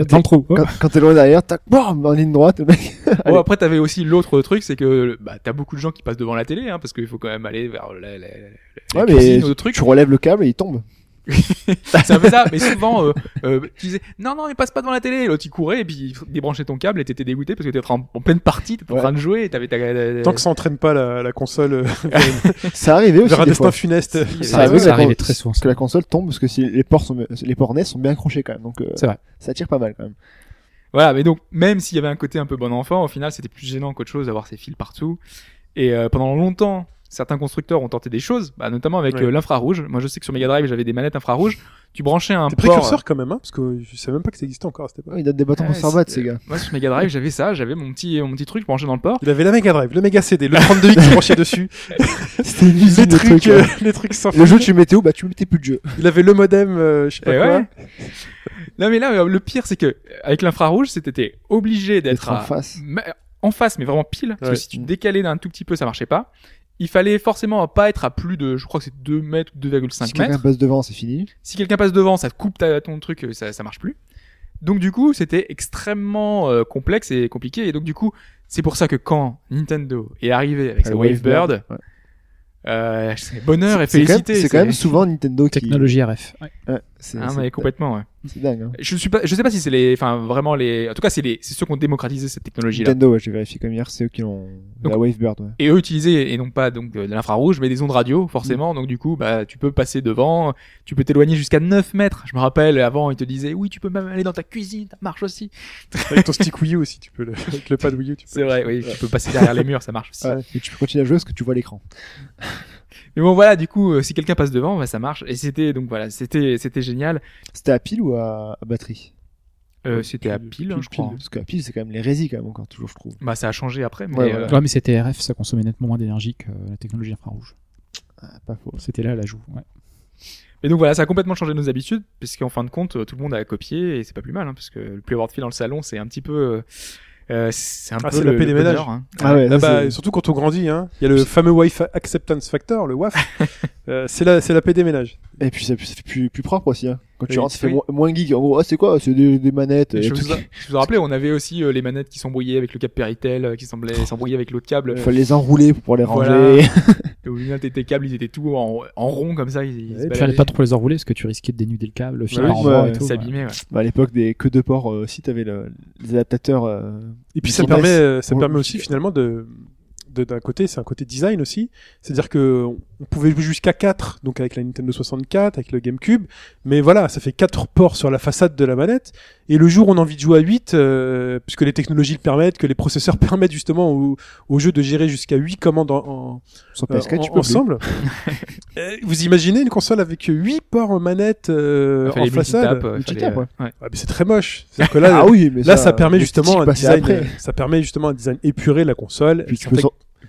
Dans le trou. Quand, quand t'es loin derrière, tac, bam, en ligne droite, le mec. Bon, après, t'avais aussi l'autre truc, c'est que bah, t'as beaucoup de gens qui passent devant la télé, hein, parce qu'il faut quand même aller vers la, la, la, la Ouais, mais d'autres trucs. tu relèves le câble et il tombe. C'est un peu ça, mais souvent, euh, euh, tu disais, non, non, mais passe pas devant la télé. Et L'autre, il courait, et puis il débranchait ton câble, et t'étais dégoûté parce que t'étais en, en pleine partie, t'étais en Ouais. train de jouer, et t'avais ta, ta- Tant que ça entraîne pas la, la console euh, Ça arrivait aussi vers un des destin fois. funeste. Ça Ça arrive, ça arrivait très souvent. que la console tombe parce que si les ports sont, les ports NES sont bien accrochés quand même. Donc, euh, C'est vrai. ça tire pas mal quand même. Voilà, mais donc, même s'il y avait un côté un peu bon enfant, au final, c'était plus gênant qu'autre chose d'avoir ces fils partout. Et euh, pendant longtemps, certains constructeurs ont tenté des choses, bah, notamment avec Ouais. euh, l'infrarouge. Moi, je sais que sur Mega Drive, j'avais des manettes infrarouges. Tu branchais un port. précurseur quand même, hein, parce que je savais même pas que ça existait encore à cette époque. Ouais, ils donnent des bâtons Ouais, pour c'est- ces gars. Moi, sur Mega Drive, j'avais ça, j'avais mon petit, mon petit truc, je branchais dans le port. Il avait la Mega Drive, le Mega CD, le 32 bits qui branchait dessus, C'était une usine les trucs, trucs. euh, ouais. les trucs sans Le jeu, tu le mettais où? Bah, tu mettais plus de jeu. Il avait le modem, euh, je sais pas Et quoi. ouais. Non, mais là, euh, le pire, c'est que, euh, avec l'infrarouge, c'était obligé d'être en à- face. mais- en face, mais vraiment pile. Parce Ouais. que si tu te décalais d'un tout petit peu, ça marchait pas. Il fallait forcément pas être à plus de, je crois que c'est 2 mètres ou 2,5 Si quelqu'un mètres. passe devant, c'est fini. Si quelqu'un passe devant, ça te coupe ta, ton truc, euh, ça, ça marche plus. Donc du coup, c'était extrêmement euh, complexe et compliqué. Et donc du coup, c'est pour ça que quand Nintendo est arrivé avec sa Le Wavebird, Ouais. euh, c'est bonheur et C'est quand même- félicité. C'est quand même souvent Nintendo qui. Technologie RF. Ouais. Ouais, c'est Ah, mais complètement, ouais. C'est dingue. Hein. Je suis pas, je sais pas si c'est les, enfin vraiment les, en tout cas c'est les, c'est ceux qui ont démocratisé cette technologie-là. Nintendo, ouais, j'ai vérifié comme hier, c'est eux qui l'ont. Donc- La Wavebird, ouais. Et eux utilisaient et non pas donc de l'infrarouge, mais des ondes radio forcément. Donc du coup, bah tu peux passer devant, tu peux t'éloigner jusqu'à 9 mètres. Je me rappelle avant, ils te disaient oui, tu peux même aller dans ta cuisine, ça marche aussi. Avec ton stick Wii U aussi, tu peux le, avec le pad Wii U, tu peux. C'est vrai, oui, tu peux passer derrière les murs, ça marche aussi. Ouais. Et tu peux continuer à jouer parce que tu vois l'écran. Mais bon voilà, du coup, euh, si quelqu'un passe devant, bah, ça marche. Et c'était donc voilà, c'était c'était génial. C'était à pile ou à, à batterie? Euh, c'était à pile, pile, hein, pile, je crois. pile. Parce qu'à pile, c'est quand même l'hérésie quand même encore, toujours, je trouve. Bah ça a changé après, mais Ouais, euh, Ouais, mais c'était RF, ça consommait nettement moins d'énergie que la technologie infrarouge. Ah, pas faux. C'était là l'ajout. Ouais. Mais donc voilà, ça a complètement changé nos habitudes, puisqu'en fin de compte, euh, tout le monde a copié, et c'est pas plus mal, hein, parce que le plus avoir de fil dans le salon, c'est un petit peu, euh, c'est un Ah, peu c'est le, la paix des ménages. hein. Ah ouais, ça, bah, c'est- surtout quand on grandit, hein. Il y a le fameux Wi-Fi Acceptance Factor, le WAF. Euh, c'est la, c'est la paix des ménages. Et puis ça, fait plus, plus propre aussi. Hein. Quand tu rentres, ça fait oui. moins, moins geek. En gros, ah, c'est quoi? C'est des, des manettes. Et et je, vous, a- je vous rappelle, on avait aussi euh, les manettes qui s'embrouillaient avec le câble Péritel, euh, qui semblaient s'embrouiller avec l'autre câble. Il fallait les enrouler pour pouvoir les Voilà. ranger. Et au final, tes tes câbles, ils étaient tout en, en rond comme ça. Ils, ils fallait pas trop les enrouler parce que tu risquais de dénuder le câble, le fil Ouais, ouais, et tout. Ouais. bah, à l'époque des que deux ports euh, aussi, t'avais le, les adaptateurs. euh, Et puis ça permet, euh, ça permet aussi finalement de, de- d'un côté, c'est un côté design aussi. C'est-à-dire que on pouvait jouer jusqu'à 4, donc avec la Nintendo 64, avec le GameCube. Mais voilà, ça fait quatre ports sur la façade de la manette. Et le jour où on a envie de jouer à 8, euh, puisque les technologies le permettent, que les processeurs permettent justement au, au jeu de gérer jusqu'à 8 commandes en, en, euh, PS4, en- tu peux plus. ensemble. Euh, vous imaginez une console avec 8 ports manettes euh, Il fallait en façade euh, fallait, euh, ouais. Ah, mais c'est très moche. C'est-à-dire que là, ah oui, mais Là, ça, permet justement un design, euh, ça permet justement un design épuré de la console. Puis Elle tu peux,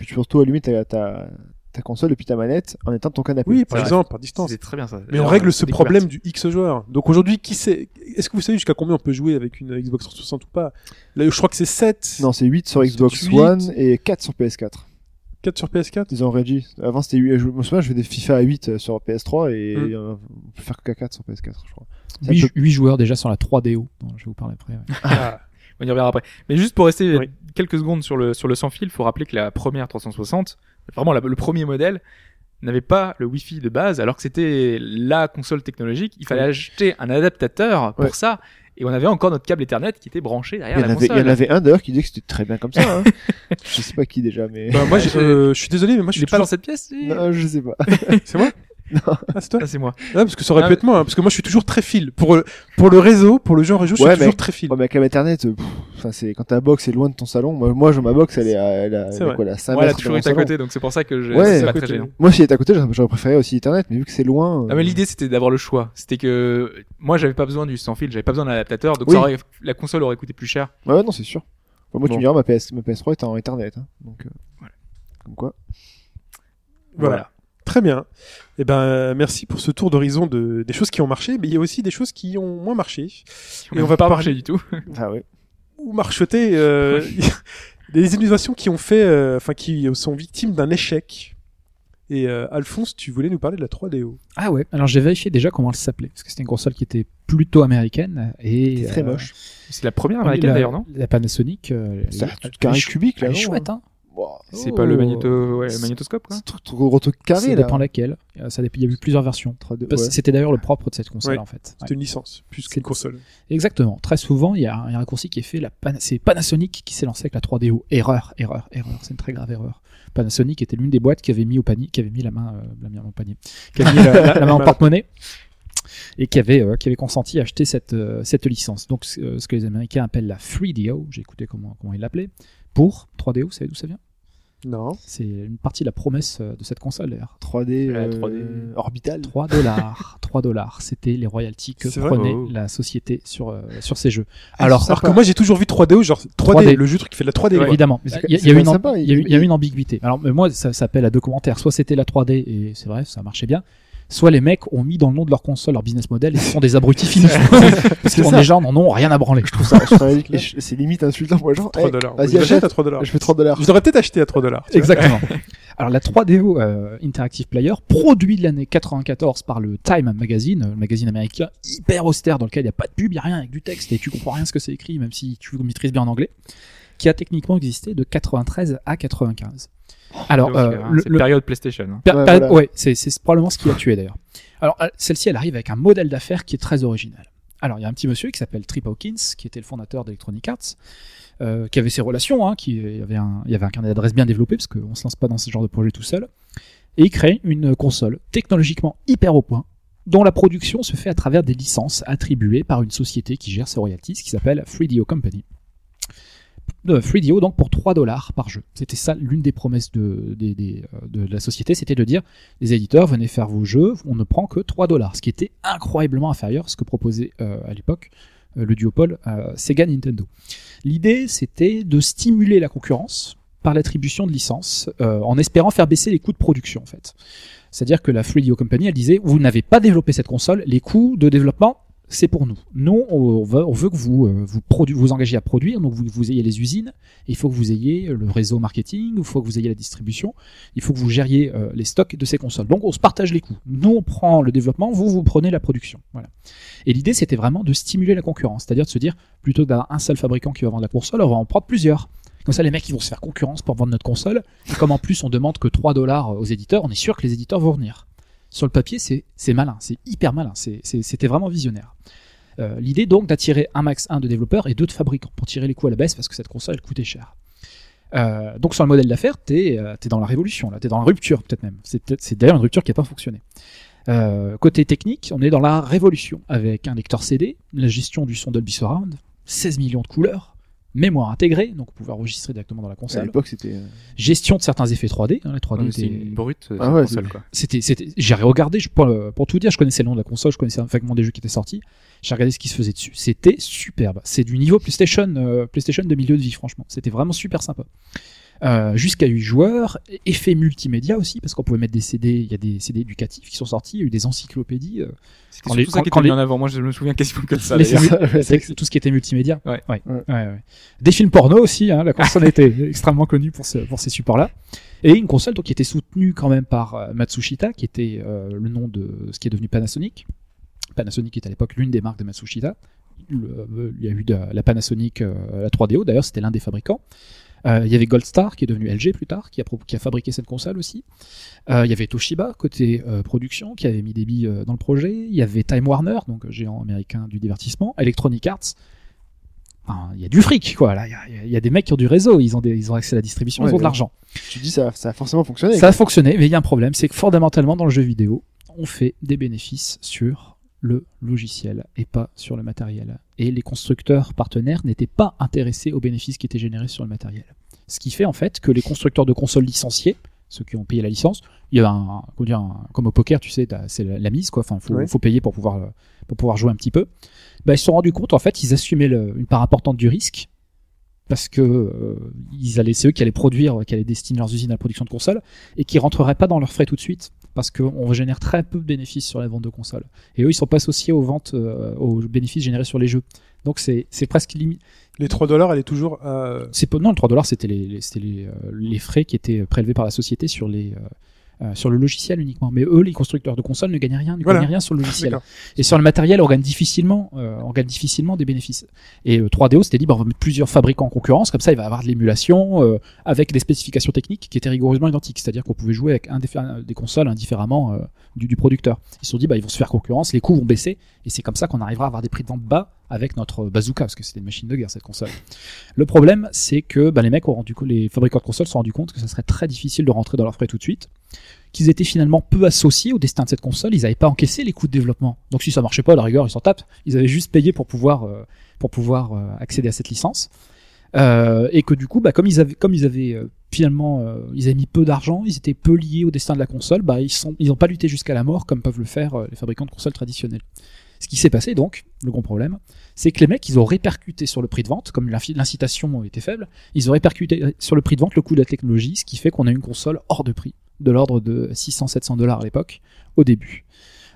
et puis tu peux surtout allumer ta, ta, ta console depuis ta manette en étant ton canapé. Oui, par exemple, par distance. C'est très bien ça. Mais on règle ce découverte. problème du X joueur. Donc aujourd'hui, qui sait Est-ce que vous savez jusqu'à combien on peut jouer avec une Xbox 360 ou pas? Là, je crois que c'est 7. Non, c'est 8 sur Xbox 8. One et 4 sur PS4. 4 sur PS4. Ils ont réduit. Avant, c'était 8. Je me souviens, je faisais des FIFA à 8 euh, sur PS3 et Mm. euh, on peut faire que 4 sur PS4, je crois. Ça 8, peut- joueurs déjà sur la 3DO. dont je vais vous parler après. ouais. Ah, On y reviendra après. Mais juste pour rester Oui. quelques secondes sur le, sur le sans fil, faut rappeler que la première 360, vraiment la- le premier modèle, n'avait pas le Wi-Fi de base, alors que c'était la console technologique. Il fallait Oui. acheter un adaptateur pour Ouais. ça. Et on avait encore notre câble Ethernet qui était branché derrière Il y, en la avait, il y console. en avait un d'ailleurs qui disait que c'était très bien comme ça. Hein. je sais pas qui déjà, mais. bah, moi, j'ai- je- euh, je suis désolé, mais moi, je suis pas dans cette pièce Non, je sais pas. C'est moi? Ah, c'est toi Ah, c'est moi. Ah, parce que ça aurait Ah, pu être moi, hein, parce que moi, je suis toujours très fil. Pour, le- pour le réseau, pour le jeu en réseau, je Ouais, suis mais- toujours très fil. Ouais, mais avec la euh, Enfin, c'est quand ta box est loin de ton salon. Moi, moi je, ma box, elle est à, elle a, C'est elle a vrai. quoi, elle a 5 Ouais, elle a mètres de toujours mon été à salon. côté, donc c'est pour ça que je, Ouais, c'est à pas côté. très gênant. Moi, si elle était à côté, j'aurais j'aurais préféré aussi Internet, mais vu que c'est loin. Ah mais euh, l'idée c'était d'avoir le choix. C'était que moi j'avais pas besoin du sans fil, j'avais pas besoin d'un adaptateur, donc Oui. ça aurait- la console aurait coûté plus cher. Ouais, non, c'est sûr. Enfin, moi, Bon. tu me diras, ma, PS, ma PS3 est en Ethernet. Hein, donc, euh, Voilà. Comme quoi. Voilà. Très bien. Eh ben, euh, merci pour ce tour d'horizon de, des choses qui ont marché, mais il y a aussi des choses qui ont moins marché. Et on va pas parler- marcher du tout. Ah ouais. Ou marcheté, euh, des innovations qui ont fait, euh, enfin, qui sont victimes d'un échec. Et euh, Alphonse, tu voulais nous parler de la 3DO. Ah ouais, alors j'ai vérifié déjà comment elle s'appelait, parce que c'était une console qui était plutôt américaine et C'est très euh, moche. C'est la première américaine d'ailleurs, non? La Panasonic, euh, truc carré cubique, là, elle est chouette, hein. Wow. C'est pas le Oh. magnéto, ouais, le C'est- magnétoscope quoi. C'est trop, trop gros truc carré, Ça là. dépend laquelle. Euh, Ça dépend, il y a eu plusieurs versions. 3D, Parce que ouais. C'était d'ailleurs le propre de cette console Ouais. en fait. C'était une licence, plus qu'une console. Exactement. Très souvent, il y a un, un raccourci qui est fait. La Pan- c'est Panasonic qui s'est lancé avec la 3DO. Erreur, erreur, erreur. C'est une très grave erreur. Panasonic était l'une des boîtes qui avait mis au panier, qui avait mis la main, euh, la main au panier, qui avait mis la, la- la main en porte-monnaie et qui avait, euh, qui avait consenti à acheter cette, euh, cette licence. Donc, ce ce que les Américains appellent la 3DO, j'ai écouté comment, comment ils l'appelaient, pour 3DO, vous savez d'où ça vient? Non. C'est une partie de la promesse euh, de cette console d'ailleurs. 3D, La euh, 3D. orbital. 3 dollars. 3 dollars. C'était les royalties que vrai prenait Oh. la société sur, euh, sur ces jeux. Ah, Alors, Alors que moi, j'ai toujours vu 3DO, genre 3D, 3D. le jeu truc qui fait de la 3D. quoi. Évidemment. Il y y y y a une ambiguïté. Alors, mais moi, ça s'appelle à deux commentaires. Soit c'était la 3D et c'est vrai, ça marchait bien. Soit les mecs ont mis dans le nom de leur console leur business model et ce sont des abrutis finis. Parce que les gens n'en ont rien à branler. Je trouve ça, je trouve ça ridicule. Et je- C'est limite insultant pour les gens. 3 Eh, dollars. Vas-y, achète. à 3 dollars. Je fais 30 dollars. Je l'aurais peut-être acheté à 3 dollars. Exactement. Alors la 3DO euh, Interactive Player, produit de l'année 94 par le Time Magazine, le magazine américain hyper austère dans lequel il n'y a pas de pub, il n'y a rien avec du texte et tu comprends rien ce que c'est écrit même si tu maîtrises bien en anglais, qui a techniquement existé de 93 à 95. Alors Donc, euh, le- c'est le- période PlayStation. hein. Per- Ouais, per- voilà. ouais, c'est c'est probablement ce qui l'a tué d'ailleurs. Alors euh, celle-ci, elle arrive avec un modèle d'affaires qui est très original. Alors il y a un petit monsieur qui s'appelle Trip Hawkins, qui était le fondateur d'Electronic Arts, euh, qui avait ses relations, hein, qui avait un, il y avait un carnet d'adresses bien développé parce qu'on se lance pas dans ce genre de projet tout seul, et il crée une console technologiquement hyper au point, dont la production se fait à travers des licences attribuées par une société qui gère ses royalties, qui s'appelle 3DO Company. De 3DO donc pour 3 dollars par jeu. C'était ça l'une des promesses euh, de la société, c'était de dire les éditeurs venez faire vos jeux, on ne prend que 3 dollars, ce qui était incroyablement inférieur à ce que proposait euh, à l'époque euh, le duopole Sega Nintendo. L'idée c'était de stimuler la concurrence par l'attribution de licences en espérant faire baisser les coûts de production en fait. C'est-à-dire que la 3DO Company elle disait vous n'avez pas développé cette console, les coûts de développement c'est pour nous. Nous, on veut, que vous euh, vous, engagez à produire, donc vous, vous ayez les usines, il faut que vous ayez le réseau marketing, il faut que vous ayez la distribution, il faut que vous gériez euh, les stocks de ces consoles. Donc on se partage les coûts. Nous, on prend le développement, vous, vous prenez la production. Voilà. Et l'idée, c'était vraiment de stimuler la concurrence, c'est-à-dire de se dire, plutôt que d'avoir un seul fabricant qui va vendre la console, on va en prendre plusieurs. Comme ça, les mecs, ils vont se faire concurrence pour vendre notre console. Et comme en plus, on demande que 3 dollars aux éditeurs, on est sûr que les éditeurs vont venir. Sur le papier, c'est malin, c'est hyper malin, c'était vraiment visionnaire. Euh, L'idée donc d'attirer un max 1 de développeurs et deux de fabricants pour tirer les coûts à la baisse parce que cette console elle coûtait cher. Euh, donc sur le modèle d'affaires, t'es euh, t'es dans la révolution, là, t'es dans la rupture peut-être même. C'est d'ailleurs une rupture qui n'a pas fonctionné. Côté technique, on est dans la révolution avec un lecteur CD, la gestion du son Dolby Surround, 16 millions de couleurs, mémoire intégrée, donc on pouvait enregistrer directement dans la À console, l'époque, c'était. euh, gestion de certains effets 3D, hein, la 3D Ouais, était- une brute euh, Ah ouais, console quoi. c'était c'était j'ai regardé je- pour, le- pour tout dire je connaissais le nom de la console je connaissais vaguement des jeux qui étaient sortis j'ai regardé ce qui se faisait dessus. C'était superbe. C'est du niveau PlayStation euh, PlayStation de milieu de vie franchement. C'était vraiment super sympa euh, jusqu'à 8 joueurs effet multimédia aussi parce qu'on pouvait mettre des CD il y a des CD éducatifs qui sont sortis il y a eu des encyclopédies euh, C'était Quand surtout les- ça quand- qui quand était mis les- en avant. Moi, je me souviens quasiment que de ça. les c'est tout ce qui était multimédia Ouais. Ouais. Ouais. Ouais, ouais. des films porno aussi hein, la console était extrêmement connue pour, ce, pour ces supports là et une console donc qui était soutenue quand même par euh, Matsushita qui était euh, le nom de ce qui est devenu Panasonic Panasonic était à l'époque l'une des marques de Matsushita Le- euh, il y a eu de, la Panasonic euh, la 3DO d'ailleurs c'était l'un des fabricants il y avait Goldstar qui est devenu LG plus tard qui a, qui a fabriqué cette console aussi Euh, il y avait Toshiba côté euh, production qui avait mis des billes euh, dans le projet il y avait Time Warner donc euh, géant américain du divertissement Electronic Arts Enfin, il y a du fric, quoi. Là, il y a- il y, a des mecs qui ont du réseau, ils ont, des, ils ont accès à la distribution, Ouais, ils ont de ouais. l'argent. Tu dis ça, ça a forcément fonctionné. Ça a fonctionné, mais il y a un problème, c'est que fondamentalement dans le jeu vidéo, on fait des bénéfices sur le logiciel et pas sur le matériel. Et les constructeurs partenaires n'étaient pas intéressés aux bénéfices qui étaient générés sur le matériel. Ce qui fait en fait que les constructeurs de consoles licenciés, ceux qui ont payé la licence, il y a un, comment dire, un- comme au poker, tu sais, c'est la, la mise quoi. Enfin, faut, Ouais. faut payer pour pouvoir euh, pour pouvoir jouer un petit peu. Bah, ils se sont rendus compte en fait, ils assumaient le- une part importante du risque parce que euh, ils allaient, c'est eux qui allaient produire, qui allaient destiner leurs usines à la production de consoles et qui rentreraient pas dans leurs frais tout de suite parce qu'on génère très peu de bénéfices sur la vente de consoles. Et eux, ils sont pas associés aux ventes, euh, aux bénéfices générés sur les jeux. Donc c'est c'est presque limite. Les 3 dollars, elle est toujours à... C'est non, le 3 dollars, c'était les, les- c'était les, euh, les frais qui étaient prélevés par la société sur les euh, sur le logiciel uniquement. Mais eux, les constructeurs de consoles ne gagnaient rien, ne Voilà. gagnaient rien sur le logiciel. Et sur le matériel, on gagne difficilement, euh, on gagne difficilement des bénéfices. Et euh, 3DO s'était dit, bah, on va mettre plusieurs fabricants en concurrence, comme ça, il va y avoir de l'émulation euh, avec des spécifications techniques qui étaient rigoureusement identiques. C'est-à-dire qu'on pouvait jouer avec indifé- des consoles indifféremment du, du producteur. Ils se sont dit, bah, ils vont se faire concurrence, les coûts vont baisser, et c'est comme ça qu'on arrivera à avoir des prix de vente bas avec notre bazooka, parce que c'était une machine de guerre cette console. Le problème, c'est que bah, les mecs ont rendu, les fabricants de consoles se sont rendus compte que ça serait très difficile de rentrer dans leurs frais tout de suite qu'ils étaient finalement peu associés au destin de cette console, ils n'avaient pas encaissé les coûts de développement. Donc si ça marchait pas, à la rigueur, ils s'en tapent. Ils avaient juste payé pour pouvoir, euh, pour pouvoir euh, accéder à cette licence. Euh, et que du coup, bah, comme ils avaient, finalement, ils avaient mis peu d'argent, ils étaient peu liés au destin de la console, bah, ils n'ont pas lutté jusqu'à la mort comme peuvent le faire les fabricants de consoles traditionnels. Ce qui s'est passé donc, le grand problème, c'est que les mecs, ils ont répercuté sur le prix de vente, comme l'incitation était faible, ils ont répercuté euh, sur le prix de vente le coût de la technologie, ce qui fait qu'on a une console hors de prix, de l'ordre de 600-700 dollars à l'époque, au début.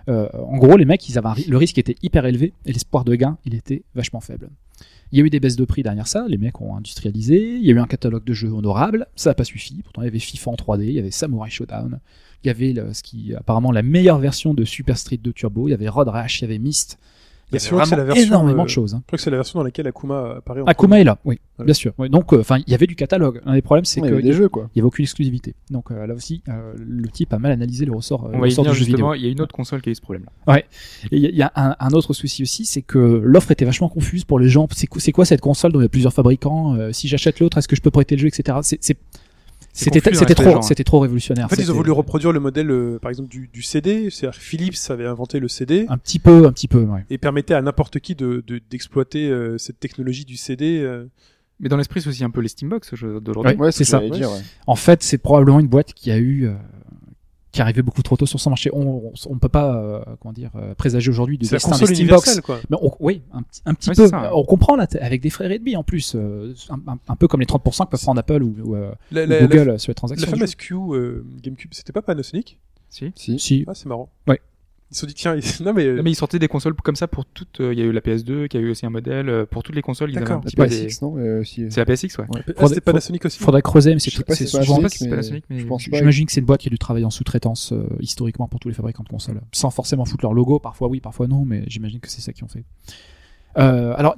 Euh, en gros, les mecs, ils avaient le risque était hyper élevé et l'espoir de gain, il était vachement faible. Il y a eu des baisses de prix derrière ça, les mecs ont industrialisé, il y a eu un catalogue de jeux honorable, ça n'a pas suffi, pourtant il y avait FIFA en 3D, il y avait Samurai Showdown, il y avait le- ce qui apparemment la meilleure version de Super Street 2 Turbo, il y avait Road Rash, il y avait Myst, il y Bien avait que la version, énormément euh, de choses. hein. Je crois que c'est la version dans laquelle Akuma apparaît en Akuma est là, oui, Voilà. bien sûr. Oui, donc, euh, enfin, il y avait du catalogue. Un des problèmes, c'est Ouais, il y qu'il des jeux, quoi. il y avait aucune exclusivité. Donc euh, là aussi, euh, le type a mal analysé le ressort, euh, On le va y ressort venir du jeu vidéo. justement. Il y a une autre console qui a eu ce problème-là. Et il y a, il y a un, un autre souci aussi, c'est que l'offre était vachement confuse pour les gens. C'est quoi, cette console dont il y a plusieurs fabricants Euh, Si j'achète l'autre, est-ce que je peux prêter le jeu, etc. C'est- c'est- C'est C'était dans c'était trop, hein. c'était trop révolutionnaire. En fait, ils ont voulu reproduire le modèle, euh, par exemple, du, du CD. C'est-à-dire Philips avait inventé le CD un petit peu, un petit peu. Ouais. et permettait à n'importe qui de de- d'exploiter euh, cette technologie du CD. euh. Mais dans l'esprit, c'est aussi un peu les Steambox je- d'aujourd'hui. Ouais, c'est ce ça. dire, ouais. En fait, c'est probablement une boîte qui a eu, euh, qui arrivait beaucoup trop tôt sur son marché. On, on peut pas, euh, comment dire, euh, présager aujourd'hui du la destin des Steambox. quoi. Mais on- oui, un, petit- un petit Ouais, peu. On comprend là, avec des frais réduits en plus, euh, un, un- un peu comme les 30% que peuvent prendre Apple ou, ou, La, ou la- la- Google sur les la transactions. du fameuse Q euh, GameCube, c'était pas Panasonic? Si. Si. Si. Ah, c'est marrant. Ouais. Ils se sont dit tiens, ils- non mais, euh, Non, mais ils sortaient des consoles comme ça pour toutes. euh, Il y a eu la PS2, qui a eu aussi un modèle euh, pour toutes les consoles. Ils avaient un D'accord. petit La peu des- PSX, non euh, si. C'est la PSX, ouais. Ouais. ah, c'était Panasonic aussi. Faudrait creuser, mais c'est Je sais pas c'est si c'est souvent. Je Panasonic, pense que c'est mais Panasonic, mais je pense pas. J'imagine que c'est une boîte qui a dû travailler en sous-traitance euh, historiquement pour tous les fabricants de consoles, sans forcément foutre leur logo. Parfois oui, parfois non, mais j'imagine que c'est ça qu'ils ont fait. Euh, alors,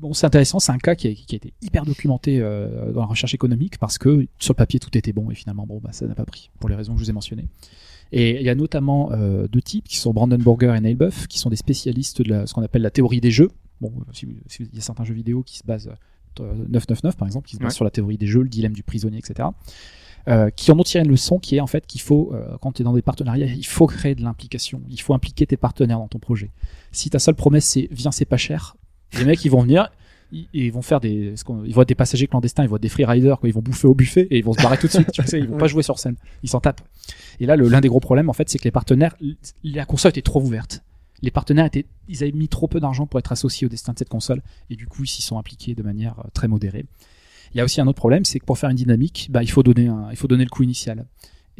bon, c'est intéressant, c'est un cas qui a, qui a été hyper documenté euh, dans la recherche économique parce que sur le papier tout était bon et finalement bon, bah, ça n'a pas pris pour les raisons que je vous ai mentionnées. Et il y a notamment euh, deux types qui sont Brandon Burger et Neil Buff, qui sont des spécialistes de la, ce qu'on appelle la théorie des jeux. Bon, euh, si, si il y a certains jeux vidéo qui se basent euh, 999 par exemple, qui se basent Ouais. sur la théorie des jeux, le dilemme du prisonnier, etc. Euh, qui en ont tiré une leçon qui est en fait qu'il faut, euh, quand tu es dans des partenariats, il faut créer de l'implication. Il faut impliquer tes partenaires dans ton projet. Si ta seule promesse c'est viens, c'est pas cher, les mecs ils vont venir, ils, ils vont faire des, ils vont être des passagers clandestins, ils vont être des freeriders, quoi. Ils vont bouffer au buffet et ils vont se barrer tout de suite. Tu sais, ils vont pas jouer sur scène, ils s'en tapent. Et là, l'un des gros problèmes en fait, c'est que les partenaires, la console était trop ouverte. Les partenaires étaient, ils avaient mis trop peu d'argent pour être associés au destin de cette console et du coup ils s'y sont impliqués de manière euh, très modérée. Il y a aussi un autre problème, c'est que pour faire une dynamique, bah, il faut donner un, il faut donner le coût initial.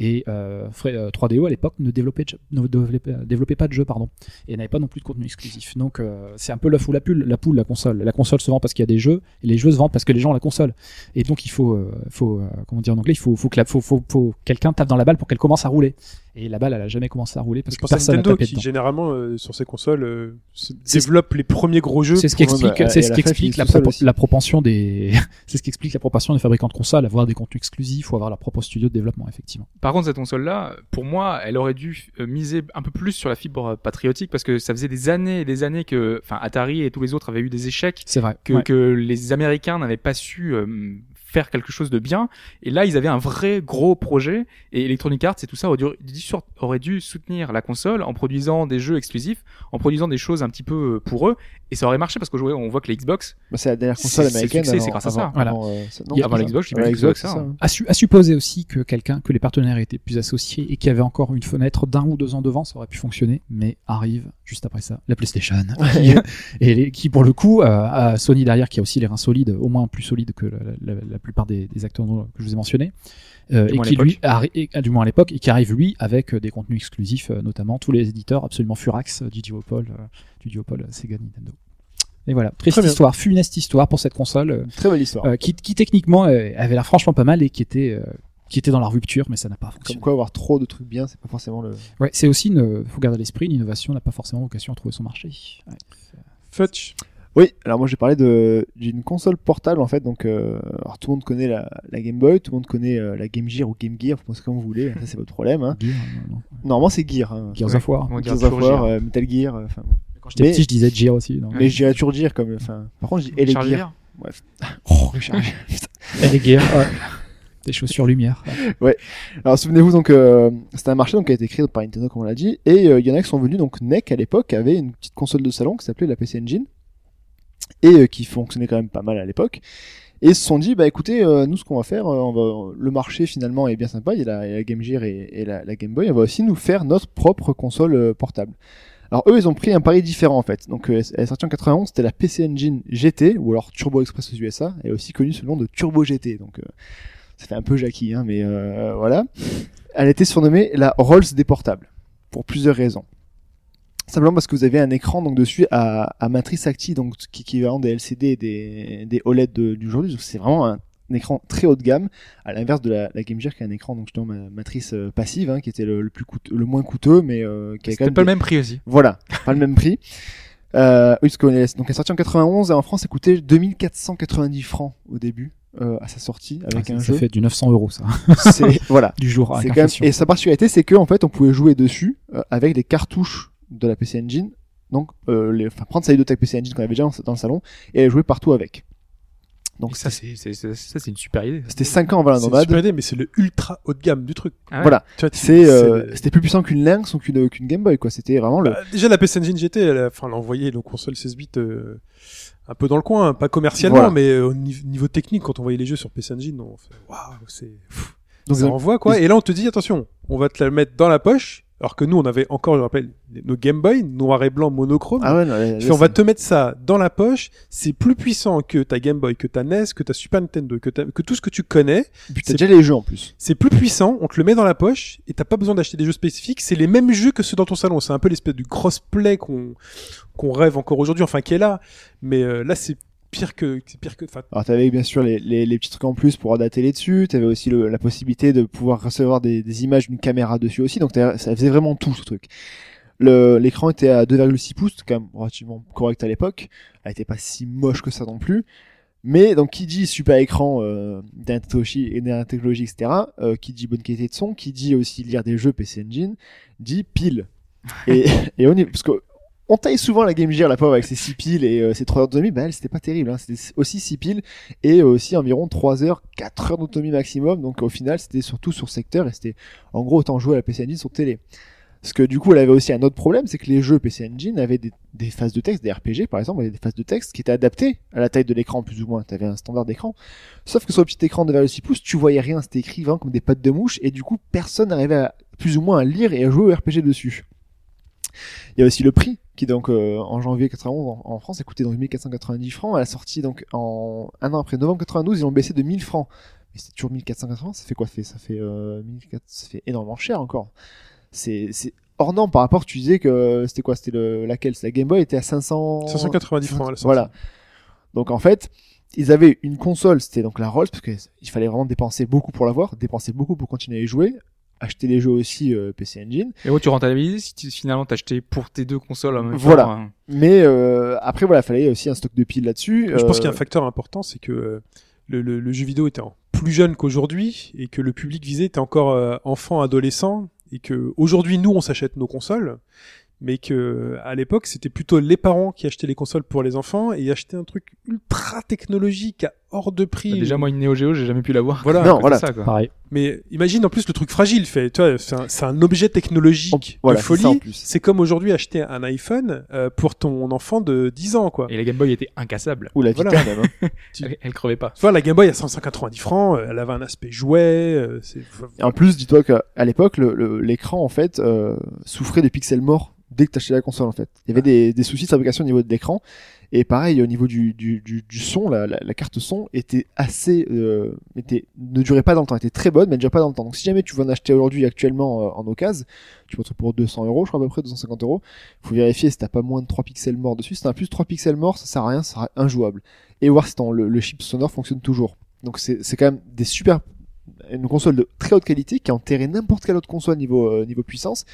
Et euh, Fra- euh, 3DO à l'époque ne développait, ne développait, pas de jeu, pardon, et n'avait pas non plus de contenu exclusif. Donc euh, c'est un peu l'œuf ou la poule, la poule, la console. La console se vend parce qu'il y a des jeux, et les jeux se vendent parce que les gens ont la console. Et donc il faut, euh, faut, euh, comment dire en anglais, il faut, faut, faut, faut quelqu'un tape dans la balle pour qu'elle commence à rouler. Et la balle, elle a jamais commencé à rouler parce que personne Nintendo tapé qui dedans. généralement euh, sur ses consoles euh, développe les premiers gros jeux. C'est ce qui explique, bah, c'est ce la qui explique propension des, c'est ce qui explique la propension des fabricants de consoles à avoir des contenus exclusifs ou avoir leur propre studio de développement, effectivement. Par contre, cette console-là, pour moi, elle aurait dû euh, miser un peu plus sur la fibre patriotique parce que ça faisait des années et des années que, enfin, Atari et tous les autres avaient eu des échecs C'est vrai. que, Ouais. que les Américains n'avaient pas su euh, faire quelque chose de bien. Et là, ils avaient un vrai gros projet. Et Electronic Arts et tout ça aurait dû, aurait dû soutenir la console en produisant des jeux exclusifs, en produisant des choses un petit peu euh, pour eux. Et ça aurait marché parce que on voit que les Xbox, Bah, c'est la dernière console C'est- c'est américaine. c'est avant- grâce à ça. avant- Voilà. avant, euh, ça- non, Il y a- avant l'Xbox, ça. j'ai vu Ouais, l'Xbox, c'est ça. ça. à, su- à supposer aussi que quelqu'un, que les partenaires étaient plus associés et qu'il y avait encore une fenêtre d'un ou deux ans devant, ça aurait pu fonctionner, mais arrive juste après ça la PlayStation, qui, et les- qui pour le coup, euh, a Sony derrière, qui a aussi les reins solides, au moins plus solides que la, la- la plupart des, des acteurs que je vous ai mentionnés, euh, Du et moins à qui lui, et- ah, du moins à l'époque, et qui arrive lui avec euh, des contenus exclusifs, euh, notamment tous les éditeurs absolument furax du duopole, du duopole Sega Nintendo. Et voilà, triste Très bien. histoire, funeste histoire pour cette console. Très belle histoire. euh, qui, qui techniquement euh, avait l'air franchement pas mal et qui était euh, qui était dans la rupture mais ça n'a pas Comme fonctionné. quoi, avoir trop de trucs bien, c'est pas forcément le. Ouais, c'est aussi une faut garder à l'esprit une innovation n'a pas forcément vocation à trouver son marché. Ouais. Futch. Oui, alors moi j'ai parlé de d'une console portable en fait, donc euh, alors tout le monde connaît la, la Game Boy, tout le monde connaît euh, la Game Gear ou Game Gear, vous pensez comme vous voulez, ça c'est votre problème. Hein. Gear, non, non. Normalement c'est Gear. Hein. Gears of War. Gears of War, Gear. euh, Metal Gear, euh, enfin bon. Quand j'étais petit, je disais Gear aussi. non Mais je dirais toujours Gear comme, enfin. Par contre, je dis et les Charles Gear. Gear. Bref. Oh, les Gear. ouais. Des chaussures lumière. Alors souvenez-vous donc, euh, c'était un marché donc qui a été créé par Nintendo comme on l'a dit, et euh, il y en a qui sont venus donc NEC à l'époque avait une petite console de salon qui s'appelait la PC Engine et euh, qui fonctionnait quand même pas mal à l'époque. Et se sont dit bah écoutez euh, nous ce qu'on va faire, euh, on va, le marché finalement est bien sympa, il y a la, la Game Gear et, et la, la Game Boy, on va aussi nous faire notre propre console euh, portable. Alors eux ils ont pris un pari différent en fait. Donc euh, elle est sortie en 91, c'était la PC Engine GT ou alors Turbo Express aux USA, elle est aussi connue sous le nom de Turbo GT. Donc euh, ça fait un peu Jackie hein, mais voilà. Elle était surnommée la Rolls des portables pour plusieurs raisons. Simplement parce que vous avez un écran donc dessus à, à matrice active donc qui qui est équivalent des LCD et des, des OLED de- d'aujourd'hui. Donc, C'est vraiment un, un écran très haut de gamme, à l'inverse de la, la Game Gear qui a un écran donc justement ma- matrice euh, passive hein, qui était le, le plus coûteux, le moins coûteux mais euh, qui a quand C'était même pas le des- même prix aussi. voilà, pas le même prix. Euh, oui, parce qu'on est, donc elle est sortie en 91 et en France, elle coûtait 2490 francs au début euh, à sa sortie avec ça, un ça jeu. fait du 900 euros ça. C'est voilà. du jour à quand même, et sa particularité, c'est que en fait, on pouvait jouer dessus euh, avec les cartouches de la PC Engine. Donc, euh, les, enfin, prendre sa ludothèque PC Engine qu'on avait déjà dans, le salon et jouer partout avec. Donc, ça, c'est, c'est, c'est- ça, c'est une super idée. c'était 5 ans avant la C'est une nomade. super idée, mais c'est le ultra haut de gamme du truc. Ah ouais Voilà, Tu vois, c'est, euh, c'était plus puissant qu'une Lynx ou qu'une qu'une Game Boy, quoi. C'était vraiment le. Bah, déjà la PC Engine GT, elle a, enfin, elle a envoyé nos consoles 16 bits euh, un peu dans le coin, hein, pas commercialement, Voilà. mais euh, au ni- niveau technique, quand on voyait les jeux sur PC Engine, on fait waouh, c'est pff, Donc, ça envoie quoi. ils- Et là, on te dit attention, on va te la mettre dans la poche, alors que nous, on avait encore, je rappelle, nos Game Boy noir et blanc monochrome. ah ouais, non, fais, on va te mettre ça dans la poche, c'est plus puissant que ta Game Boy, que ta NES, que ta Super Nintendo, que, ta- que tout ce que tu connais. C'est- t'as déjà les jeux en plus. C'est plus puissant, on te le met dans la poche et t'as pas besoin d'acheter des jeux spécifiques. C'est les mêmes jeux que ceux dans ton salon. C'est un peu l'espèce du crossplay qu'on qu'on rêve encore aujourd'hui, enfin qui est là. Mais euh, là, c'est pire que c'est pire que. Enfin, Alors t'avais bien sûr les, les, les petits trucs en plus pour la télé dessus, t'avais aussi le- la possibilité de pouvoir recevoir des, des images d'une caméra dessus aussi, donc ça faisait vraiment tout ce truc. L'écran était à 2,6 pouces, quand même relativement correct à l'époque, elle était pas si moche que ça non plus, mais donc qui dit super écran, euh, technologie, et dernière technologie, etc., euh, qui dit bonne qualité de son, qui dit aussi lire des jeux PC Engine, dit pile. Et, et on est, parce que on taille souvent la Game Gear, la pauvre, avec ses 6 piles et euh, ses 3 heures d'autonomie, bah elle, c'était pas terrible, hein. c'était aussi 6 piles et aussi environ 3 heures, 4 heures d'autonomie maximum. Donc au final, c'était surtout sur secteur et c'était en gros autant jouer à la PC Engine sur télé. Parce que du coup, elle avait aussi un autre problème, c'est que les jeux PC Engine avaient des, phases de texte, des RPG par exemple, des phases de texte qui étaient adaptées à la taille de l'écran plus ou moins. Tu avais un standard d'écran. Sauf que sur le petit écran de 2,6 pouces, tu voyais rien, c'était écrit comme des pattes de mouche et du coup, personne n'arrivait plus ou moins à lire et à jouer au RPG dessus. Il y a aussi le prix qui donc euh, en janvier 91 en, en France a coûté donc 1490 francs. À la sortie donc en un an après novembre 92, ils l'ont baissé de 1000 francs. Mais c'est toujours 1480, ça fait quoi? Ça fait Ça fait euh, 1400 ça fait énormément cher encore. C'est hors norme par rapport. Tu disais que c'était quoi? C'était le laquelle? C'est la Game Boy était à 500 590 francs à la sortie. Voilà. Donc en fait, ils avaient une console, c'était donc la Rolls parce que il fallait vraiment dépenser beaucoup pour l'avoir, dépenser beaucoup pour continuer à y jouer, acheter les jeux aussi euh, PC Engine. Et où tu rentabilises si tu, finalement t'achetais pour tes deux consoles en même Voilà. temps, hein. Mais euh, après voilà, fallait aussi un stock de piles là-dessus. Je pense Euh, qu'il y a un facteur important, c'est que euh, le, le, le jeu vidéo était plus jeune qu'aujourd'hui et que le public visé était encore euh, enfant, adolescent et que aujourd'hui nous on s'achète nos consoles, mais que à l'époque c'était plutôt les parents qui achetaient les consoles pour les enfants et achetaient un truc ultra technologique à hors de prix. Bah, déjà, moi, une Neo Geo, j'ai jamais pu l'avoir. Voilà. Non, voilà. ça, quoi. Pareil. Mais imagine en plus le truc fragile, fait, tu vois, c'est un, c'est un objet technologique Voilà, de c'est ça, en folie. plus. C'est comme aujourd'hui acheter un iPhone euh, pour ton enfant de 10 ans, quoi. Et la Game Boy était incassable. Ou la Vita Voilà. même. hein. Elle, elle crevait pas. Tu vois, la Game Boy à 190 francs, euh, elle avait un aspect jouet. euh. Et en plus, dis-toi qu'à l'époque, le- le- l'écran en fait euh, souffrait de pixels morts dès que t'achetais la console en fait. Il y avait des, des soucis de fabrication au niveau de l'écran. Et pareil, au niveau du, du, du, du son, la, la, la carte son était assez, euh, était, ne durait pas dans le temps, était très bonne, mais ne durait pas dans le temps. Donc si jamais tu veux en acheter aujourd'hui actuellement euh, en occasion, tu peux trouver pour 200 euros, je crois à peu près 250 euros. Faut vérifier si t'as pas moins de 3 pixels morts dessus. Si t'as plus de 3 pixels morts, ça sert à rien, ça sera injouable. Et voir si ton, le, le chip sonore fonctionne toujours. Donc c'est quand même des super une console de très haute qualité qui a enterré n'importe quelle autre console niveau euh, niveau puissance,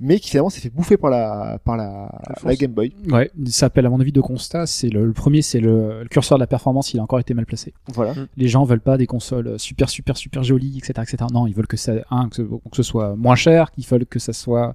mais qui finalement s'est fait bouffer par la par la, Game Boy. Ouais, ça appelle à mon avis deux constats. C'est le, le premier, c'est le, le curseur de la performance, il a encore été mal placé. Voilà. Les gens veulent pas des consoles super super super jolies, etc., etc. Non, ils veulent que ça, un, que ce, que ce soit moins cher, qu'ils veulent que ça soit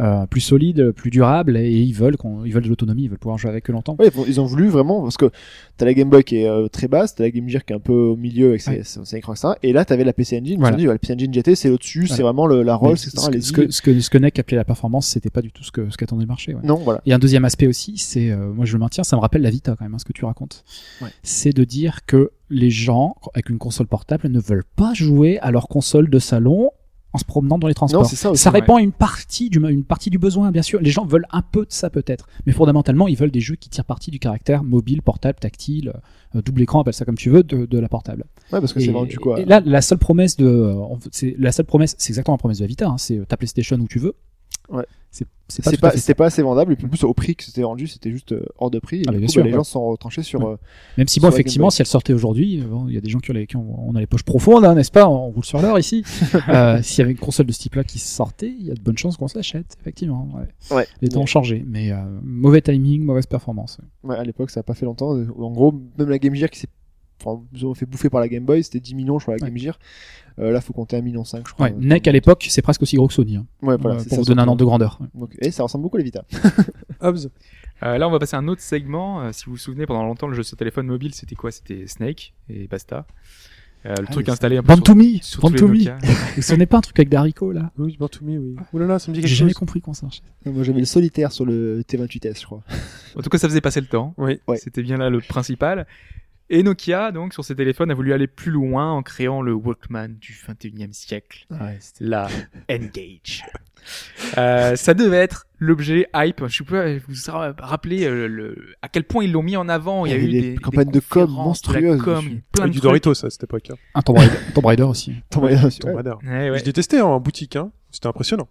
euh, plus solide, plus durable, et ils veulent qu'on, ils veulent de l'autonomie, ils veulent pouvoir jouer avec eux longtemps. Ouais, ils ont- voulu vraiment parce que t'as la Game Boy qui est euh, très basse, t'as la Game Gear qui est un peu au milieu avec ses, Ouais. ses, ses écrans, etc. Et là t'avais la PC Engine. Voilà. dit, ouais, la PC Engine GT c'est au-dessus, Voilà. c'est vraiment le, la Rolls, etc. ce, que, les ce, que, ce, que, ce que NEC appelait la performance, c'était pas du tout ce que ce qu'attendait le marché. Ouais. Non, voilà. Et un deuxième aspect aussi, c'est, euh, moi je le maintiens, ça me rappelle la Vita quand même, hein, ce que tu racontes. Ouais. C'est de dire que les gens, avec une console portable, ne veulent pas jouer à leur console de salon en se promenant dans les transports. Non, ça aussi. ça répond à une partie, du, une partie du besoin, bien sûr. Les gens veulent un peu de ça peut-être. Mais fondamentalement, ils veulent des jeux qui tirent parti du caractère mobile, portable, tactile, euh, double écran, appelle ça comme tu veux, de, de la portable. Ouais, parce que c'est vendu quoi. et là, la seule promesse de, euh, c'est la seule promesse, c'est exactement la promesse de la Vita. hein, c'est euh, ta PlayStation où tu veux. Ouais. C'est pas, c'était pas assez vendable et puis en plus au prix que c'était vendu c'était juste euh, hors de prix et Ah, coup, sûr, bah, les ouais. gens se sont retranchés sur Ouais. euh, Même si sur bon, effectivement, si elle sortait aujourd'hui, euh, bon, il y a des gens qui ont les, qui ont, on a les poches profondes, hein, n'est-ce pas? On roule sur l'or ici. euh, S'il y avait une console de ce type-là qui sortait, il y a de bonnes chances qu'on se l'achète, effectivement. Ouais. ouais Les temps ont Mais- changé, mais euh, mauvais timing, mauvaise performance. Ouais, à l'époque, ça a pas fait longtemps. En gros, même la Game Gear qui s'est enfin, ils ont fait bouffer par la Game Boy, c'était 10 millions, je crois, la. Game Gear. Euh, là, faut compter 1,5 million, je crois. Ouais, Euh, NEC à l'époque, c'est presque aussi gros que Sony, hein, Ouais, voilà, euh, pour ça, vous donner un ordre de grandeur. Donc, et ça ressemble beaucoup à la Vita. Hobbs. Euh, là, on va passer à un autre segment. Euh, si vous vous souvenez, pendant longtemps, le jeu sur téléphone mobile, c'était quoi? C'était Snake et basta. Euh, le Ah, truc installé un peu Band sur. Nokia. Ce n'est pas un truc avec d'haricots là Oui, Born to Me, oui. Ouh là là, ça me dit J'ai quelque jamais chose. compris qu'on s'en cherchait. Moi, j'avais le solitaire sur le T28S, je crois. En tout cas, ça faisait passer le temps. Oui. Ouais. C'était bien là le principal. Et Nokia, donc, sur ses téléphones, a voulu aller plus loin en créant le Walkman du 21e siècle. Ouais, la Engage. Euh, ça devait être l'objet hype. Je sais pas, vous vous rappelez euh, le, à quel point ils l'ont mis en avant. Il y a eu des, campagnes de com monstrueuses com, plein de du trucs. Doritos à cette époque. hein. Un Tomb Raider, Tomb Raider aussi. Tomb Raider, Tomb ouais, Raider. Ouais, ouais. Je testé en boutique, hein. C'était impressionnant.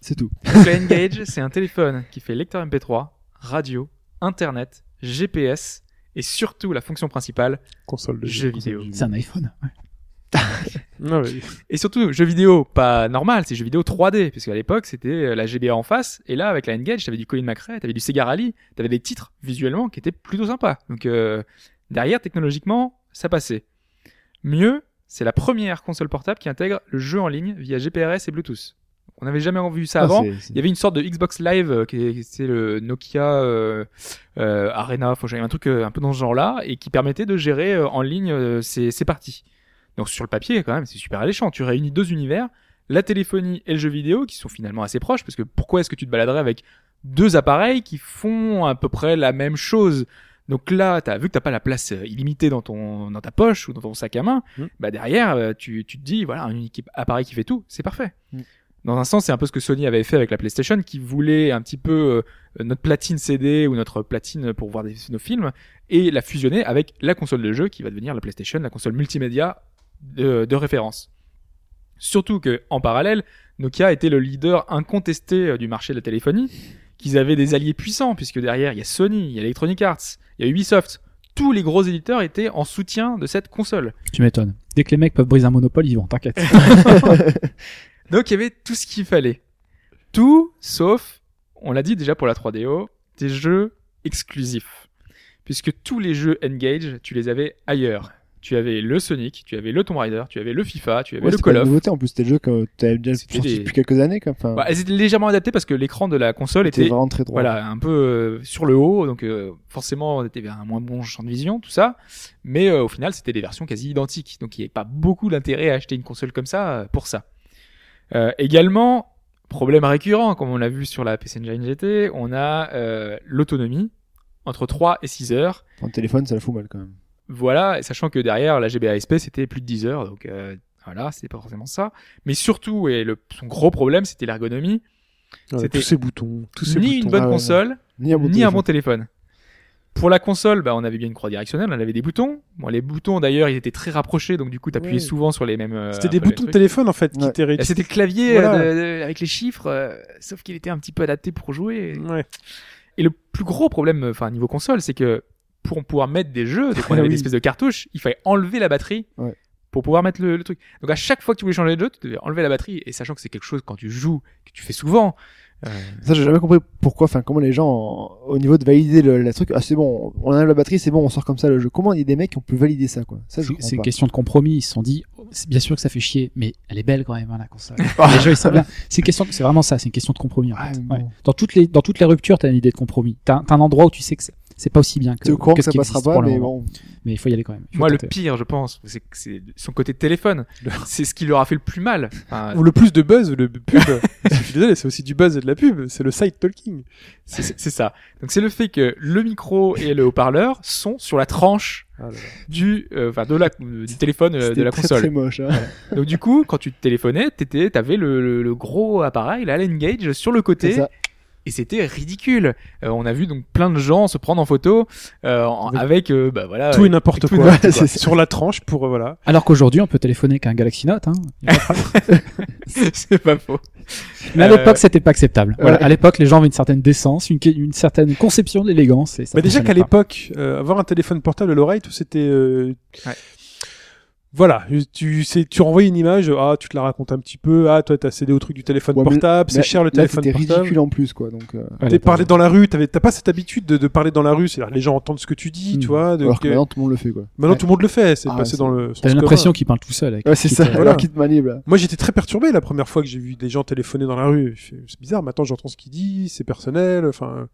C'est tout. Donc, la Engage, c'est un téléphone qui fait lecteur MP3, radio, internet, GPS et surtout la fonction principale, Console de jeux vidéo. C'est un iPhone. ouais. Non, mais- Et surtout, jeux vidéo pas normal, c'est jeux vidéo 3D, parce qu'à l'époque c'était euh, la GBA en face, et là avec la N-Gage, t'avais du Colin McRae, t'avais du Sega Rally, t'avais des titres visuellement qui étaient plutôt sympas. Donc euh, derrière, technologiquement, ça passait. Mieux, c'est la première console portable qui intègre le jeu en ligne via GPRS et Bluetooth. On n'avait jamais vu ça Ah, avant. Il y avait une sorte de Xbox Live euh, qui est- c'est le Nokia euh, euh, Arena, faut un truc euh, un peu dans ce genre-là et qui permettait de gérer euh, en ligne euh, ces, ces parties. Donc sur le papier quand même, c'est super alléchant. Tu réunis deux univers, la téléphonie et le jeu vidéo qui sont finalement assez proches parce que pourquoi est-ce que tu te baladerais avec deux appareils qui font à peu près la même chose? Donc là, as, vu que t'as pas la place illimitée dans ton dans ta poche ou dans ton sac à main, Mm. bah derrière tu, tu te dis voilà un unique appareil qui fait tout, c'est parfait. Mm. Dans un sens, c'est un peu ce que Sony avait fait avec la PlayStation, qui voulait un petit peu euh, notre platine CD ou notre platine pour voir des, nos films et la fusionner avec la console de jeu qui va devenir la PlayStation, la console multimédia de, de référence. Surtout que en parallèle, Nokia était le leader incontesté euh, du marché de la téléphonie, qu'ils avaient des alliés puissants puisque derrière il y a Sony, il y a Electronic Arts, il y a Ubisoft. Tous les gros éditeurs étaient en soutien de cette console. Tu m'étonnes. Dès que les mecs peuvent briser un monopole, ils vont, t'inquiète. Donc il y avait tout ce qu'il fallait. Tout sauf, on l'a dit déjà pour la 3DO, des jeux exclusifs. Puisque tous les jeux Engage, tu les avais ailleurs. tu avais le Sonic, tu avais le Tomb Raider, tu avais le FIFA, tu avais Ouais, le Call of. nouveauté en plus, c'était le jeu que t'avais déjà C'était sorti des- depuis quelques années, quoi. Enfin, Bah, elles étaient légèrement adaptées parce que l'écran de la console était vraiment très droit. voilà un peu euh, sur le haut, donc euh, forcément on était vers un moins bon champ de vision, tout ça. Mais euh, au final, c'était des versions quasi identiques, donc il n'y avait pas beaucoup d'intérêt à acheter une console comme ça pour ça. Euh, également, problème récurrent, comme on l'a vu sur la PC Engine GT, on a euh, l'autonomie entre 3 et 6 heures. En téléphone, ça la fout mal quand même. Voilà, et sachant que derrière la GBA SP c'était plus de 10 heures, donc euh, voilà, c'était pas forcément ça. Mais surtout, et le, son gros problème, c'était l'ergonomie. Ouais, C'était tous ces boutons, tous ces Ni boutons. une bonne Ah console, Ni un bon ni un téléphone. bon téléphone. Pour la console, bah, on avait bien une croix directionnelle, on avait des boutons. Bon, les boutons d'ailleurs, ils étaient très rapprochés, donc du coup, t'appuyais souvent sur les mêmes. euh, C'était des boutons de téléphone en fait qui étaient Là, réunis. C'était le clavier Voilà. euh, de- de- avec les chiffres, euh, sauf qu'il était un petit peu adapté pour jouer. Ouais. Et le plus gros problème, enfin niveau console, c'est que pour pouvoir mettre des jeux, donc on avait Oui. des espèces de cartouches, il fallait enlever la batterie Ouais. pour pouvoir mettre le, le truc. Donc à chaque fois que tu voulais changer de jeu, tu devais enlever la batterie. Et sachant que c'est quelque chose quand tu joues que tu fais souvent. Ça, j'ai jamais compris pourquoi, enfin, comment les gens, en- au niveau de valider le, la truc, ah, c'est bon, on enlève la batterie, c'est bon, on sort comme ça le jeu. Comment il y a des mecs qui ont pu valider ça, quoi? Ça, C'est c'est une question de compromis. Ils se sont dit, oh, c'est bien sûr que ça fait chier, mais elle est belle quand même, hein, la console. les jeux, ils sont bien. C'est une question, c'est vraiment ça. C'est une question de compromis. En Ouais, fait. Ouais. Dans toutes les, dans toutes les ruptures, t'as une idée de compromis. T'as t'as un endroit où tu sais que c'est- pas aussi bien que, T'es au courant que ce ça qui passera pas, mais bon. Mais il faut y aller quand même. Moi, le pire, je pense, c'est que c'est son côté téléphone. C'est ce qui leur a fait le plus mal. Enfin, Ou le plus de buzz, le pub. je suis désolé, c'est aussi du buzz et de la pub. C'est le side talking. c'est ça. Donc c'est le fait que le micro et le haut-parleur sont sur la tranche Ah du, euh, enfin de la, euh, du téléphone euh, de la très, console. très moche, hein. Donc du coup, quand tu téléphonais, t'étais, t'avais le, le, le gros appareil, l'Allen Gage sur le C'est côté, ça. Et c'était ridicule. Euh, on a vu donc plein de gens se prendre en photo euh, en- avec, euh, bah voilà, Tout et n'importe quoi. Sur la tranche pour euh, voilà. Alors qu'aujourd'hui, on peut téléphoner avec un Galaxy Note. Hein. c'est pas faux. Mais à Euh, l'époque, c'était pas acceptable. Voilà, ouais. à l'époque, les gens avaient une certaine décence, une, une certaine conception ça Mais déjà qu'à l'époque, euh, avoir un téléphone portable à l'oreille, tout c'était. euh, Ouais. Voilà, tu sais, tu renvoies une image, ah, tu te la racontes un petit peu, ah, toi, t'as cédé au truc du téléphone Ouais, portable, c'est cher le là, téléphone c'était portable. ridicule en plus, quoi, donc, euh, Ouais, T'es parlé dans la rue, t'avais- t'as pas cette habitude de, de parler dans la rue, c'est-à-dire les gens entendent ce que tu dis, Hmm. tu vois. de- alors que maintenant, tout le monde le fait, quoi. maintenant, Ouais. tout le monde le fait, c'est Ah, passé c'est- dans le. T'as l'impression qu'il parle tout seul. Avec Ouais, c'est ça, euh, voilà. alors qu'il te manip, là. Moi, j'étais très perturbé la première fois que j'ai vu des gens téléphoner dans la rue. C'est bizarre, maintenant j'entends ce qu'il dit, c'est personnel. Enfin,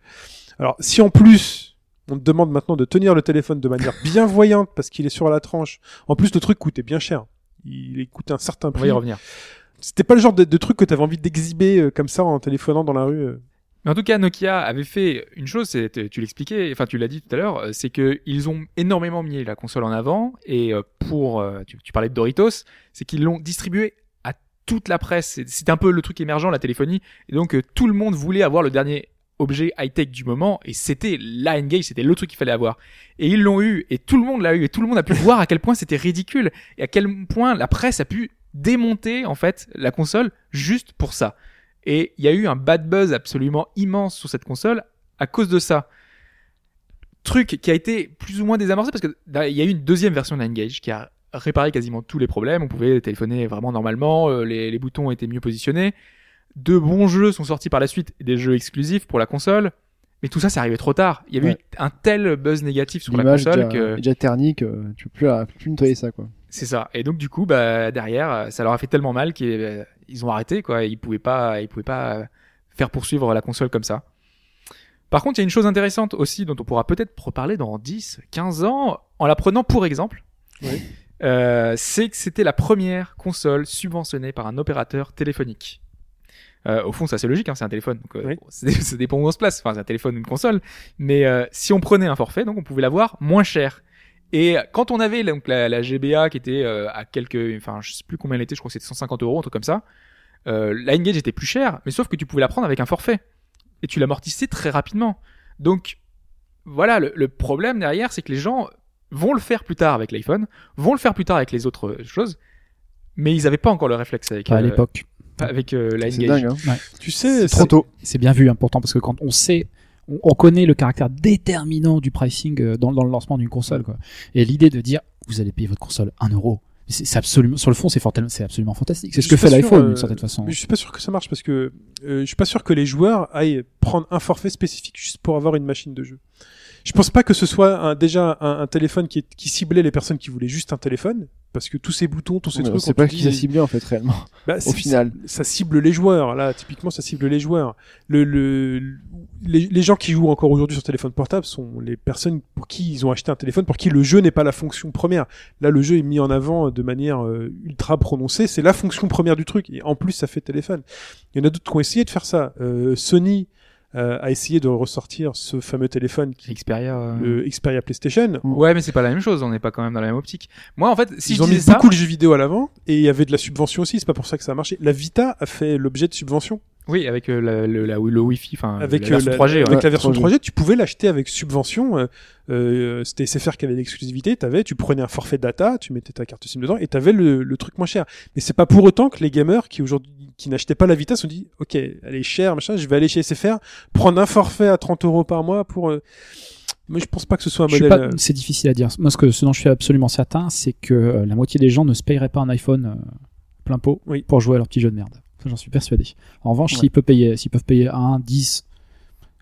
alors si en plus on te demande maintenant de tenir le téléphone de manière bienvoyante parce qu'il est sur la tranche, en plus le truc coûtait bien cher. Il coûtait un certain On va prix. y revenir. C'était pas le genre de, de truc que t'avais envie d'exhiber euh, comme ça en téléphonant dans la rue. euh. Mais en tout cas, Nokia avait fait une chose, c'est, tu l'expliquais, enfin tu l'as dit tout à l'heure, euh, c'est que ils ont énormément mis la console en avant et euh, pour, euh, tu, tu parlais de Doritos, c'est qu'ils l'ont distribué à toute la presse. C'est- C'était un peu le truc émergent, la téléphonie, et donc euh, tout le monde voulait avoir le dernier objet high-tech du moment et c'était la N-Gage, c'était le truc qu'il fallait avoir. Et ils l'ont eu et tout le monde l'a eu et tout le monde a pu voir à quel point c'était ridicule et à quel point la presse a pu démonter en fait la console juste pour ça. Et il y a eu un bad buzz absolument immense sur cette console à cause de ça. Truc qui a été plus ou moins désamorcé parce que il y a eu une deuxième version de la N-Gage qui a réparé quasiment tous les problèmes. On pouvait téléphoner vraiment normalement, euh, les, les boutons étaient mieux positionnés. De bons jeux sont sortis par la suite, des jeux exclusifs pour la console. Mais tout ça, c'est arrivé trop tard. Il y avait Ouais. eu un tel buzz négatif sur la console déjà, que déjà ternique, euh, tu peux plus, euh, plus nettoyer ça, quoi. c'est ça. Et donc du coup, bah derrière, euh, ça leur a fait tellement mal qu'ils euh, ils ont arrêté quoi. Ils pouvaient pas, ils pouvaient pas euh, faire poursuivre la console comme ça. Par contre, il y a une chose intéressante aussi dont on pourra peut-être reparler dans 10, 15 ans en la prenant pour exemple. Oui. Euh, c'est que c'était la première console subventionnée par un opérateur téléphonique. Euh, au fond, ça c'est logique, hein, c'est un téléphone, donc euh, Oui. bon, c'est- ça dépend où on se place. Enfin, c'est un téléphone ou une console. Mais euh, si on prenait un forfait, donc on pouvait l'avoir moins cher. Et quand on avait donc la, la GBA qui était euh, à quelques, enfin je sais plus combien elle était, je crois que c'était 150 euros, un truc comme ça. Euh, la N-Gage était plus chère, mais sauf que tu pouvais la prendre avec un forfait et tu l'amortissais très rapidement. Donc voilà, le, le problème derrière, c'est que les gens vont le faire plus tard avec l'iPhone, vont le faire plus tard avec les autres choses, mais ils avaient pas encore le réflexe avec Pas à euh, l'époque. Avec euh, la C'est dingue, hein. Tu sais, C'est trop tôt. C'est bien vu, hein, pourtant, parce que quand on sait, on, on connaît le caractère déterminant du pricing euh, dans, dans le lancement d'une console, quoi. Et l'idée de dire, vous allez payer votre console 1 euro. C'est c'est absolument, sur le fond, c'est fort- c'est absolument fantastique. C'est ce que fait pas l'iPhone euh, d'une certaine façon. Mais je suis pas sûr que ça marche parce que euh, je suis pas sûr que les joueurs aillent prendre un forfait spécifique juste pour avoir une machine de jeu. Je pense pas que ce soit un, déjà un, un téléphone qui, est- qui ciblait les personnes qui voulaient juste un téléphone, parce que tous ces boutons, tous ces Mais trucs, on pas qui s'est ciblé en fait réellement. bah, Au c'est- final. ça cible les joueurs. Là, typiquement, ça cible les joueurs. Le, le, les, les gens qui jouent encore aujourd'hui sur téléphone portable sont les personnes pour qui ils ont acheté un téléphone, pour qui le jeu n'est pas la fonction première. Là, le jeu est mis en avant de manière euh, ultra prononcée. C'est la fonction première du truc. Et en plus, ça fait téléphone. Il y en a d'autres qui ont essayé de faire ça. Euh, Sony euh, a essayé de ressortir ce fameux téléphone, qui, Xperia. euh, le Xperia PlayStation. Ouais, mais c'est pas la même chose. On n'est pas quand même dans la même optique. Moi, en fait, si ils je ont mis ça, beaucoup le jeu vidéo à l'avant et il y avait de la subvention aussi. C'est pas pour ça que ça a marché. La Vita a fait l'objet de subventions. oui, avec euh, la, le, la- le Wi-Fi, enfin, avec la version euh, 3G. ouais. avec la version 3G. 3G, tu pouvais l'acheter avec subvention. Euh, euh, C'était SFR qui avait l'exclusivité. T'avais, tu prenais un forfait data, tu mettais ta carte SIM dedans et t'avais le, le truc moins cher. Mais c'est pas pour autant que les gamers qui aujourd'hui qui n'achetaient pas la Vita se sont dit, ok, elle est chère, machin, je vais aller chez SFR prendre un forfait à 30 euros par mois pour. euh, Moi, je pense pas que ce soit un Je modèle. pas- euh, C'est difficile à dire. Moi, ce, que, ce dont je suis absolument certain, c'est que euh, la moitié des gens ne se payeraient pas un iPhone plein pot Oui. pour jouer à leur petit jeu de merde. J'en suis persuadé. En revanche, Ouais. s'ils peuvent payer, s'ils peuvent payer 1, 10,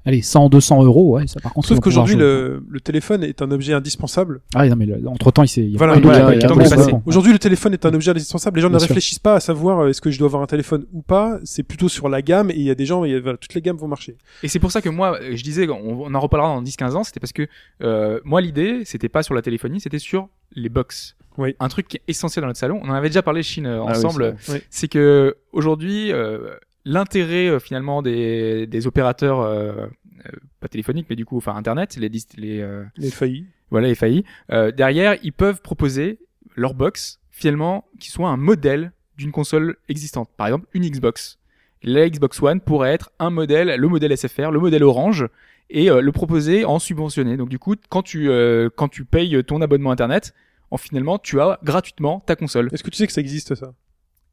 allez, 100, 200 euros, ouais, ça par contre. Sauf qu'aujourd'hui, le, le téléphone est un objet indispensable. Ah, non, mais entre temps, il s'est. il y a Voilà, voilà. Aujourd'hui, le téléphone est un objet indispensable. Les gens Bien ne sûr. réfléchissent pas à savoir euh, est-ce que je dois avoir un téléphone ou pas. C'est plutôt sur la gamme et il y a des gens, il y a- voilà, toutes les gammes vont marcher. Et c'est pour ça que moi, euh, je disais, on, on en reparlera dans 10-15 ans, c'était parce que euh, moi, l'idée, c'était pas sur la téléphonie, c'était sur les box. Oui. Un truc qui est essentiel dans notre salon. On en avait déjà parlé, Chine, euh, Ah oui, ensemble. c'est c'est que aujourd'hui, euh, l'intérêt euh, finalement des, des opérateurs, euh, euh, pas téléphoniques, mais du coup, enfin Internet, les, les euh, Les faillis. voilà, les FAI, euh, derrière, ils peuvent proposer leur box, finalement, qui soit un modèle d'une console existante. Par exemple, une Xbox. La Xbox One pourrait être un modèle, le modèle SFR, le modèle Orange, et euh, le proposer en subventionné. Donc du coup, quand tu euh, quand tu payes ton abonnement Internet, en finalement, tu as gratuitement ta console. Est-ce que tu sais que ça existe ça?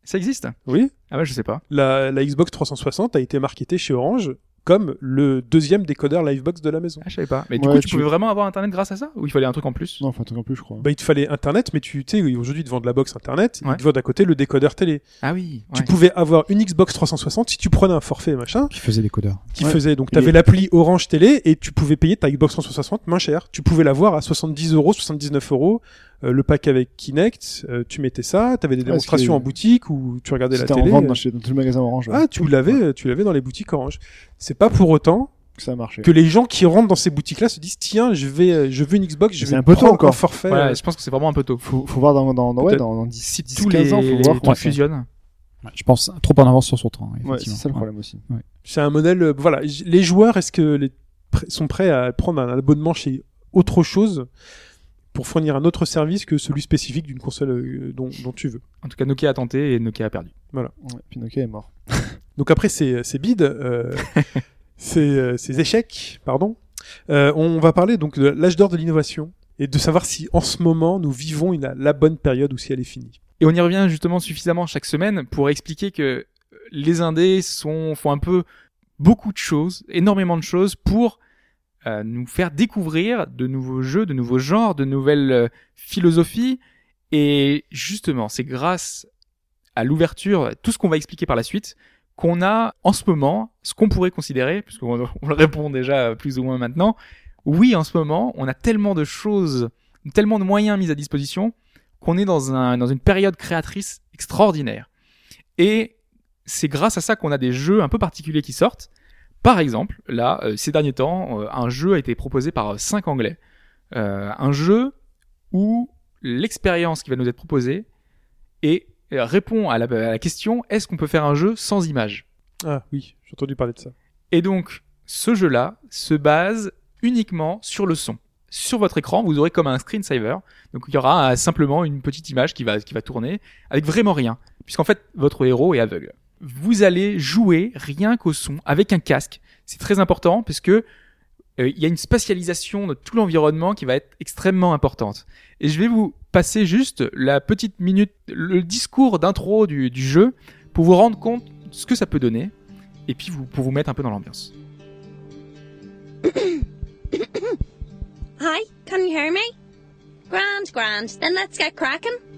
Ça existe? Oui. Ah ouais, je sais pas. La, la Xbox 360 a été marketée chez Orange comme le deuxième décodeur Livebox de la maison. Ah, je savais pas. Mais du Ouais, coup, tu, tu- pouvais vraiment avoir Internet grâce à ça? Ou il fallait un truc en plus? Non, enfin, un truc en plus, je crois. Bah, il te fallait Internet, mais tu sais, aujourd'hui, ils te vendent la box Internet, Ouais. ils te vendent à côté le décodeur télé. Ah oui. Tu pouvais avoir une Xbox 360 si tu prenais un forfait, machin, Qui faisait des codeurs. qui Ouais. faisait. Donc, Et- t'avais l'appli Orange Télé et tu pouvais payer ta Xbox 360 moins cher. Tu pouvais l'avoir à 70 euros, 79 euros. Euh, le pack avec Kinect, euh, tu mettais ça, t'avais des Ouais, démonstrations en que boutique où tu regardais la C'était en télé. vente dans, chez- dans tout le magasin Orange. ouais. Ah, tu l'avais, tu l'avais dans les boutiques Orange. C'est pas pour autant Que ça a marché. que les gens qui rentrent dans ces boutiques-là se disent tiens, je vais, euh, je veux une Xbox, je vais un peu tôt prendre encore. un forfait. Ouais, euh, je pense que c'est vraiment un peu tôt. Faut, faut voir dans, dans, dans, ouais, dans, dans 10, Si 10 tous 15 les, ans, faut voir fusionnent. Ouais, je pense trop en avance sur son temps. Ouais, c'est ça le Ouais. problème aussi. C'est un modèle. euh, voilà, les joueurs, est-ce que les pr- sont prêts à prendre un abonnement chez autre chose pour fournir un autre service que celui spécifique d'une console euh, dont, dont tu veux. En tout cas, Nokia a tenté et Nokia a perdu. Ouais, puis Nokia est mort. Donc après ces, ces bides, euh, ces, ces échecs, pardon, euh, on va parler donc de l'âge d'or de l'innovation et de savoir si en ce moment nous vivons une, la bonne période ou si elle est finie. Et on y revient justement suffisamment chaque semaine pour expliquer que les indés sont, font un peu beaucoup de choses, énormément de choses pour euh, nous faire découvrir de nouveaux jeux, de nouveaux genres, de nouvelles euh, philosophies. Et justement, c'est grâce à l'ouverture, tout ce qu'on va expliquer par la suite, qu'on a en ce moment ce qu'on pourrait considérer, puisqu'on on le répond déjà plus ou moins maintenant, oui, en ce moment, on a tellement de choses, tellement de moyens mis à disposition qu'on est dans, un, dans une période créatrice extraordinaire. Et c'est grâce à ça qu'on a des jeux un peu particuliers qui sortent. Par exemple, là, euh, ces derniers temps, euh, un jeu a été proposé par euh, cinq Anglais. Euh, un jeu où l'expérience qui va nous être proposée euh, répond à la, à la question est-ce qu'on peut faire un jeu sans images? Ah oui, j'ai entendu parler de ça. Et donc, ce jeu-là se base uniquement sur le son. Sur votre écran, vous aurez comme un screensaver. Donc, il y aura euh, simplement une petite image qui va, qui va tourner avec vraiment rien. Puisqu'en fait, votre héros est aveugle. Vous allez jouer rien qu'au son avec un casque. C'est très important parce que euh, il y a une spatialisation de tout l'environnement qui va être extrêmement importante. Et je vais vous passer juste la petite minute, le discours d'intro du, jeu pour vous rendre compte de ce que ça peut donner et puis vous, pour vous mettre un peu dans l'ambiance. Hi, can you hear me? Grand, grand. Then let's get cracking.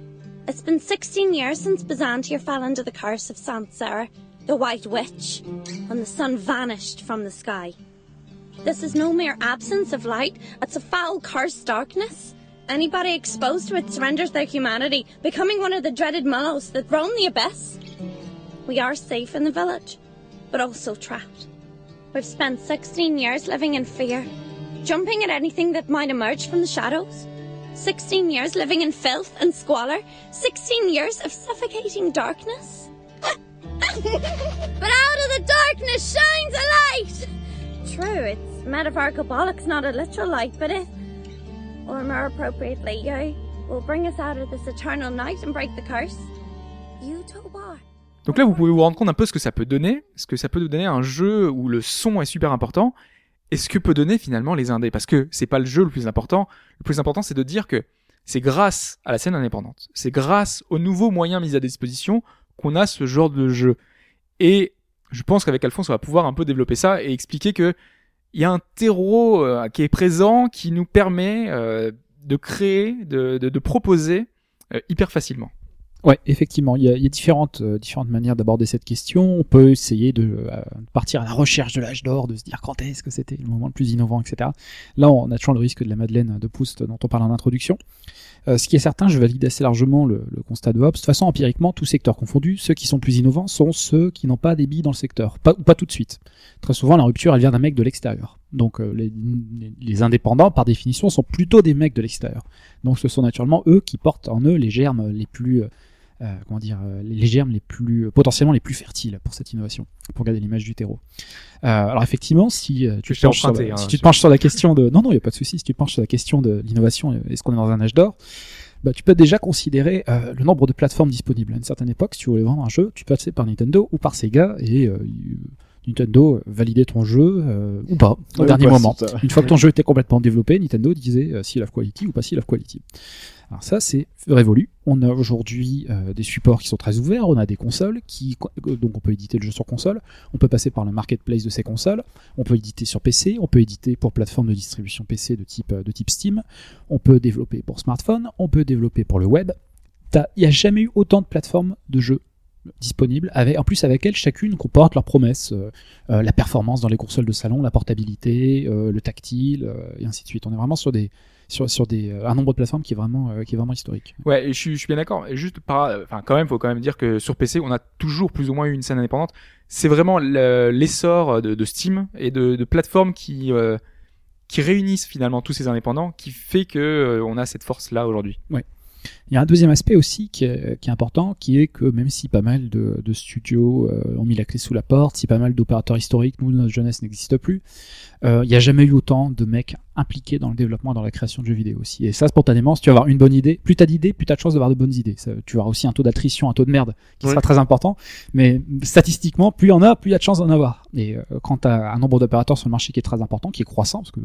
It's been 16 years since Byzantium fell under the curse of Saint Sarah, the White Witch, when the sun vanished from the sky. This is no mere absence of light, it's a foul cursed darkness. Anybody exposed to it surrenders their humanity, becoming one of the dreaded mullows that roam the abyss. We are safe in the village, but also trapped. We've spent 16 years living in fear, jumping at anything that might emerge from the shadows. 16 years living in filth and squalor. 16 years of suffocating darkness. but out of the darkness shines a light! True, it's metaphorical bollocks, not a literal light, but it, or more appropriately, you, will bring us out of this eternal night and break the curse. You, Tobar. Donc là, vous pouvez vous rendre compte un peu ce que ça peut donner, ce que ça peut nous donner un jeu où le son est super important, et ce que peut donner finalement les indés. Parce que c'est pas le jeu le plus important. Le plus important, c'est de dire que c'est grâce à la scène indépendante, c'est grâce aux nouveaux moyens mis à disposition qu'on a ce genre de jeu. Et je pense qu'avec Alphonse, on va pouvoir un peu développer ça et expliquer que il y a un terreau euh, qui est présent, qui nous permet euh, de créer, de, proposer euh, hyper facilement. Ouais, effectivement, il y a, il y a différentes, euh, différentes manières d'aborder cette question. On peut essayer de euh, partir à la recherche de l'âge d'or, de se dire quand est-ce que c'était le moment le plus innovant, etc. Là, on a toujours le risque de la Madeleine de Proust dont on parle en introduction. Euh, ce qui est certain, je valide assez largement le, le constat de Hobbes. De toute façon, empiriquement, tous secteurs confondus, ceux qui sont plus innovants sont ceux qui n'ont pas des billes dans le secteur, pas, pas tout de suite. Très souvent, la rupture, elle vient d'un mec de l'extérieur. Donc, euh, les, les indépendants, par définition, sont plutôt des mecs de l'extérieur. Donc, ce sont naturellement eux qui portent en eux les germes les plus euh, comment dire, euh, les germes les plus potentiellement les plus fertiles pour cette innovation, pour garder l'image du terreau. Euh, alors effectivement, si tu, Je te t'ai penches sur, emprunté, la- hein, si tu te penches sur la question de, non non, il y a pas de souci, si tu te penches sur la question de l'innovation, est-ce qu'on est dans un âge d'or bah, tu peux déjà considérer euh, le nombre de plateformes disponibles. À une certaine époque, si tu voulais vendre un jeu, tu passais par Nintendo ou par Sega et euh, Nintendo validait ton jeu euh, ou pas au Ouais, dernier pas, moment. Une fois que ton jeu était complètement développé, Nintendo disait euh, seal of quality ou pas seal of quality. Alors ça, c'est révolu. On a aujourd'hui euh, des supports qui sont très ouverts. On a des consoles qui, euh, donc on peut éditer le jeu sur console. On peut passer par le marketplace de ces consoles. On peut éditer sur PC. On peut éditer pour plateforme de distribution PC de type euh, de type Steam. On peut développer pour smartphone. On peut développer pour le web. Il n'y a jamais eu autant de plateformes de jeux disponibles. Avec, en plus, avec elles, chacune comporte leurs promesses. Euh, euh, la performance dans les consoles de salon, la portabilité, euh, le tactile, euh, et ainsi de suite. On est vraiment sur des sur, sur des, un nombre de plateformes qui est vraiment, qui est vraiment historique. Ouais, et je suis, je suis bien d'accord. Et juste par, enfin, quand même, faut quand même dire que sur PC, on a toujours plus ou moins eu une scène indépendante. C'est vraiment le- l'essor de, de Steam et de, de plateformes qui, qui réunissent finalement tous ces indépendants, qui fait que on a cette force là aujourd'hui. Il y a un deuxième aspect aussi qui est, qui est important, qui est que même si pas mal de, de studios euh, ont mis la clé sous la porte, si pas mal d'opérateurs historiques, nous, notre jeunesse n'existe plus, euh, il n'y a jamais eu autant de mecs impliqués dans le développement et dans la création de jeux vidéo aussi. Et ça, spontanément, si tu vas avoir une bonne idée, plus t'as d'idées, plus t'as de chances d'avoir de bonnes idées. Ça, tu auras aussi un taux d'attrition, un taux de merde qui sera très important. Mais statistiquement, plus il y en a, plus il y a de chances d'en avoir. Et euh, quand tu as un nombre d'opérateurs sur le marché qui est très important, qui est croissant, parce que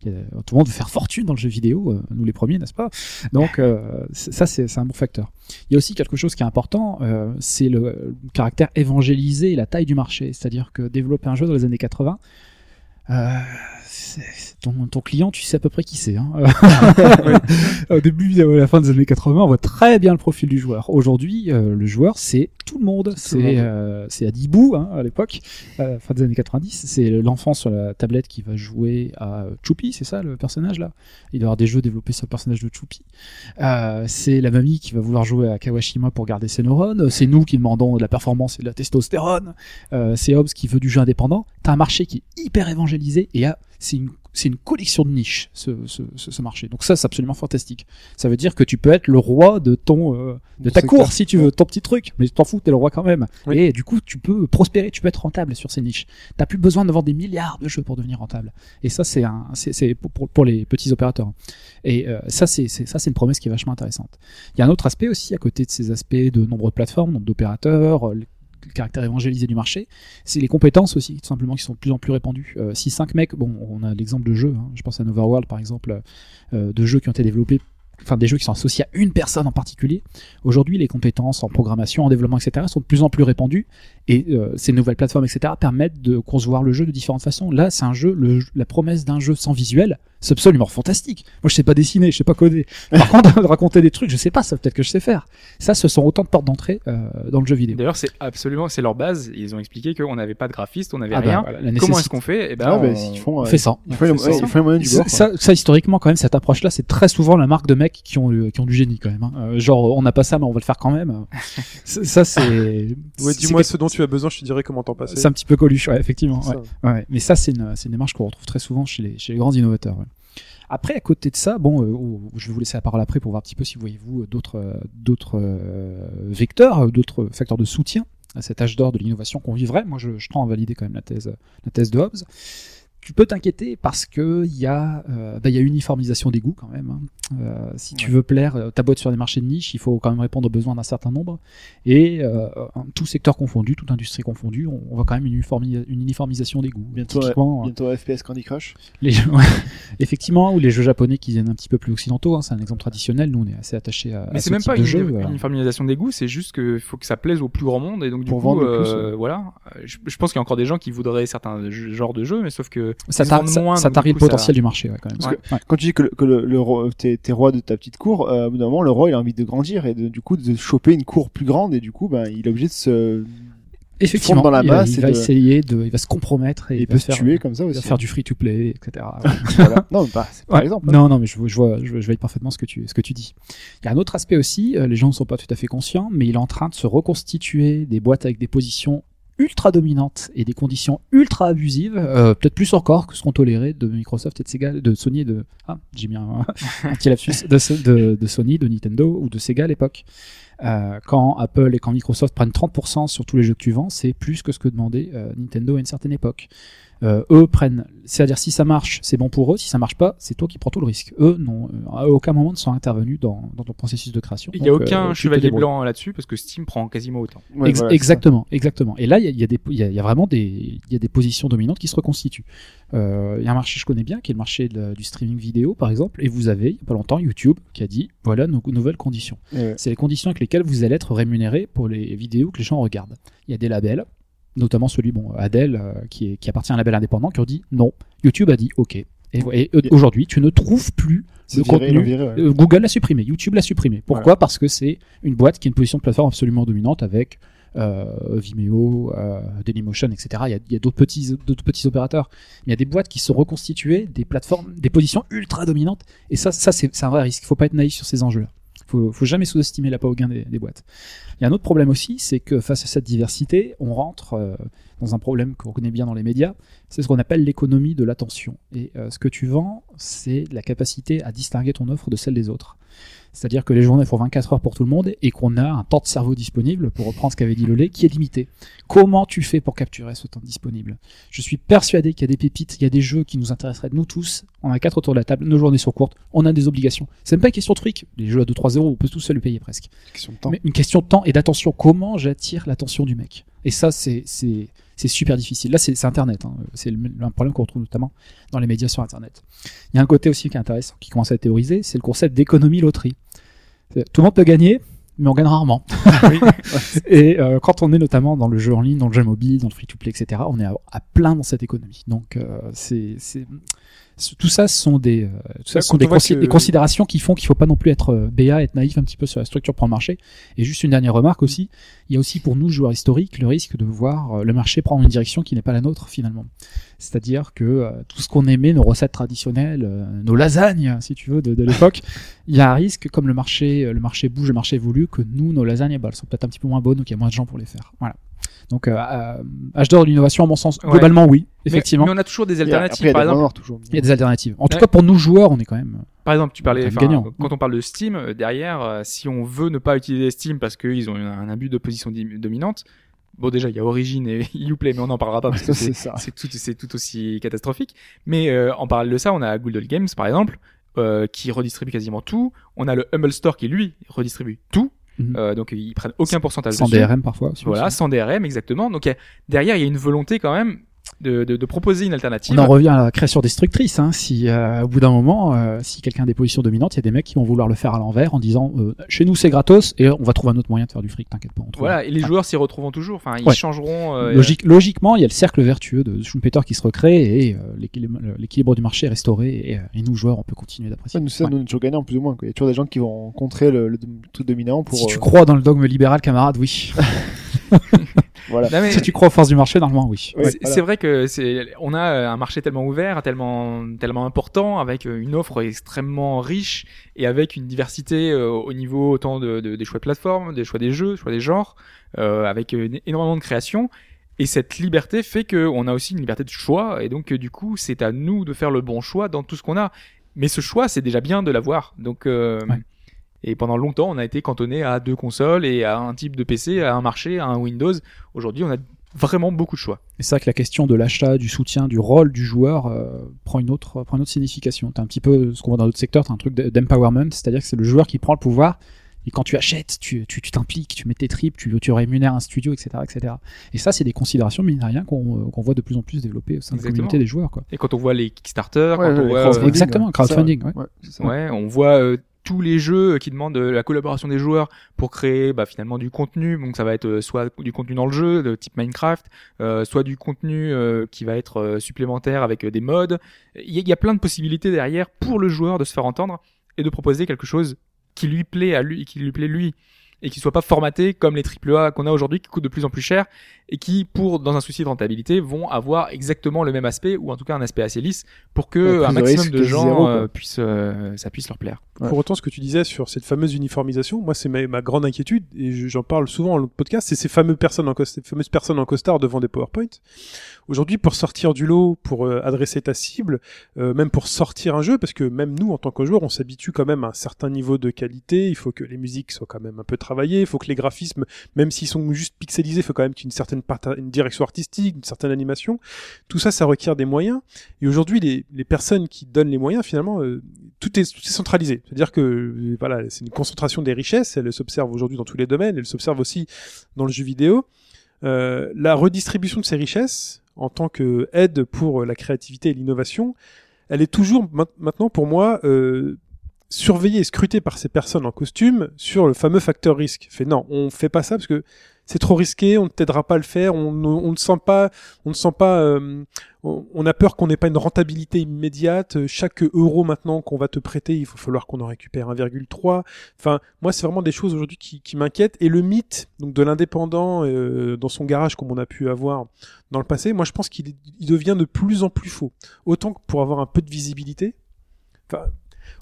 tout le monde veut faire fortune dans le jeu vidéo, euh, nous les premiers, n'est-ce pas? Donc euh, ça, c'est c'est un bon facteur. Il y a aussi quelque chose qui est important, euh, c'est le, le caractère évangélisé et la taille du marché. C'est-à-dire que développer un jeu dans les années 80, euh, ton, ton client, tu sais à peu près qui c'est. Hein. Au début, à la fin des années 80, on voit très bien le profil du joueur. Aujourd'hui, euh, le joueur, c'est tout le monde. C'est euh, Adibou hein, à l'époque, euh, fin des années 90. C'est l'enfant sur la tablette qui va jouer à Choupi, c'est ça le personnage là? Il doit y avoir des jeux développés sur le personnage de Choupi. C'est la mamie qui va vouloir jouer à Kawashima pour garder ses neurones. C'est nous qui demandons de la performance et de la testostérone. C'est Hobbes qui veut du jeu indépendant. T'as un marché qui est hyper évangélisé et c'est une c'est une collection de niches ce, ce, marché. Donc ça c'est absolument fantastique. Ça veut dire que tu peux être le roi de ton euh, de ta cour si tu veux ton petit truc, mais tu t'en fous, t'es le roi quand même. Oui. Et du coup tu peux prospérer, tu peux être rentable sur ces niches. T'as plus besoin de vendre des milliards de jeux pour devenir rentable. Et ça c'est un c'est c'est pour, pour, les petits opérateurs. Et euh, ça c'est ça c'est une promesse qui est vachement intéressante. Il y a un autre aspect aussi à côté de ces aspects de nombre de plateformes, nombre d'opérateurs, euh, le caractère évangélisé du marché, c'est les compétences aussi, tout simplement, qui sont de plus en plus répandues. Euh, si cinq mecs, bon, on a l'exemple de jeux, hein, je pense à Overworld par exemple, euh, de jeux qui ont été développés, enfin des jeux qui sont associés à une personne en particulier. Aujourd'hui, les compétences en programmation, en développement, etc., sont de plus en plus répandues et euh, ces nouvelles plateformes, etc., permettent de concevoir le jeu de différentes façons. Là, c'est un jeu, la promesse d'un jeu sans visuel, C'est absolument fantastique. Moi, je sais pas dessiner, je sais pas coder. Par contre, raconter des trucs, je sais pas, ça peut-être que je sais faire. Ça, ce sont autant de portes d'entrée euh, dans le jeu vidéo. D'ailleurs, c'est absolument, c'est leur base. Ils ont expliqué qu'on n'avait pas de graphiste, on n'avait Ah bah, rien. voilà, Comment est-ce qu'on fait? Eh ben, Ah, bah, s'ils font, On euh, fait ça. il faut les- on fait ouais, ça. il faut les moyens du bord. ça, ça, historiquement, quand même, cette approche-là, c'est très souvent la marque de mecs qui ont, eu- qui ont du génie, quand même. hein. Euh, genre, on n'a pas ça, mais on va le faire quand même. Ça, c'est. Ouais, dis-moi ce dont tu as besoin, je te dirai comment t'en passer. C'est un petit peu coluche, ouais, effectivement. Ouais. mais ça, c'est une, c'est une démarche qu'on retrouve très souvent chez les, chez les grands innovateurs. ouais. Après, à côté de ça, bon, euh, je vais vous laisser la parole après pour voir un petit peu si vous voyez vous d'autres, euh, d'autres euh, vecteurs, d'autres facteurs de soutien à cet âge d'or de l'innovation qu'on vivrait. Moi, je, je tends à valider quand même la thèse de Hobbes. Tu peux t'inquiéter parce que il y a, euh, bah, il y a uniformisation des goûts quand même. hein. Euh, si tu veux plaire, euh, ta boîte sur des marchés de niche, il faut quand même répondre aux besoins d'un certain nombre. Et euh, tout secteur confondu, toute industrie confondue, on, on voit quand même une, uniformi- une uniformisation des goûts. Bientôt, euh, FPS Candy Crush. les jeux, ouais. effectivement, ou les jeux japonais qui viennent un petit peu plus occidentaux, hein, c'est un exemple traditionnel. Nous, on est assez attachés à, Mais c'est ce même type pas de une, jeu. une voilà. uniformisation des goûts, c'est juste qu'il faut que ça plaise au plus grand monde et donc du Pour coup, plus, voilà. Je, je pense qu'il y a encore des gens qui voudraient certains genres de jeux, mais sauf que Ça, ils se tar- vendent ça, moins, ça donc, tarit du le ça- potentiel du marché, ouais, quand même. Parce Ouais. Quand tu dis que, le, que le, le roi- t'es, t'es roi de ta petite cour, euh, au bout d'un moment, le roi il a envie de grandir et de, du coup de choper une cour plus grande et du coup, ben, il est obligé de se, Effectivement, dans la il il et va de- essayer de, il va se compromettre et il il peut va se faire, tuer comme ça il aussi. va faire du free to play, etc. Voilà. Non, mais pas, c'est par Ouais. exemple. hein. Non, non, mais je, vois- je vois, je, je voyais parfaitement ce que tu, ce que tu dis. Il y a un autre aspect aussi, euh, les gens ne sont pas tout à fait conscients, mais il est en train de se reconstituer des boîtes avec des positions ultra dominantes et des conditions ultra abusives, euh, peut-être plus encore que ce qu'on tolérait de Microsoft et de Sega, de Sony de, ah, j'ai de Sony, de Nintendo ou de Sega à l'époque. Euh, quand Apple et quand Microsoft prennent 30% sur tous les jeux que tu vends, c'est plus que ce que demandait euh, Nintendo à une certaine époque. Euh, eux prennent, c'est-à-dire si ça marche, c'est bon pour eux, si ça marche pas, c'est toi qui prends tout le risque. Eux, non, euh, à aucun moment ne sont intervenus dans, dans ton processus de création. Il n'y a aucun euh, chevalier blanc là-dessus parce que Steam prend quasiment autant. Ouais, Ex- voilà, c'est exactement, exactement. Et là, il y a, il y a des, il y a, il y a vraiment des, il y a des positions dominantes qui se reconstituent. Euh, Il y a un marché que je connais bien, qui est le marché de- du streaming vidéo, par exemple. Et vous avez, il y a pas longtemps, YouTube qui a dit, voilà nos nouvelles conditions. ouais. C'est les conditions avec lesquelles vous allez être rémunéré pour les vidéos que les gens regardent. Il y a des labels, notamment celui, bon, Adèle, euh, qui, est, qui appartient à un label indépendant, qui ont dit non. YouTube a dit OK. Et, et, euh, aujourd'hui, tu ne trouves plus C'est de viré, contenu. le viré, ouais. Euh, Google l'a supprimé, YouTube l'a supprimé. Pourquoi? Parce que c'est une boîte qui a une position de plateforme absolument dominante avec euh, Vimeo, euh, Dailymotion, etc. Il y a, il y a d'autres petits, d'autres petits opérateurs. Mais il y a des boîtes qui sont reconstituées, des plateformes, des positions ultra dominantes. Et ça, ça c'est un vrai risque. Il faut pas être naïf sur ces enjeux-là. Faut, faut jamais sous-estimer l'appât au gain des, des boîtes. Il y a un autre problème aussi, c'est que face à cette diversité, on rentre euh, dans un problème qu'on connaît bien dans les médias, c'est ce qu'on appelle l'économie de l'attention. Et euh, ce que tu vends, c'est la capacité à distinguer ton offre de celle des autres. C'est-à-dire que les journées font 24 heures pour tout le monde et qu'on a un temps de cerveau disponible, pour reprendre ce qu'avait dit Lelay, qui est limité. Comment tu fais pour capturer ce temps disponible? Je suis persuadé qu'il y a des pépites, il y a des jeux qui nous intéresseraient nous tous. On a quatre autour de la table, nos journées sont courtes, on a des obligations. C'est même pas une question de fric. Les jeux à 2-3 euros, on peut tous se le payer presque. Question de temps. Mais une question de temps et d'attention. Comment j'attire l'attention du mec? Et ça, c'est c'est super difficile. Là, c'est Internet. hein. C'est un problème qu'on retrouve notamment dans les médias sur Internet. Il y a un côté aussi qui est intéressant, qui commence à être théorisé, c'est le concept d'économie loterie. Tout le monde peut gagner, mais on gagne rarement. et euh, quand on est notamment dans le jeu en ligne, dans le jeu mobile, dans le free-to-play, etc., on est à, à plein dans cette économie. Donc, euh, c'est- tout ça ce sont des, euh, tout ça sont des, on voit consi- que- des considérations qui font qu'il faut pas non plus être euh, béat, être naïf un petit peu sur la structure pour le marché. Et juste une dernière remarque aussi, il y a aussi pour nous joueurs historiques le risque de voir euh, le marché prendre une direction qui n'est pas la nôtre finalement. C'est-à-dire que euh, tout ce qu'on aimait, nos recettes traditionnelles, euh, nos lasagnes, si tu veux, de, de l'époque, il y a un risque, comme le marché, le marché bouge, le marché évolue, que nous, nos lasagnes, bah, elles sont peut-être un petit peu moins bonnes, donc il y a moins de gens pour les faire. Voilà. Donc, euh, euh, âge d'or de l'innovation, à mon sens, Ouais. globalement, oui, Mais- effectivement. Mais, on a toujours des alternatives. Après, il y a par des exemple, toujours. Il y a des alternatives. En tout cas, pour nous joueurs, on est quand même. Par exemple, tu parlais, gagnant. quand on parle de Steam, euh, derrière, euh, si on veut ne pas utiliser Steam parce qu'ils ont un abus de position dominante, bon déjà il y a Origin et Uplay, mais on n'en parlera pas parce que c'est c'est ça. c'est tout, c'est tout aussi catastrophique. Mais euh, en parallèle de ça, on a Google Games par exemple, euh, qui redistribue quasiment tout. On a le Humble Store qui lui redistribue tout, Mhm. Euh, donc ils prennent aucun pourcentage Sans dessus. DRM parfois. aussi. Voilà, sans DRM exactement. Donc derrière, il y a une volonté quand même de, de, de proposer une alternative. On en revient à la création destructrice. Hein. Si euh, au bout d'un moment, euh, si quelqu'un a des positions dominantes, il y a des mecs qui vont vouloir le faire à l'envers en disant euh, chez nous c'est gratos et on va trouver un autre moyen de faire du fric. T'inquiète pas. On. Voilà, et les joueurs s'y retrouveront toujours. Enfin, ils Ouais. changeront. euh, Logique, logiquement, il y a le cercle vertueux de Schumpeter qui se recrée et euh, l'équilibre du marché est restauré et, euh, et nous joueurs on peut continuer d'apprécier. Ouais, nous, ça, Ouais. toujours gagnant plus ou moins. Quoi. Il y a toujours des gens qui vont contrer le, le truc dominant pour. Si tu crois dans le dogme libéral, camarade, oui. Voilà. non, mais- si tu crois aux forces du marché, normalement, oui. C'est voilà. vrai que c'est on a euh, un marché tellement ouvert, tellement tellement important, avec euh, une offre extrêmement riche et avec une diversité euh, au niveau autant de, de- des choix de plateforme, des choix des jeux, des choix des genres, euh, avec énormément de création. Et cette liberté fait que on a aussi une liberté de choix et donc du coup c'est à nous de faire le bon choix dans tout ce qu'on a. Mais ce choix c'est déjà bien de l'avoir. Donc euh, Ouais. Et pendant longtemps on a été cantonné à deux consoles et à un type de PC, à un marché, à un Windows. Aujourd'hui on a vraiment beaucoup de choix. Et c'est vrai que la question de l'achat, du soutien, du rôle du joueur euh, prend une autre prend une autre signification. T'as un petit peu ce qu'on voit dans d'autres secteurs, t'as un truc d'empowerment, c'est-à-dire que c'est le joueur qui prend le pouvoir. Et quand tu achètes, tu tu tu t'impliques, tu mets tes tripes, tu, tu rémunères un studio, etc., etc. Et ça, c'est des considérations mine rien qu'on euh, qu'on voit de plus en plus développer au sein de la communauté des joueurs, quoi. Et quand on voit les Kickstarter, Ouais, quand ouais, on voit, crowdfunding, euh, Exactement, crowdfunding, Ça, ouais. ouais, c'est ça. ouais, on voit euh, tous les jeux qui demandent de la collaboration des joueurs pour créer bah, finalement du contenu. Donc ça va être euh, soit du contenu dans le jeu, de type Minecraft, euh, soit du contenu euh, qui va être euh, supplémentaire avec euh, des mods. Il y, a- plein de possibilités derrière pour le joueur de se faire entendre et de proposer quelque chose qui lui plaît à lui, qui lui plaît lui et qui soit pas formaté comme les AAA qu'on a aujourd'hui qui coûtent de plus en plus cher et qui pour dans un souci de rentabilité vont avoir exactement le même aspect ou en tout cas un aspect assez lisse pour que un maximum de de gens zéro, euh, puissent euh, ça puisse leur plaire. Ouais. Pour autant, ce que tu disais sur cette fameuse uniformisation, moi, c'est ma, ma grande inquiétude, et je- j'en parle souvent dans le podcast, c'est ces fameuses personnes en, ces fameuses personnes en costard devant des PowerPoint. Aujourd'hui, pour sortir du lot, pour euh, adresser ta cible, euh, même pour sortir un jeu, parce que même nous, en tant que joueurs, on s'habitue quand même à un certain niveau de qualité, il faut que les musiques soient quand même un peu travaillées, il faut que les graphismes, même s'ils sont juste pixelisés, il faut quand même qu'il y ait une une direction artistique, une certaine animation. Tout ça, ça requiert des moyens. Et aujourd'hui, les, personnes qui donnent les moyens, finalement, euh, tout est, centralisé. C'est-à-dire que euh, voilà, c'est une concentration des richesses. Elle s'observe aujourd'hui dans tous les domaines. Elle s'observe aussi dans le jeu vidéo. Euh, la redistribution de ces richesses en tant que aide pour la créativité et l'innovation, elle est toujours ma- maintenant pour moi surveillée et scrutée par ces personnes en costume sur le fameux facteur risque. Fait non, on fait pas ça parce que c'est trop risqué, on ne t'aidera pas à le faire, on, ne- sent pas, on ne sent pas, euh, on, a peur qu'on n'ait pas une rentabilité immédiate. Euh, Chaque euro maintenant qu'on va te prêter, il faut falloir qu'on en récupère 1,3. Enfin, moi, c'est vraiment des choses aujourd'hui qui, qui m'inquiètent. Et le mythe donc de l'indépendant euh, dans son garage, comme on a pu avoir dans le passé, moi, je pense qu'il devient de plus en plus faux. Autant que pour avoir un peu de visibilité. Enfin,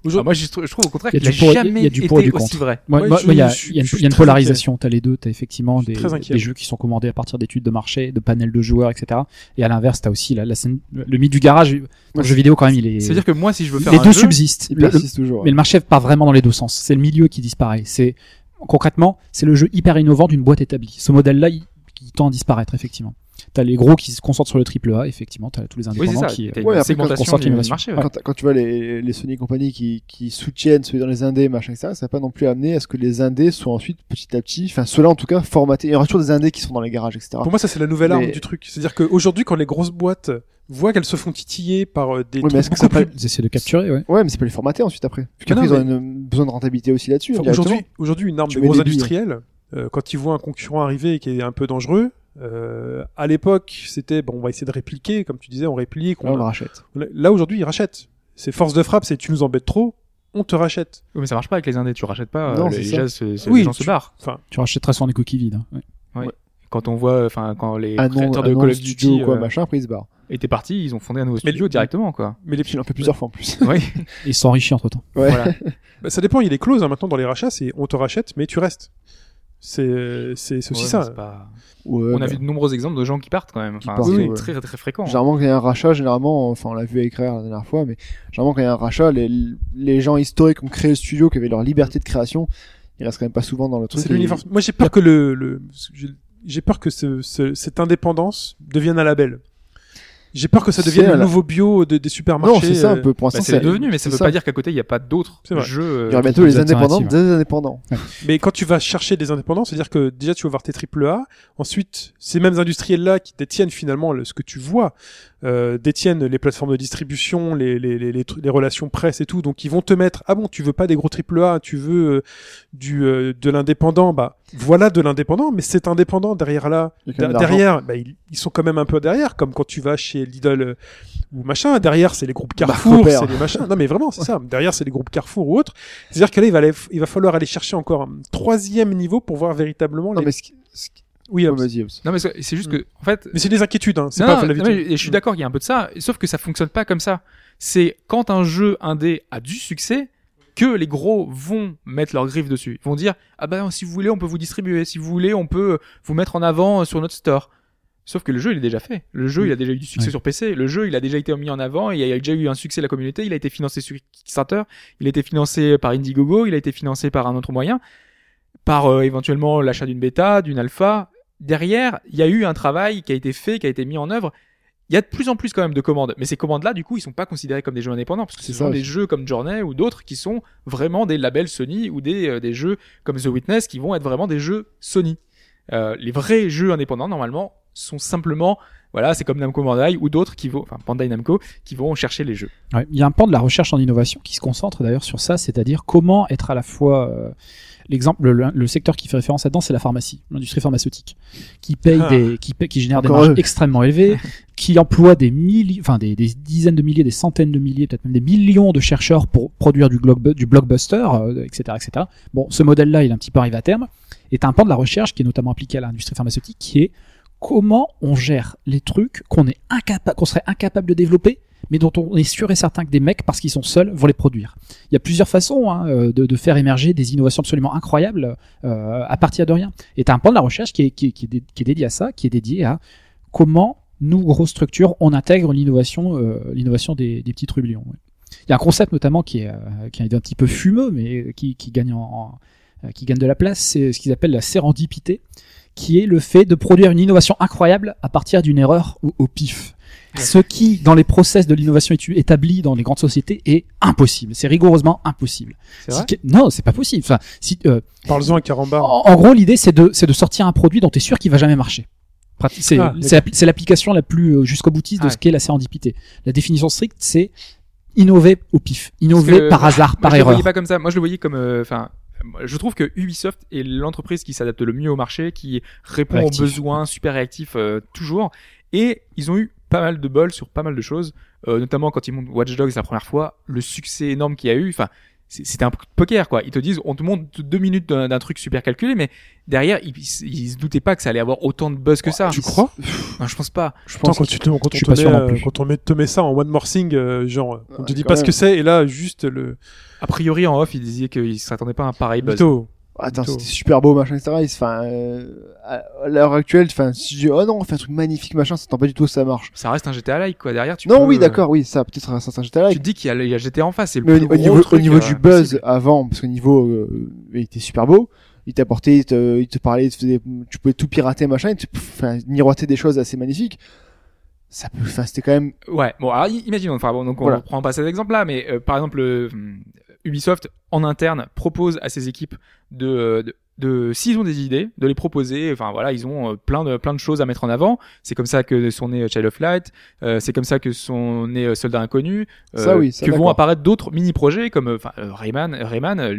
aujourd'hui, moi, je, trou- je trouve au contraire qu'il a n'a jamais y a du été pour et du aussi contre. vrai. Moi, Ouais, moi, je- moi, il y a, je- il y a une, y a une polarisation. T'as les deux. T'as effectivement des, jeux qui sont commandés à partir d'études de marché, de panels de joueurs, etc. Et à l'inverse, t'as aussi la, la scène, le mythe du garage. Dans le jeu vidéo, quand même, il est. C'est-à-dire que moi, si je veux faire les un deux jeu, subsistent. Le- toujours. mais le marché part vraiment dans les deux sens. C'est le milieu qui disparaît. C'est concrètement, c'est le jeu hyper innovant d'une boîte établie. Ce modèle-là, il tend à disparaître effectivement. T'as les gros qui se concentrent sur le triple A, effectivement. T'as tous les oui, c'est indépendants ça. qui. T'as Ouais, après, quand- marché. ouais. Quand, quand tu vois les, les Sony et compagnie qui, qui soutiennent ceux dans les indés, machin, etc., ça va pas non plus amener à ce que les indés soient ensuite petit à petit, enfin ceux-là en tout cas, formatés. Il y aura toujours des indés qui sont dans les garages, etc. pour moi, ça c'est la nouvelle arme Mais- du truc. C'est-à-dire qu'aujourd'hui, quand les grosses boîtes voient qu'elles se font titiller par euh, des Oui, mais trucs est-ce que beaucoup ça plus Ils essaient de capturer, ouais. Ouais, mais c'est pas les formater ensuite après. Parce Mais qu'après, ils ont une, besoin de rentabilité aussi là-dessus. Enfin, aujourd'hui, aujourd'hui, une arme de gros industriels, euh, quand ils voient un concurrent arriver et qui est un peu dangereux, euh, à l'époque, c'était bon, on va essayer de répliquer, comme tu disais, on réplique. Là, on le rachète. Là, aujourd'hui, ils rachètent. C'est force de frappe, c'est tu nous embêtes trop, on te rachète. Oui, mais ça marche pas avec les indés. Tu rachètes pas. Non, euh, c'est les se, se- Oui, les gens se tu- barrent. Enfin, Tu rachèteras souvent des coquilles vides. hein. Ouais. Quand on voit, enfin, quand les Un créateurs un de Call of Duty ou quoi, euh, machin, après ils se barrent. étaient partis, ils ont fondé un nouveau Mais studio les- directement, quoi. mais les... Il en fait plusieurs fois en plus. oui. Et ils s'enrichissent entre temps. Ouais. Voilà. Bah, ça dépend. Il y a des clauses hein, maintenant dans les rachats, c'est on te rachète, mais tu restes. C'est c'est c'est aussi Ouais, ça. pas- Ouais, On a bah, vu de nombreux exemples de gens qui partent quand même. Enfin, c'est très très fréquent. Généralement, quand il y a un rachat, généralement, enfin, on l'a vu avec Rare la dernière fois, mais généralement, quand il y a un rachat, les, les gens historiques qui ont créé le studio, qui avaient leur liberté de création, ils restent quand même pas souvent dans le truc. C'est et- l'univers. Moi, j'ai peur que le, le j'ai- j'ai peur que ce, ce- cette indépendance devienne un label. J'ai peur que ça devienne le la- nouveau bio de- des supermarchés. Non, c'est ça un euh, peu. Pour Bah, l'instant, c'est devenu, mais ça c'est veut pas dire qu'à côté il n'y a pas d'autres jeux. euh, Il y aura qui bientôt les indépendants, des indépendants. Mais quand tu vas chercher des indépendants, c'est-à-dire que déjà tu vas voir tes triple A, ensuite ces mêmes industriels-là qui détiennent finalement le- ce que tu vois, euh, détiennent les plateformes de distribution, les, les, les, les, relations presse et tout, donc ils vont te mettre, ah bon, tu veux pas des gros triple A, tu veux euh, du euh, de l'indépendant, bah voilà de l'indépendant, mais cet indépendant derrière là, derrière, bah, ils, ils sont quand même un peu derrière, comme quand tu vas chez Lidl euh, ou machin, derrière c'est les groupes Carrefour, Repère. c'est les machins, non mais vraiment c'est ça, derrière c'est les groupes Carrefour ou autres, c'est-à-dire que là il va, aller- il va falloir aller chercher encore un troisième niveau pour voir véritablement Non, les... mais ce qui- ce qui- Oui, Hobbs. vas-y, Hobbs. Non mais c'est juste que en fait mais c'est des inquiétudes, hein. c'est non, pas non, la non, vérité. mais je suis d'accord, il y a un peu de ça, sauf que ça fonctionne pas comme ça. C'est quand un jeu indé a du succès que les gros vont mettre leur griffe dessus. Ils vont dire ah ben si vous voulez on peut vous distribuer, si vous voulez on peut vous mettre en avant euh, sur notre store. Sauf que le jeu il est déjà fait. Le jeu il a déjà eu du succès sur PC. Le jeu il a déjà été mis en avant. Il y a déjà eu un succès de la communauté. Il a été financé sur Kickstarter. Il a été financé par Indiegogo. Il a été financé par un autre moyen, par euh, éventuellement l'achat d'une bêta, d'une alpha. Derrière, il y a eu un travail qui a été fait, qui a été mis en œuvre. Il y a de plus en plus quand même de commandes, mais ces commandes-là, du coup, ils sont pas considérés comme des jeux indépendants, parce que ce ça sont des jeux comme Journey ou d'autres qui sont vraiment des labels Sony ou des, euh, des jeux comme The Witness qui vont être vraiment des jeux Sony. Euh, les vrais jeux indépendants, normalement, sont simplement, voilà, c'est comme Namco Bandai ou d'autres qui vont, enfin Bandai Namco, qui vont chercher les jeux. Ouais, il y a un pan de la recherche en innovation qui se concentre d'ailleurs sur ça, c'est-à-dire comment être à la fois euh, l'exemple, le, le secteur qui fait référence là-dedans, c'est la pharmacie, l'industrie pharmaceutique, qui paye Ah. des, qui, paye- qui génère des marges eux. extrêmement élevées, qui emploie des milliers, enfin des, des dizaines de milliers, des centaines de milliers, peut-être même des millions de chercheurs pour produire du, du blockbuster, euh, etc., etc. Bon, ce modèle-là, il est un petit peu arrivé à terme. Et t'as un pan de la recherche qui est notamment appliqué à l'industrie pharmaceutique, qui est comment on gère les trucs qu'on est incapable, qu'on serait incapable de développer, mais dont on est sûr et certain que des mecs, parce qu'ils sont seuls, vont les produire. Il y a plusieurs façons hein, euh, de, de faire émerger des innovations absolument incroyables euh, à partir de rien. Et tu as un pan de la recherche qui est, qui, qui, est dédié à ça, qui est dédié à comment nous, grosses structures, on intègre l'innovation euh, l'innovation des, des petits trublions. Il y a un concept notamment qui est, euh, qui est un petit peu fumeux, mais qui, qui, gagne, en- euh, qui gagne de la place, c'est ce qu'ils appellent la sérendipité, qui est le fait de produire une innovation incroyable à partir d'une erreur ou au pif. Ce qui, dans les process de l'innovation établis dans les grandes sociétés, est impossible. C'est rigoureusement impossible. Vrai Si- non, c'est pas possible. Enfin, si, euh, Parle-en à Carambar. en, en gros, l'idée, c'est de, de sortir un produit dont tu es sûr qu'il va jamais marcher. C'est Ah, c'est l'appli- c'est l'application la plus euh, jusqu'au boutiste de Ah. ce qu'est la sérendipité. La définition stricte, c'est innover au pif, innover que par hasard, Moi, par je le erreur. voyais pas comme ça. Moi, je le voyais comme, euh, enfin, je trouve que Ubisoft est l'entreprise qui s'adapte le mieux au marché, qui répond Réactif. aux besoins, super réactif euh, toujours. Et ils ont eu pas mal de bol sur pas mal de choses, euh, notamment quand ils montent Watch Dogs la première fois, le succès énorme qu'il y a eu. Enfin, c'est- c'était un poker quoi. Ils te disent, on te montre deux minutes d'un truc super calculé, mais derrière, ils, ils se doutaient pas que ça allait avoir autant de buzz que ça. Tu crois? Non, je pense pas. Je pense quand tu te, quand on je suis te pas met, euh, quand on met, te met ça en one more thing, euh, genre, on te dit quand pas ce que c'est, et là, juste le A priori, en off, ils disaient qu'ils s'attendaient pas à un pareil buzz. Attends, c'était super beau, machin, etc. Il se- Enfin, euh, à l'heure actuelle, enfin, si je dis, oh non, on fait un truc magnifique, machin, ça t'entend pas du tout ça marche. Ça reste un GTA like quoi. Derrière, tu non, peux, oui, d'accord, oui, ça, peut-être un certain GTA Tu te dis qu'il y, a le- il y a GTA en face, c'est le Mais plus au, gros niveau, truc, au niveau euh, du buzz possible. avant, parce qu'au niveau, euh, il était super beau. Il t'apportait, il te, il te parlait, il te faisait- tu pouvais tout pirater, machin, et tu, enfin, miroiter des choses assez magnifiques. Ça peut, enfin, c'était quand même, Ouais, bon, alors i- imaginons, enfin bon, donc on Voilà. prend pas cet exemple-là, mais euh, par exemple, euh, Ubisoft en interne propose à ses équipes de, de, de s'ils ont des idées, de les proposer. Enfin voilà, ils ont euh, plein de plein de choses à mettre en avant. C'est comme ça que sont nés euh, Child of Light, euh, c'est comme ça que sont nés euh, Soldats Inconnus, euh, Ça, oui, ça, que vont apparaître d'autres mini-projets comme euh, enfin euh, Rayman. Rayman, euh,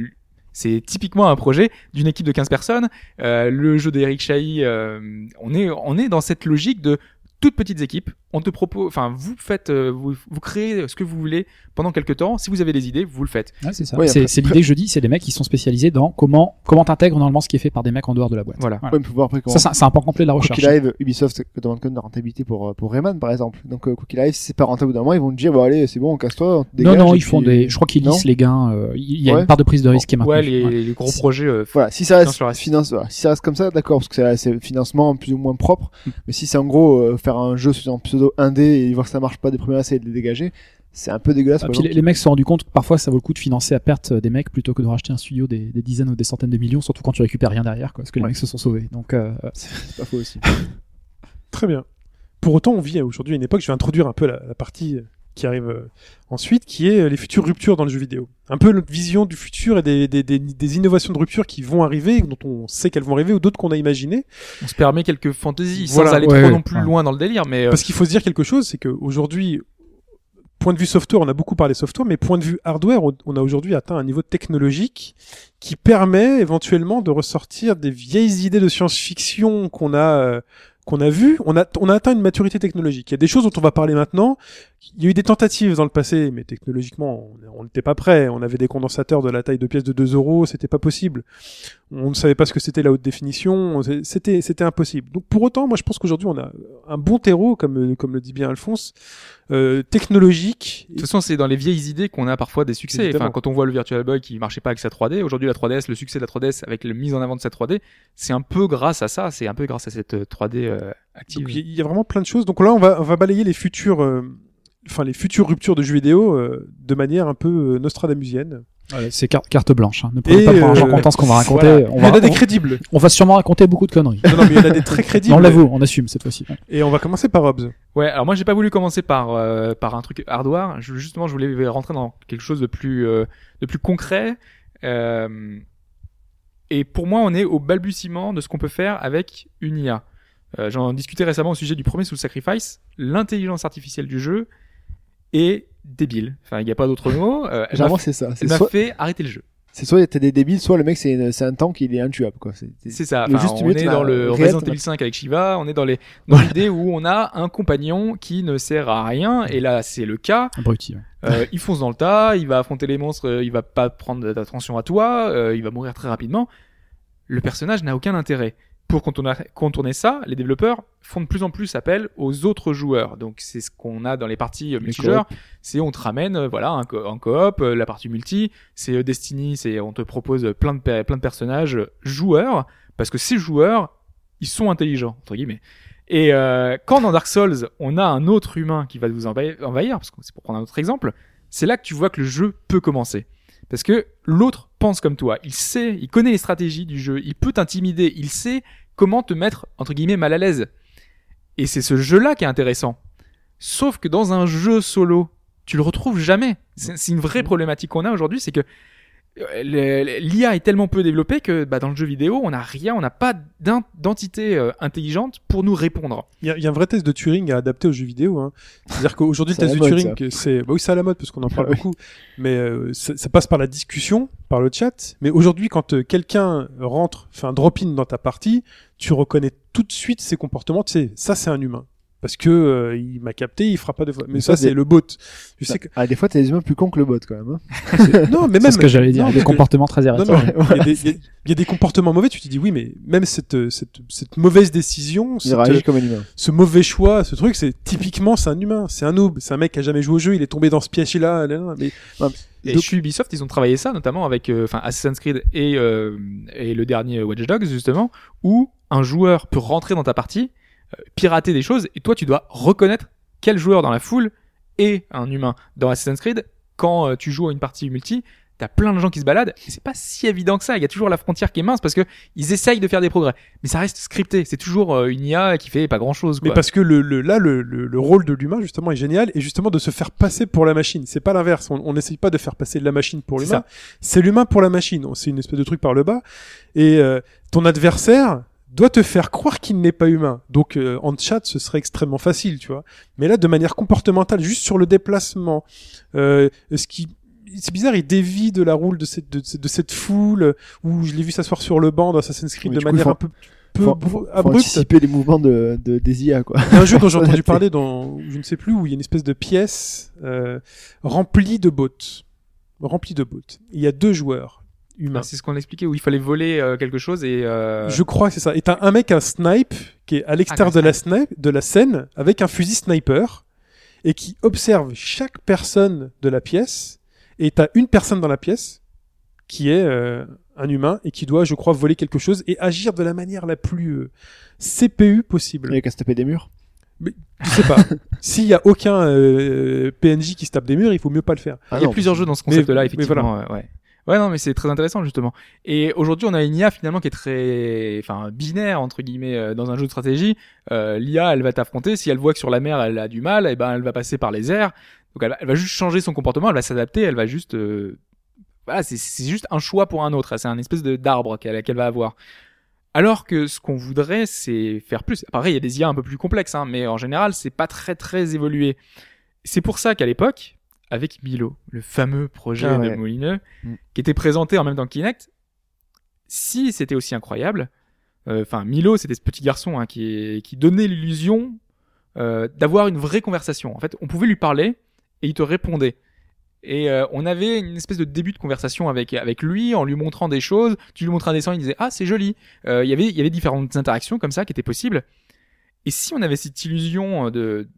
c'est typiquement un projet d'une équipe de 15 personnes. Euh, le jeu d'Eric Chahi, euh, on est on est dans cette logique de toutes petites équipes. On te propose, enfin, vous faites, euh, vous, vous créez ce que vous voulez pendant quelques temps. Si vous avez des idées, vous le faites. Ouais, c'est ça. Ouais, c'est après- c'est l'idée que je dis, c'est des mecs qui sont spécialisés dans comment comment t'intègres normalement ce qui est fait par des mecs en dehors de la boîte. Voilà. ouais, mais faut voir après comment. Ça, c'est un- c'est un pan complet de la Quoi recherche. qu'il arrive, Ubisoft demande quand même de la rentabilité pour, euh, pour Rayman, par exemple. Donc, euh, quoi qu'il arrive, si c'est pas rentable au bout d'un moment, ils vont te dire, bon, allez, c'est bon, casse-toi, on Non, non, ils font des. Je crois qu'ils lissent les gains. euh, Il y a Ouais. une part de prise de risque qui est maintenue. Ouais, les, Ouais. les gros Si- projets. euh, Voilà, si ça reste, Finance voilà, si ça reste comme ça, d'accord, parce que c'est financement plus ou moins propre. Mm. Mais si c'est en gros euh, faire un jeu en pseudo indé et voir que ça marche pas des premiers essais et de les dégager, c'est un peu dégueulasse. Ah, puis les mecs se sont rendus compte que parfois ça vaut le coup de financer à perte euh, des mecs plutôt que de racheter un studio des, des dizaines ou des centaines de millions, surtout quand tu récupères rien derrière, quoi, parce que les Ouais. mecs se sont sauvés. Donc, euh. C'est pas faux aussi. Très bien. pour autant, on vit aujourd'hui à une époque. Je vais introduire un peu la, la partie euh, qui arrive euh, ensuite, qui est euh, les futures ruptures dans le jeu vidéo. Un peu notre vision du futur et des, des, des, des innovations de rupture qui vont arriver, dont on sait qu'elles vont arriver, ou d'autres qu'on a imaginées. On se permet quelques fantaisies Voilà, sans aller ouais, trop ouais, non plus ouais. loin dans le délire, mais euh, Parce qu'il faut se dire quelque chose, c'est qu'aujourd'hui, point de vue software, on a beaucoup parlé software, mais point de vue hardware, on- a aujourd'hui atteint un niveau technologique qui permet éventuellement de ressortir des vieilles idées de science-fiction qu'on a qu'on a vues. On a on a atteint une maturité technologique. Il y a des choses dont on va parler maintenant. Il y a eu des tentatives dans le passé, mais technologiquement, on- n'était pas prêt. On avait des condensateurs de la taille de pièces de 2 euros, c'était pas possible. On ne savait pas ce que c'était la haute définition, c'était c'était impossible. Donc pour autant, moi je pense qu'aujourd'hui on a un bon terreau, comme comme le dit bien Alphonse, euh, technologique. de toute façon, c'est dans les vieilles idées qu'on a parfois des succès. Évidemment. Enfin, quand on voit le Virtual Boy qui marchait pas avec sa 3D, aujourd'hui la 3DS, le succès de la 3DS avec la mise en avant de sa 3D, c'est un peu grâce à ça, c'est un peu grâce à cette euh, 3D euh, active. Donc il y a vraiment plein de choses. Donc là, on va, on va balayer les futures, euh, enfin les futures ruptures de jeux vidéo euh, de manière un peu euh, Nostradamusienne. Voilà, c'est carte, carte blanche. Hein. Ne prenez Et, pas pour argent euh, comptant ce qu'on va raconter. Voilà. On, Il y en va, a des on- crédibles. on va sûrement raconter beaucoup de conneries. non, non, mais il y en a des très crédibles. on l'avoue, on assume cette fois-ci. Et on va commencer par Hobbes. Ouais, alors moi j'ai pas voulu commencer par euh, par un truc hardware. Je, justement, je voulais rentrer dans quelque chose de plus euh, de plus concret. Euh, et pour moi, on est au balbutiement de ce qu'on peut faire avec une IA. Euh, J'en discutais récemment au sujet du premier Soul Sacrifice. L'intelligence artificielle du jeu est débile. Enfin, il n'y a pas d'autre mot. Euh, Généralement, c'est ça. Elle m'a soit, fait arrêter le jeu. c'est soit t'es des débiles, soit le mec c'est une- c'est un tank, il est intuable quoi. C'est- ça. Enfin, juste on est dans le Resident Evil 5 avec Shiva. On est dans les dans l'idée où on a un compagnon qui ne sert à rien. Et là, c'est le cas. Abruti. ouais. Euh, il fonce dans le tas, il va affronter les monstres, euh, il va pas prendre d'attention à toi, euh, il va mourir très rapidement. Le personnage n'a aucun intérêt. Pour contourner, ça, les développeurs font de plus en plus appel aux autres joueurs. Donc c'est ce qu'on a dans les parties euh, multijoueurs. C'est on te ramène, euh, voilà, un, co- en coop, euh, la partie multi. C'est Destiny, c'est on te propose plein de plein de personnages joueurs parce que ces joueurs, ils sont intelligents entre guillemets. Et euh, quand dans Dark Souls, on a un autre humain qui va vous envahir, envahir, parce que c'est pour prendre un autre exemple, c'est là que tu vois que le jeu peut commencer. Parce que l'autre pense comme toi, il sait, il connaît les stratégies du jeu, il peut t'intimider, il sait comment te mettre, entre guillemets, mal à l'aise. Et c'est ce jeu-là qui est intéressant. Sauf que dans un jeu solo, tu le retrouves jamais. C'est une vraie problématique qu'on a aujourd'hui, c'est que l'IA est tellement peu développée que bah, dans le jeu vidéo, on n'a rien, on n'a pas d'entité euh, intelligente pour nous répondre. Il y, a, il y a un vrai test de Turing à adapter aux jeux vidéo. Hein. C'est-à-dire qu'aujourd'hui, le test de mode, Turing, c'est, bah oui, c'est à la mode parce qu'on en parle Ah oui. beaucoup, mais euh, ça, ça passe par la discussion, par le chat. Mais aujourd'hui, quand euh, quelqu'un rentre, fait un drop-in dans ta partie, tu reconnais tout de suite ses comportements. Tu sais, ça, c'est un humain. Parce que euh, il m'a capté, il fera pas de fois. Mais Mais ça, ça, c'est des- le bot. Je sais que... Ah, des fois, t'as des humains plus cons que le bot quand même. Hein. c'est- non, mais C'est même. ce que j'allais dire. non, Des comportements très non, il y, a des- il y a- il y a des comportements mauvais, tu te dis oui, mais même cette, euh, cette, cette mauvaise décision, Il cette, réagit comme un humain. ce mauvais choix, ce truc, c'est typiquement c'est un humain, c'est un noob, c'est un mec qui a jamais joué au jeu, il est tombé dans ce piège-là, là, là, mais Et Donc- chez Ubisoft, ils ont travaillé ça, notamment avec euh, enfin Assassin's Creed et, euh, et le dernier Watch Dogs, justement, où un joueur peut rentrer dans ta partie, euh, pirater des choses, et toi, tu dois reconnaître quel joueur dans la foule est un humain. Dans Assassin's Creed, quand euh, tu joues à une partie multi, t'as plein de gens qui se baladent, et c'est pas si évident que ça. Il y a toujours la frontière qui est mince parce que ils essayent de faire des progrès, mais ça reste scripté. C'est toujours euh, une IA qui fait pas grand chose. mais parce que le, le là le, le, le rôle de l'humain justement est génial et justement de se faire passer pour la machine. C'est pas l'inverse. On n'essaye pas de faire passer la machine pour l'humain. C'est l'humain pour la machine. C'est une espèce de truc par le bas. Et euh, ton adversaire doit te faire croire qu'il n'est pas humain. Donc euh, en chat, ce serait extrêmement facile, tu vois. Mais là, de manière comportementale, juste sur le déplacement, euh, ce qui c'est bizarre, il dévie de la roule de cette de, cette- de cette foule où je l'ai vu s'asseoir sur le banc dans Assassin's Creed de coup, manière un peu peu faut- Faut anticiper les mouvements de, de des IA quoi. Un jeu dont j'ai entendu parler dans, je ne sais plus, où il y a une espèce de pièce euh, remplie de bots. Remplie de bots. Il y a deux joueurs humains. Ah, c'est ce qu'on expliquait où il fallait voler euh, quelque chose et euh, Je crois que c'est ça. Et t'as un mec à snipe qui est à l'extérieur Ah, de la snipe, de la scène, avec un fusil sniper, et qui observe chaque personne de la pièce. Et t'as une personne dans la pièce qui est euh, un humain et qui doit, je crois, voler quelque chose et agir de la manière la plus euh, CPU possible. A qu'à se taper des murs. Je sais pas. S'il y a aucun euh, PNJ qui se tape des murs, il faut mieux pas le faire. Ah il y a non, plusieurs jeux dans ce concept-là, mais effectivement. euh, ouais. Ouais, non, mais c'est très intéressant justement. Et aujourd'hui, on a une IA finalement qui est très, enfin, binaire entre guillemets euh, dans un jeu de stratégie. Euh, L'IA, elle va t'affronter. Si elle voit que sur la mer, elle a du mal, et ben, elle va passer par les airs. Donc, elle va, juste changer son comportement. Elle va s'adapter. Elle va juste, euh, voilà, c'est- juste un choix pour un autre. C'est un espèce d'arbre qu'elle qu'elle va avoir. Alors que ce qu'on voudrait, c'est faire plus. Pareil, il y a des IA un peu plus complexes, hein, mais en général, c'est pas très très évolué. C'est pour ça qu'à l'époque, avec Milo, le fameux projet Ah de. Molineux, Mm. qui était présenté en même temps que Kinect, si c'était aussi incroyable, euh, enfin Milo, c'était ce petit garçon hein, qui, qui donnait l'illusion euh, d'avoir une vraie conversation. En fait, on pouvait lui parler et il te répondait. Et euh, on avait une espèce de début de conversation avec avec lui en lui montrant des choses. Tu lui montrais un dessin, il disait ah c'est joli. Il y avait il y avait différentes interactions comme ça qui étaient possibles. Et si on avait cette illusion de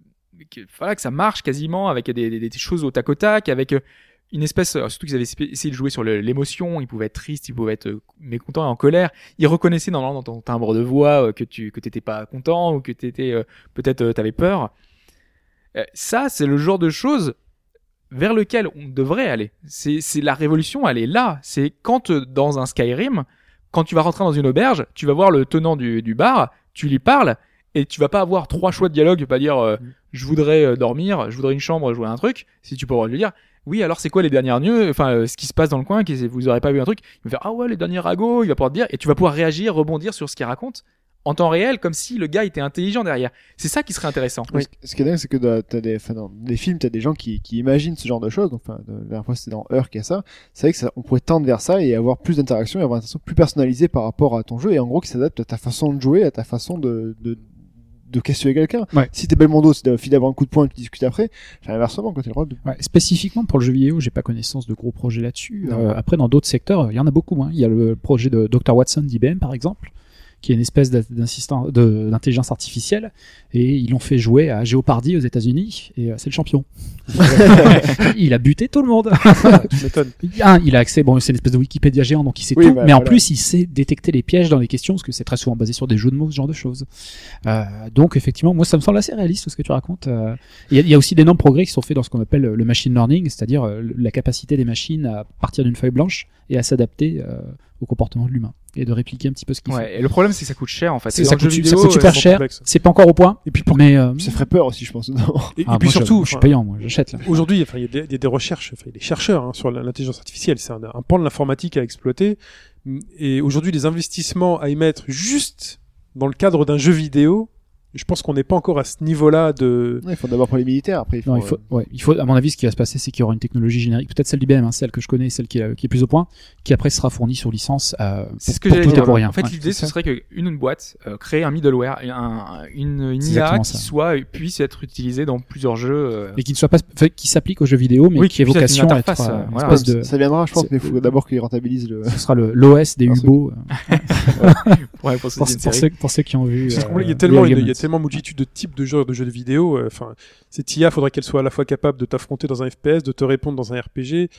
que, voilà que ça marche quasiment avec des, des, choses au tac au tac, avec euh, une espèce euh, surtout qu'ils avaient essayé de jouer sur l'émotion, ils pouvaient être tristes, ils pouvaient être euh, mécontents et en colère. Ils reconnaissaient normalement dans ton timbre de voix que tu que t'étais pas content ou que t'étais peut-être t'avais peur. Ça c'est le genre de choses vers lequel on devrait aller. C'est c'est la révolution, elle est là. C'est quand dans un Skyrim, quand tu vas rentrer dans une auberge, tu vas voir le tenant du, du bar, tu lui parles et tu vas pas avoir trois choix de dialogue, tu vas pas dire euh, je voudrais euh, dormir, je voudrais une chambre, jouer à un truc. Si tu peux lui dire oui, alors c'est quoi les dernières news, enfin euh, ce qui se passe dans le coin, qu'est-ce- vous aurez pas vu un truc, il va faire ah ouais les derniers ragots, il va pouvoir te dire et tu vas pouvoir réagir, rebondir sur ce qu'il raconte en temps réel comme si le gars était intelligent derrière. C'est ça qui serait intéressant. Ce- Ce qui est dingue, c'est que dans- t'as des, enfin, dans les films, t'as des gens qui, qui imaginent ce genre de choses. Donc, enfin, la dernière fois, c'était dans Heure qu'il y a ça. C'est vrai que ça, on pourrait tendre vers ça et avoir plus d'interaction et avoir une interaction plus personnalisée par rapport à ton jeu et en gros qui s'adapte à ta façon de jouer, à ta façon de, de, de questionner quelqu'un. Ouais. Si t'es Belmondo, c'est suffit d'avoir un coup de poing et tu discutes après. Enfin, inversement, quand t'es le rôle de... Ouais, spécifiquement pour le jeu vidéo, j'ai pas connaissance de gros projets là-dessus. Euh, après, dans d'autres secteurs, il y en a beaucoup. Hein. Il y a le projet de Dr Watson d'IBM, par exemple, qui est une espèce d'intelligence artificielle, et ils l'ont fait jouer à Jeopardy aux États-Unis, et euh, c'est le champion. il a buté tout le monde. Un, il a accès, bon, c'est une espèce de Wikipédia géant, donc il sait Oui, tout, bah, mais en voilà. plus, il sait détecter les pièges dans les questions, parce que c'est très souvent basé sur des jeux de mots, ce genre de choses. Euh, donc, effectivement, moi, ça me semble assez réaliste, ce que tu racontes. Euh, Il y, a- il y a aussi d'énormes progrès qui sont faits dans ce qu'on appelle le machine learning, c'est-à-dire la capacité des machines à partir d'une feuille blanche et à s'adapter euh, au comportement de l'humain et de répliquer un petit peu ce qu'il fait. Ouais, et le problème c'est que ça coûte cher en fait. Ça coûte, coûte euh, super cher. complexe. C'est pas encore au point, Et puis, pour... mais euh, Ça ferait peur aussi, je pense. dedans. et, et ah, puis moi, surtout, je suis payant, moi, j'achète là. Aujourd'hui, enfin, il y, a des- il y a des recherches, enfin, il y a des chercheurs hein, sur l'intelligence artificielle. C'est un, un pan de l'informatique à exploiter. Et aujourd'hui, les investissements à y mettre juste dans le cadre d'un jeu vidéo, je pense qu'on n'est pas encore à ce niveau-là de. Ouais, il faut d'abord pour les militaires, après il faut. Non, il faut, ouais, il faut, à mon avis, ce qui va se passer, c'est qu'il y aura une technologie générique, peut-être celle d'IBM, hein, celle que je connais, celle qui est, qui est plus au point, qui après sera fournie sur licence. Euh, C'est ce que pour j'allais tout et dire. pour rien. En fait, Ouais, l'idée, ce serait qu'une une boîte euh, crée un middleware, un, une, IA qui ça. soit puisse être utilisée dans plusieurs jeux. euh, Et qui ne soit pas, enfin, qui s'applique aux jeux vidéo, mais Oui, qui ait qui une vocation à être euh, euh, voilà. espèce de, Ça viendra, je pense, mais il faut d'abord qu'ils rentabilisent le. ce sera le l'OS des. Hubo. euh, ouais, pour, ceux, qui ont vu. Euh, il y a tellement, Tellement multitude de types de jeux, de jeux de vidéo. euh, Enfin, cette IA, faudrait qu'elle soit à la fois capable de t'affronter dans un FPS, de te répondre dans un RPG.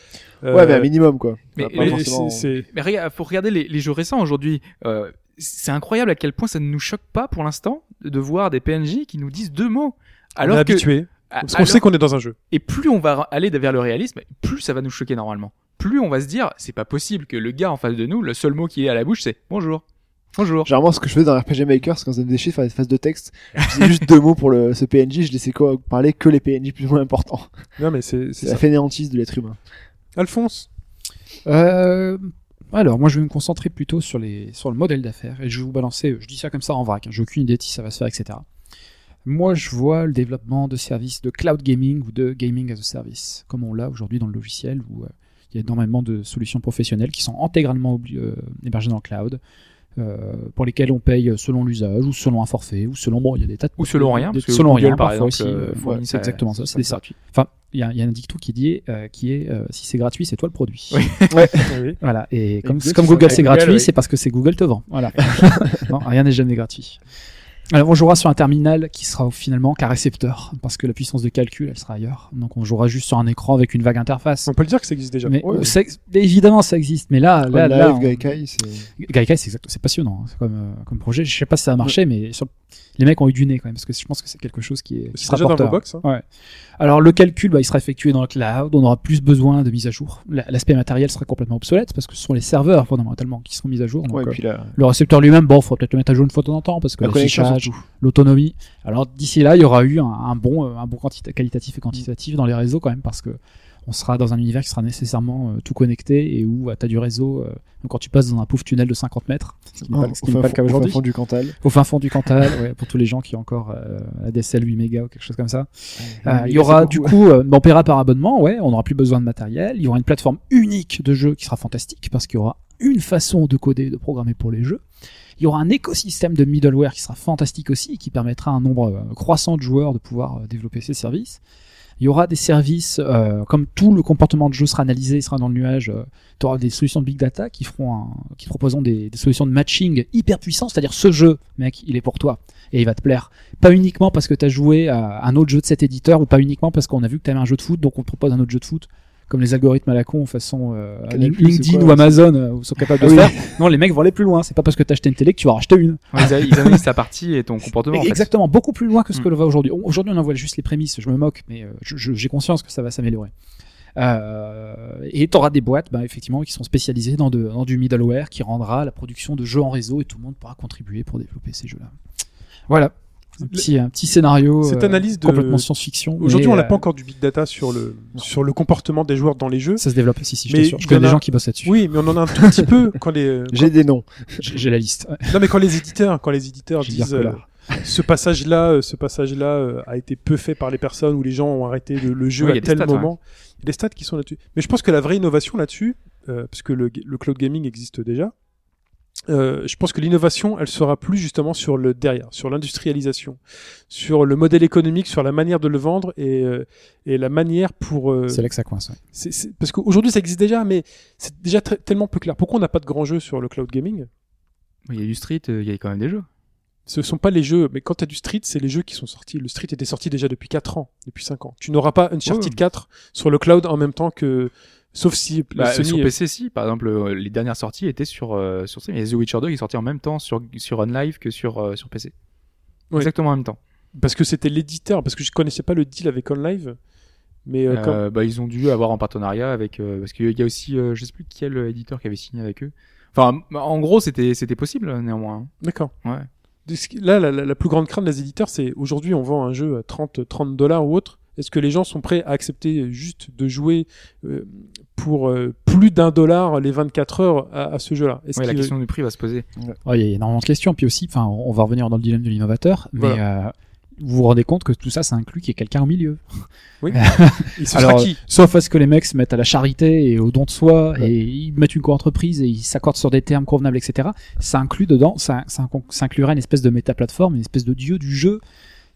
euh, Ouais, mais un minimum, quoi. Mais- mais forcément- c'est- c'est- Mais regarde, faut regarder les, les jeux récents aujourd'hui. Euh, c'est incroyable à quel point ça ne nous choque pas pour l'instant de voir des PNJ qui nous disent deux mots. on Alors est que, habitué. Parce qu'on alors- sait qu'on est dans un jeu. et plus on va aller vers le réalisme, plus ça va nous choquer normalement. Plus on va se dire, c'est pas possible que le gars en face de nous, le seul mot qui est à la bouche, c'est bonjour. Bonjour. Généralement, ce que je faisais dans RPG Maker, c'est quand ça me déchire faire des phases de texte, je faisais juste deux mots pour le, ce PNJ, je laissais quoi, parler que les PNJ plus ou moins importants. Non, mais c'est c'est la fainéantise de l'être humain. Alphonse. Euh, alors, moi, je vais me concentrer plutôt sur les sur le modèle d'affaires et je vais vous balancer. Je dis ça comme ça en vrac. hein, J'ai aucune idée de si ça va se faire, etc. Moi, je vois le développement de services de cloud gaming ou de gaming as a service, comme on l'a aujourd'hui dans le logiciel, où euh, il y a énormément de solutions professionnelles qui sont intégralement euh, hébergées dans le cloud, pour lesquelles on paye selon l'usage ou selon un forfait ou selon bon, il y a des tas de Ou selon rien, des- parce que selon Google, rien par parfois exemple, aussi. euh, euh, ouais, c'est exactement ça. C'est ça. Enfin, il y a, il y a un dicton qui dit euh, qui est euh, si c'est gratuit, c'est toi le produit. Oui. Oui. Voilà. Et comme, Google, comme c'est Google gratuit, oui. c'est parce que c'est Google te vend. Voilà. non, rien n'est jamais gratuit. Alors on jouera sur un terminal qui sera finalement qu'un récepteur, parce que la puissance de calcul, elle sera ailleurs. Donc on jouera juste sur un écran avec une vague interface. On peut le dire que ça existe déjà. Mais Ouais. c'est- évidemment ça existe, mais là, là, Là, là, live, on- Gaikai, c'est. Gaikai, c'est exact, c'est passionnant hein, c'est comme, euh, comme projet. Je sais pas si ça a marché, mais sur- les mecs ont eu du nez quand même parce que je pense que c'est quelque chose qui est qui sera déjà dans vos box. hein. Alors le calcul, bah, il sera effectué dans le cloud, on aura plus besoin de mise à jour. La- L'aspect matériel sera complètement obsolète parce que ce sont les serveurs fondamentalement qui seront mis à jour. Donc, Ouais, et euh, puis là, le récepteur lui-même, bon, faut peut-être le mettre à jour une fois de temps en temps parce que l'autonomie. Alors d'ici là, il y aura eu un, un bon, euh, un bon quantita- qualitatif et quantitatif dans les réseaux quand même parce que on sera dans un univers qui sera nécessairement euh, tout connecté et où tu as du réseau. euh, donc quand tu passes dans un pouf tunnel de 50 mètres, ce qui n'est pas, Au ce qui n'est fin pas le cas fond- au fin aujourd'hui, fond du Cantal. au fin fond du Cantal, ouais, pour tous les gens qui ont encore euh, la DSL 8 mégas ou quelque chose comme ça. Euh, Ouais, il y aura du coup, euh, on paiera par abonnement, ouais, on n'aura plus besoin de matériel. Il y aura une plateforme unique de jeux qui sera fantastique parce qu'il y aura une façon de coder, de programmer pour les jeux. Il y aura un écosystème de middleware qui sera fantastique aussi, qui permettra à un nombre euh, croissant de joueurs de pouvoir euh, développer ces services. Il y aura des services, euh, comme tout le comportement de jeu sera analysé, sera dans le nuage, tu auras des solutions de big data qui feront qui proposeront des, des solutions de matching hyper puissantes, c'est-à-dire ce jeu, mec, il est pour toi et il va te plaire. Pas uniquement parce que tu as joué à un autre jeu de cet éditeur ou pas uniquement parce qu'on a vu que tu un jeu de foot, donc on te propose un autre jeu de foot comme les algorithmes à la con façon euh, LinkedIn quoi, ou Amazon euh, sont capables de oui. faire. Non, les mecs vont aller plus loin. C'est pas parce que t'as acheté une télé que tu vas racheter une. Ouais, Ils, ils analysent ta partie et ton comportement. en fait. Exactement, beaucoup plus loin que ce que Mm. le va aujourd'hui. Aujourd'hui, on en voit juste les prémices. Je me moque, mais euh, j'ai conscience que ça va s'améliorer. Euh, et tu auras des boîtes, bah, effectivement, qui sont spécialisées dans, de- dans du middleware qui rendra la production de jeux en réseau et tout le monde pourra contribuer pour développer ces jeux-là. Voilà. Un petit, un petit scénario Cette euh, analyse de- complètement science-fiction. Aujourd'hui, on n'a euh, pas encore du big data sur le sur le comportement des joueurs dans les jeux. Ça se développe ici, si je t'assure. Je connais des a- gens qui bossent là-dessus. Oui, mais on en a un tout petit peu quand les J'ai des noms. J'ai la liste. Ouais. non mais quand les éditeurs quand les éditeurs disent euh, ce passage là ce passage là a été peu fait par les personnes ou les gens ont arrêté le, le jeu Oui, à tel stats, moment il y a des stats qui sont là-dessus mais je pense que la vraie innovation là-dessus euh, parce que le, le cloud gaming existe déjà euh, je pense que l'innovation, elle sera plus justement sur le derrière, sur l'industrialisation, sur le modèle économique, sur la manière de le vendre et, euh, et la manière pour. euh, C'est là que ça coince. ouais. c'est- c'est- parce qu'aujourd'hui ça existe déjà, mais c'est déjà très- tellement peu clair. Pourquoi on n'a pas de grands jeux sur le cloud gaming? Il y a du street, il y a quand même des jeux. Ce sont pas les jeux, mais quand tu as du street, c'est les jeux qui sont sortis. Le street était sorti déjà depuis 4 ans, depuis 5 ans. Tu n'auras pas Uncharted Ouais. 4 sur le cloud en même temps que. Sauf si Bah, Sony. sur PC, si. Par exemple, euh, les dernières sorties étaient sur euh, sur Steam. A The Witcher 2 qui est sorti en même temps sur sur OnLive que sur euh, sur PC. Ouais. Exactement en même temps. Parce que c'était l'éditeur, parce que je connaissais pas le deal avec OnLive. Mais euh, bah, ils ont dû avoir en partenariat avec parce qu'il y a aussi je sais plus quel éditeur qui avait signé avec eux. Enfin, bah, en gros, c'était c'était possible néanmoins. hein. D'accord. Ouais. Là, la, la- la plus grande crainte des éditeurs, c'est aujourd'hui, on vend un jeu à 30, 30 dollars ou autre. Est-ce que les gens sont prêts à accepter juste de jouer euh, pour euh, plus d'un dollar les 24 heures à, à ce jeu-là Est-ce Ouais, la question du prix va se poser. Ouais, il y a énormément de questions. Puis aussi, enfin, on va revenir dans le dilemme de l'innovateur, mais Voilà. euh, vous vous rendez compte que tout ça, ça inclut qu'il y ait quelqu'un au milieu. Et ce Alors, sera qui Sauf à ce que les mecs se mettent à la charité et au don de soi et ils mettent une co-entreprise et ils s'accordent sur des termes convenables, etc. Ça inclut dedans, ça, ça, incon- ça inclurait une espèce de méta-plateforme, une espèce de dieu du jeu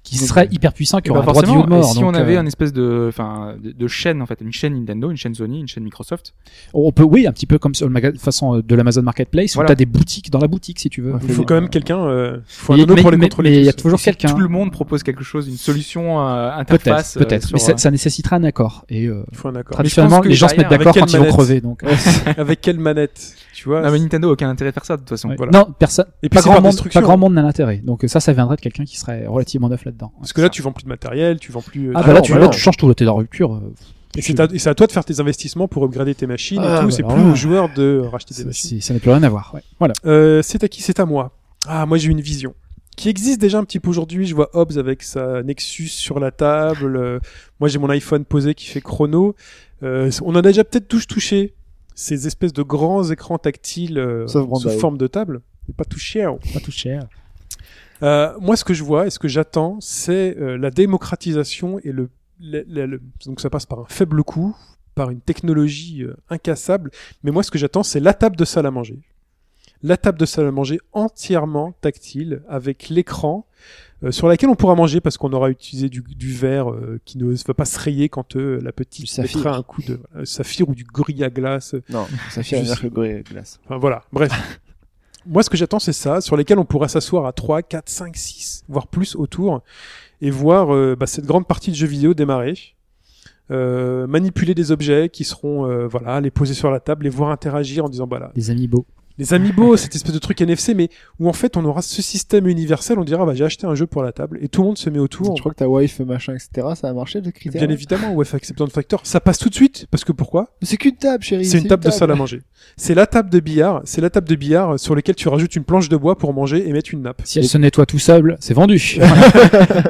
qui serait hyper puissant, qui Et bah, aurait un droit de vie ou de mort. et si Donc, on avait euh, une espèce de, enfin, de, de chaîne en fait, une chaîne Nintendo, une chaîne Sony, une chaîne Microsoft. on peut, oui, un petit peu comme sur le maga- façon euh, de l'Amazon Marketplace où Voilà. t'as des boutiques dans la boutique si tu veux. Ouais, Il faut quand même quelqu'un. Euh, faut un Mais- pour les mais- contrôler. mais il y a toujours Et si quelqu'un. Tout le monde propose quelque chose, une solution euh, Peut-être, interface. euh, peut-être, sur, mais ça, euh, ça nécessitera un accord. Et euh, Il faut un accord. traditionnellement, les gens se mettent d'accord quand ils vont crever. Donc, Avec quelle manette Tu vois Non mais Nintendo a aucun intérêt à faire ça de toute façon. Ouais. voilà. Non, personne. Et puis Pas grand, monde, pas grand monde n'a l'intérêt. Donc euh, ça, ça viendrait de quelqu'un qui serait relativement neuf là-dedans. Parce que là, tu vends plus de matériel, tu vends plus. euh, Ah tu bah là, tu, là, tu changes tout, t'es dans la rupture. euh, Et c'est à, et c'est à toi de faire tes investissements pour upgrader tes machines Ah, et tout. bah c'est plus aux joueurs de racheter des machines. ça n'a plus rien à voir. Ouais. Voilà. Euh, c'est à qui? C'est à moi. Ah, moi j'ai une vision qui existe déjà un petit peu aujourd'hui. Je vois Hobbs avec sa Nexus sur la table. Euh, moi j'ai mon iPhone posé qui fait chrono. Euh, on en a déjà peut-être tous touché ces espèces de grands écrans tactiles euh, sous forme de table. C'est pas tout cher. Pas tout cher. Euh, moi, ce que je vois et ce que j'attends, c'est euh, la démocratisation et le, le- le- le- donc ça passe par un faible coût, par une technologie euh, incassable. Mais moi, ce que j'attends, c'est la table de salle à manger. La table de salle à manger entièrement tactile avec l'écran euh, sur laquelle on pourra manger parce qu'on aura utilisé du, du verre euh, qui ne va pas se rayer quand euh, la petite saphir. mettra un coup de euh, saphir ou du grille à glace. Non, un suis- que gré glace. Enfin voilà, bref. Moi, ce que j'attends, c'est ça, sur lesquels on pourra s'asseoir à 3, 4, 5, 6, voire plus autour, et voir euh, bah, cette grande partie de jeux vidéo démarrer. Euh, manipuler des objets qui seront, euh, voilà, les poser sur la table, les voir interagir en disant, voilà, Des amiibo. Les amiibo, cette espèce de truc NFC, mais où en fait on aura ce système universel, on dira bah j'ai acheté un jeu pour la table et tout le monde se met autour. Tu crois que ta wife, machin, etc., ça a marché le critère Bien évidemment, ouais, Acceptance Factor, ça passe tout de suite parce que pourquoi? C'est qu'une table, chérie. C'est une table de salle à manger. C'est la table de billard, c'est la table de billard sur laquelle tu rajoutes une planche de bois pour manger et mettre une nappe. Si elle se nettoie tout seul, c'est vendu.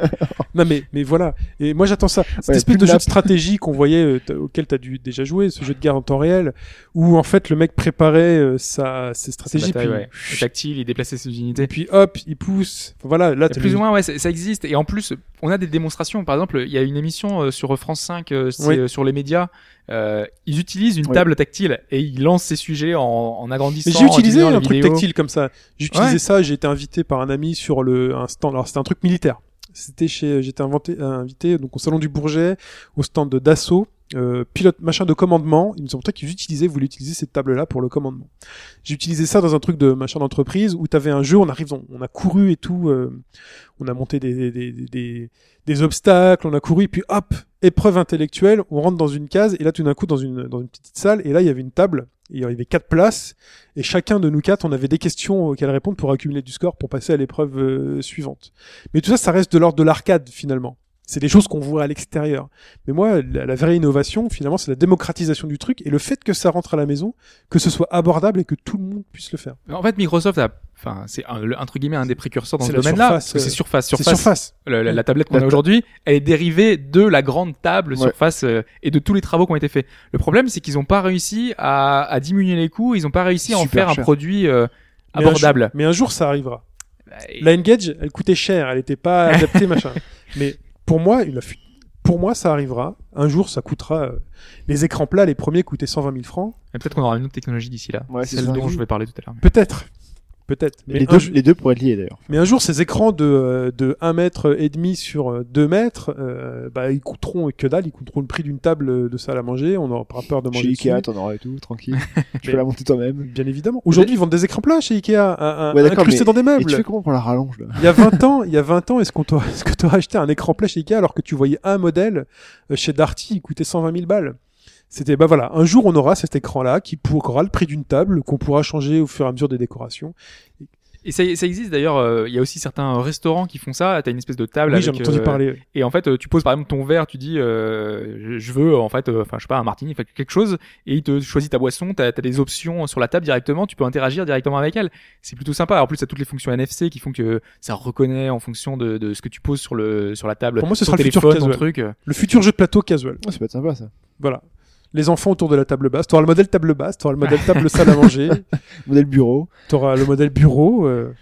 Non mais mais voilà. Et moi j'attends ça. Cette Ouais, espèce de jeu de stratégie qu'on voyait euh, auquel t'as dû déjà jouer, ce jeu de guerre en temps réel, où en fait le mec préparait euh, sa ses stratégies, bataille, puis, ouais. Tactile, il déplaçait ses et unités. puis hop, il pousse. Enfin, voilà, là Et plus ou moins, ouais, ça, ça existe. Et en plus, on a des démonstrations. Par exemple, il y a une émission euh, sur France 5, euh, Oui. euh, sur les médias. Euh, ils utilisent une Oui. table tactile et ils lancent ces sujets en, en agrandissant. Mais j'ai utilisé un truc vidéos. tactile comme ça. J'ai utilisé Ouais. ça, j'ai été invité par un ami sur le un stand. Alors c'était un truc militaire. C'était chez j'étais invité donc au salon du Bourget au stand de Dassault euh, pilote machin de commandement, nous ont montré qu'ils utilisaient voulaient utiliser cette table là pour le commandement. J'ai utilisé ça dans un truc de machin d'entreprise où t'avais un jeu, on arrive on, a couru et tout euh, on a monté des, des, des, des, des obstacles, on a couru, et puis hop, épreuve intellectuelle, on rentre dans une case, et là tout d'un coup dans une, dans une petite salle, et là il y avait une table, et il y avait quatre places, et chacun de nous quatre, on avait des questions auxquelles répondre pour accumuler du score pour passer à l'épreuve euh, suivante. Mais tout ça, ça reste de l'ordre de l'arcade finalement. C'est des choses qu'on voit à l'extérieur. Mais moi, la, la vraie innovation, finalement, c'est la démocratisation du truc et le fait que ça rentre à la maison, que ce soit abordable et que tout le monde puisse le faire. En fait, Microsoft a, enfin, c'est un- le- entre guillemets un des précurseurs dans ce la domaine-là. Que C'est euh, Surface. C'est Surface. surface. Le- la, la tablette qu'on a aujourd'hui, elle est dérivée de la grande table Ouais. Surface euh, et de tous les travaux qui ont été faits. Le problème, c'est qu'ils n'ont pas réussi à, à diminuer les coûts. Ils n'ont pas réussi à en faire un produit euh, Mais un abordable. jour- mais un jour, ça arrivera. Et- La N-Gage, elle coûtait cher, elle n'était pas adaptée, machin. Mais pour moi, il a fu- pour moi, ça arrivera. Un jour, ça coûtera. euh, Les écrans plats, les premiers coûtaient 120 000 francs. et Peut-être qu'on aura une autre technologie d'ici là. Ouais, c'est Celle dont je vais parler tout à l'heure. Peut-être. Peut-être. Mais, les, deux, les deux pourraient être liés d'ailleurs. mais un jour, ces écrans de, de 1 mètre et demi sur euh, 2 mètres, euh, bah, ils coûteront que dalle, ils coûteront le prix d'une table de salle à manger. On n'aura pas peur de manger Chez Ikea, t'en auras et tout, tranquille. tu peux la monter toi-même. Bien évidemment. Aujourd'hui, ils vendent des écrans plats chez Ikea, un, un, Ouais, d'accord, incrustés mais- dans des Et meubles. tu fais comment pour la rallonge là? Il y a 20 ans, il y a 20 ans, est-ce qu'on t'aurait, est-ce que t'aurais acheté un écran plat chez Ikea alors que tu voyais un modèle euh, chez Darty, il coûtait 120 000 balles? C'était, bah voilà, un jour on aura cet écran-là qui pourra le prix d'une table, qu'on pourra changer au fur et à mesure des décorations. Et ça, ça existe d'ailleurs. euh, Il y a aussi certains restaurants qui font ça. T'as une espèce de table oui, avec. entendu euh, parler. Et en fait, euh, tu poses par exemple ton verre, tu dis, euh, je- veux en fait, euh, enfin je sais pas, un martini, enfin, quelque chose, et il te choisit ta boisson. T'as as des options sur la table directement. Tu peux interagir directement avec elle. C'est plutôt sympa. En plus, t'as toutes les fonctions NFC qui font que ça reconnaît en fonction de, de ce que tu poses sur le sur la table. Pour moi, ce sera le futur casual. truc. Le futur jeu de plateau casual. Ouais, Ça peut être sympa ça. Voilà. Les enfants autour de la table basse. T'auras le modèle table basse, t'auras le modèle table salle à manger, Modèle bureau. t'auras le modèle bureau, euh,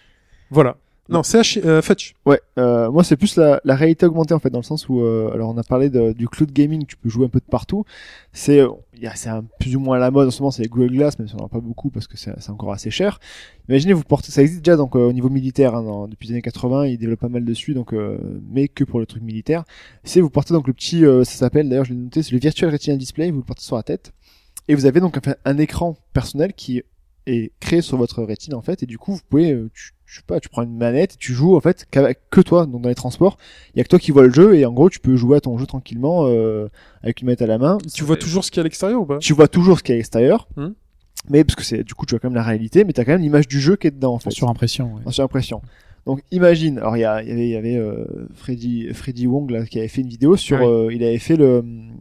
voilà. Non, CH, euh, Fetch. Ouais, euh, moi c'est plus la, la réalité augmentée en fait, dans le sens où, euh, alors on a parlé de- du cloud gaming, tu peux jouer un peu de partout. C'est, euh, c'est un, plus ou moins à la mode en ce moment, c'est les Google Glass, même si on n'en a pas beaucoup parce que c'est encore assez cher. Imaginez vous portez, ça existe déjà donc euh, au niveau militaire, hein, dans- depuis les années 80, ils développent pas mal dessus, donc euh, mais que pour le truc militaire. C'est vous portez donc le petit, euh, ça s'appelle d'ailleurs je l'ai noté, c'est le Virtual Retina Display, vous le portez sur la tête et vous avez donc un, un écran personnel qui est créé sur votre rétine en fait, et du coup vous pouvez, tu, je sais pas, tu prends une manette et tu joues en fait qu'avec que toi, donc dans les transports, il y a que toi qui vois le jeu et en gros tu peux jouer à ton jeu tranquillement euh, avec une manette à la main. Tu vois toujours ce qu'il y a à l'extérieur ou pas? Tu vois toujours ce qu'il y a à l'extérieur, Hmm. mais parce que c'est du coup tu vois quand même la réalité, mais t'as quand même l'image du jeu qui est dedans en fait. En surimpression. ouais. En surimpression. Donc imagine, alors il y, avait, il y avait euh, Freddy, Freddy Wong là, qui avait fait une vidéo sur, Oui. euh, il avait fait le hum,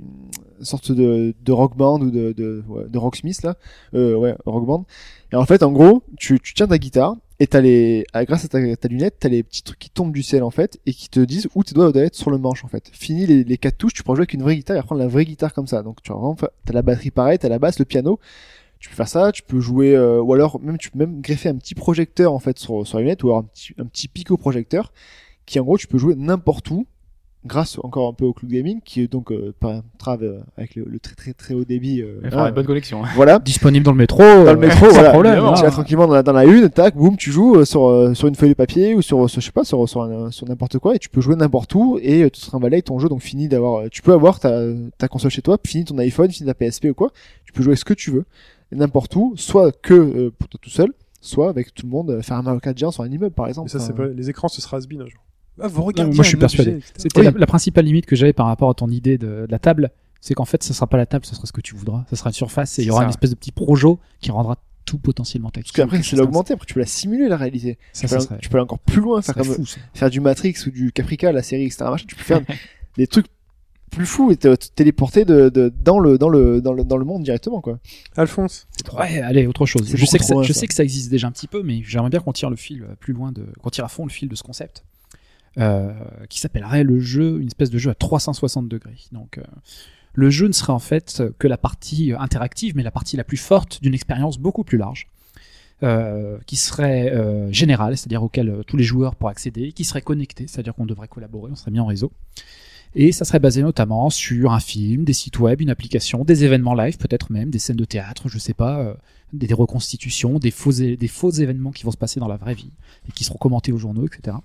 sorte de, de rock band ou de, de, ouais, de rocksmith là, euh, ouais, rock band. Et en fait, en gros, tu, tu tiens ta guitare et t'as les, ah, grâce à ta, lunette, t'as les petits trucs qui tombent du ciel en fait et qui te disent où tes doigts doivent être sur le manche en fait. Fini les, quatre touches, tu pourras jouer avec une vraie guitare et reprendre la vraie guitare comme ça. Donc tu as vraiment, t'as la batterie pareil, t'as la basse, le piano. Tu peux faire ça, tu peux jouer, euh, ou alors même tu peux même greffer un petit projecteur en fait sur, sur la lunette ou alors un petit, un projecteur qui en gros tu peux jouer n'importe où grâce encore un peu au cloud gaming qui est donc euh, permettra euh, avec le, le très très très haut débit euh, Il faudra hein, une bonne connexion. voilà Disponible dans le métro. dans euh, le métro sans voilà problème. hein. tu vas tranquillement dans la, dans la une tac boum tu joues euh, sur euh, sur une feuille de papier ou sur, sur je sais pas sur sur, un- sur n'importe quoi et tu peux jouer n'importe où et euh, tu te trimballes avec ton jeu donc fini d'avoir euh, tu peux avoir ta ta console chez toi fini ton iPhone fini ta PSP ou quoi tu peux jouer ce que tu veux n'importe où soit que euh, pour toi tout seul soit avec tout le monde euh, faire un Mario Kart géant sur un immeuble par exemple Et ça, c'est pas, les écrans, ce sera un jour. Ah, vous regardez. moi, je suis persuadé. C'était Oui. la, la principale limite que j'avais par rapport à ton idée de, de la table, c'est qu'en fait, ce sera pas la table, ce sera ce que tu voudras. Ce sera une surface et il y aura ça. une espèce de petit projo qui rendra tout potentiellement tactile. Parce qu'après, c'est l'augmenter, après tu peux la simuler la réalité. Ça, tu, ça peux, serait, tu peux aller encore plus loin, ça faire serait comme fou. ça. faire du Matrix ou du Caprica, la série, etc. machin, tu peux faire des trucs plus fous et te te téléporter de, de, dans le dans le dans le dans le monde directement quoi. Alphonse. Ouais, allez, autre chose. Je sais, que ça, loin, je ça. sais que ça existe déjà un petit peu, mais j'aimerais bien qu'on tire le fil euh, plus loin, de, qu'on tire à fond le fil de ce concept, qui s'appellerait le jeu, une espèce de jeu à 360 degrés. Donc, euh, le jeu ne serait en fait que la partie euh, interactive, mais la partie la plus forte d'une expérience beaucoup plus large. euh, qui serait euh, générale, c'est-à-dire auquel euh, tous les joueurs pourraient accéder, qui serait connecté, c'est-à-dire qu'on devrait collaborer, on serait mis en réseau. Et ça serait basé notamment sur un film, des sites web, une application, des événements live, peut-être même des scènes de théâtre, je sais pas, euh, des, des reconstitutions, des faux, des faux événements qui vont se passer dans la vraie vie et qui seront commentés aux journaux, etc.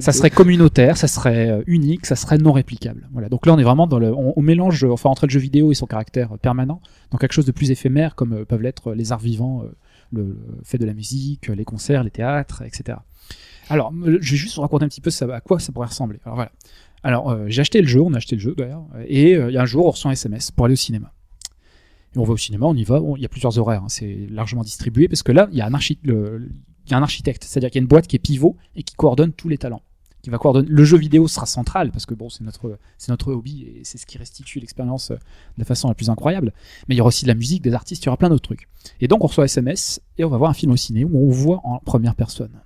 Ça serait communautaire, ça serait euh, unique, ça serait non réplicable. Voilà. Donc là, on est vraiment dans le, on, on mélange, enfin entre le jeu vidéo et son caractère euh, permanent, dans quelque chose de plus éphémère, comme peuvent l'être les arts vivants, le, le fait de la musique, les concerts, les théâtres, etc. Alors, je vais juste vous raconter un petit peu ça, à quoi ça pourrait ressembler. Alors voilà. Alors, euh, j'ai acheté le jeu, on a acheté le jeu d'ailleurs, et euh, y a un jour, on reçoit un SMS pour aller au cinéma. Et on va au cinéma, on y va, il y a plusieurs horaires, hein, c'est largement distribué, parce que là, il y a un, un architecte, c'est-à-dire qu'il y a une boîte qui est pivot et qui coordonne tous les talents. Qui va coordonner. Le jeu vidéo sera central, parce que bon, c'est notre, c'est notre hobby et c'est ce qui restitue l'expérience euh, de la façon la plus incroyable. Mais il y aura aussi de la musique, des artistes, il y aura plein d'autres trucs. Et donc, on reçoit SMS et on va voir un film au ciné où on voit en première personne.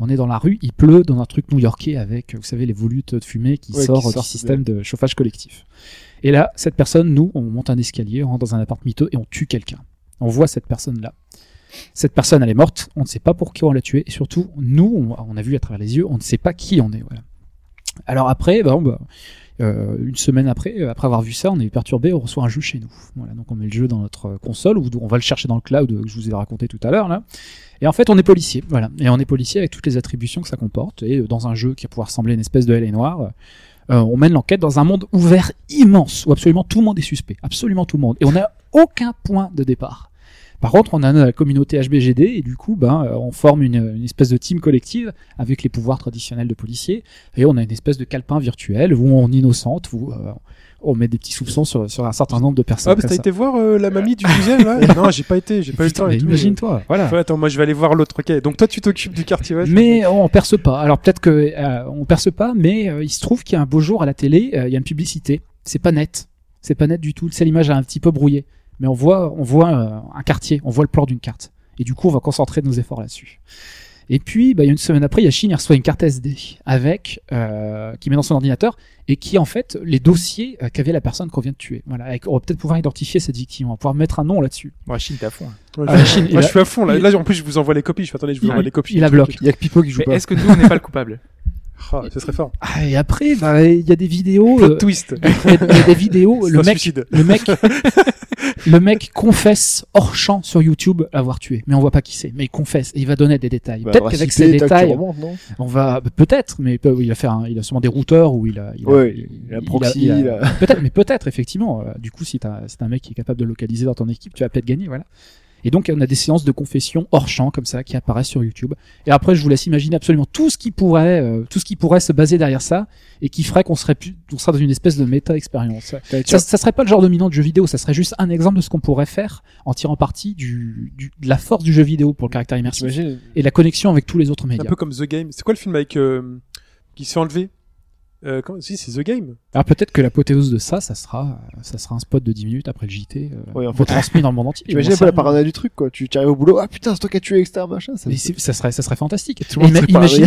On est dans la rue, il pleut dans un truc new-yorkais avec, vous savez, les volutes de fumée qui Ouais, qui sortent du sortent système de chauffage collectif. Et là, cette personne, nous, on monte un escalier, on rentre dans un appart miteux et on tue quelqu'un. On voit cette personne-là. Cette personne, elle est morte, on ne sait pas pour qui on l'a tuée, et surtout, nous, on, on a vu à travers les yeux, on ne sait pas qui on est. Voilà. Alors après, bah, bah, euh, une semaine après, euh, après avoir vu ça, on est perturbé, on reçoit un jeu chez nous. Voilà, donc on met le jeu dans notre euh, console, ou on va le chercher dans le cloud que je vous ai raconté tout à l'heure là. Et en fait, on est policier, voilà. Et on est policier avec toutes les attributions que ça comporte. Et dans un jeu qui va pouvoir ressembler à une espèce de L.A. noir, euh, on mène l'enquête dans un monde ouvert immense où absolument tout le monde est suspect, absolument tout le monde. Et on n'a aucun point de départ. Par contre, on a la communauté HBGD et du coup, ben, euh, on forme une, une espèce de team collective avec les pouvoirs traditionnels de policiers et on a une espèce de calepin virtuel où on innocente, où euh, on met des petits soupçons sur, sur un certain nombre de personnes. Ah, comme t'as été voir euh, la mamie du deuxième là Non, j'ai pas été, j'ai pas eu le temps. Imagine-toi, voilà. Ouais, attends, moi je vais aller voir l'autre. Ok, donc toi tu t'occupes du quartier. Mais on perce pas. Alors peut-être que euh, on perce pas, mais il se trouve qu'il y a un beau jour à la télé, il y a une publicité. C'est pas net. C'est pas net du tout. C'est l'image un petit peu brouillée. Mais on voit, on voit euh, un quartier, on voit le plan d'une carte. Et du coup, on va concentrer nos efforts là-dessus. Et puis, bah, il y a une semaine après, il y a Chine, il reçoit une carte SD avec euh, qui met dans son ordinateur et qui en fait les dossiers euh, qu'avait la personne qu'on vient de tuer. Voilà, avec, on va peut-être pouvoir identifier cette victime, on va pouvoir mettre un nom là-dessus. Ouais, Chine, t'es à fond. hein. Ouais, Ah, moi a- je suis à fond là. en plus je vous envoie les copies. Je fais attendez, je vous Il- envoie les copies. il a bloqué. Il y a que Pipo qui joue Mais pas. est-ce que nous, on n'est pas le coupable? Ah, ce serait fort. Ah, et après, bah, il y a des vidéos. Euh, twist. il y a- il y a des vidéos. Le mec, le mec, le mec confesse hors champ sur YouTube l'avoir tué, mais on voit pas qui c'est. Mais il confesse et il va donner des détails. Bah, Peut-être va qu'avec ces détails, remontes, non? On va peut-être, mais peut- il a fait, un- il a sûrement des routeurs ou il a, il a- Ouais, il a proxy, il a- il a- peut-être, mais peut-être effectivement. euh, Du coup, si t'as, c'est un mec qui est capable de localiser dans ton équipe, tu vas peut-être gagner, voilà. Et donc, on a des séances de confession hors champ comme ça qui apparaissent sur YouTube. Et après, je vous laisse imaginer absolument tout ce qui pourrait, euh, tout ce qui pourrait se baser derrière ça et qui ferait qu'on serait plus, on serait dans une espèce de méta-expérience. Ça, ça serait pas le genre dominant de jeu vidéo, ça serait juste un exemple de ce qu'on pourrait faire en tirant parti du, du- de la force du jeu vidéo pour le caractère immersif et la connexion avec tous les autres Un médias. peu comme The Game. C'est quoi le film avec euh, qui se fait enlever? Euh, comment... Si c'est The Game. Alors peut-être que l'apothéose de ça, ça sera, ça sera un spot de 10 minutes après le JT, euh, Ouais, en fait. retransmis dans le monde entier. Sais peu la paranoïa du truc, quoi. Tu arrives au boulot, ah putain, c'est toi qui as tué, etc. machin. Ça, Mais c'est- ça serait, ça serait fantastique. Tout le monde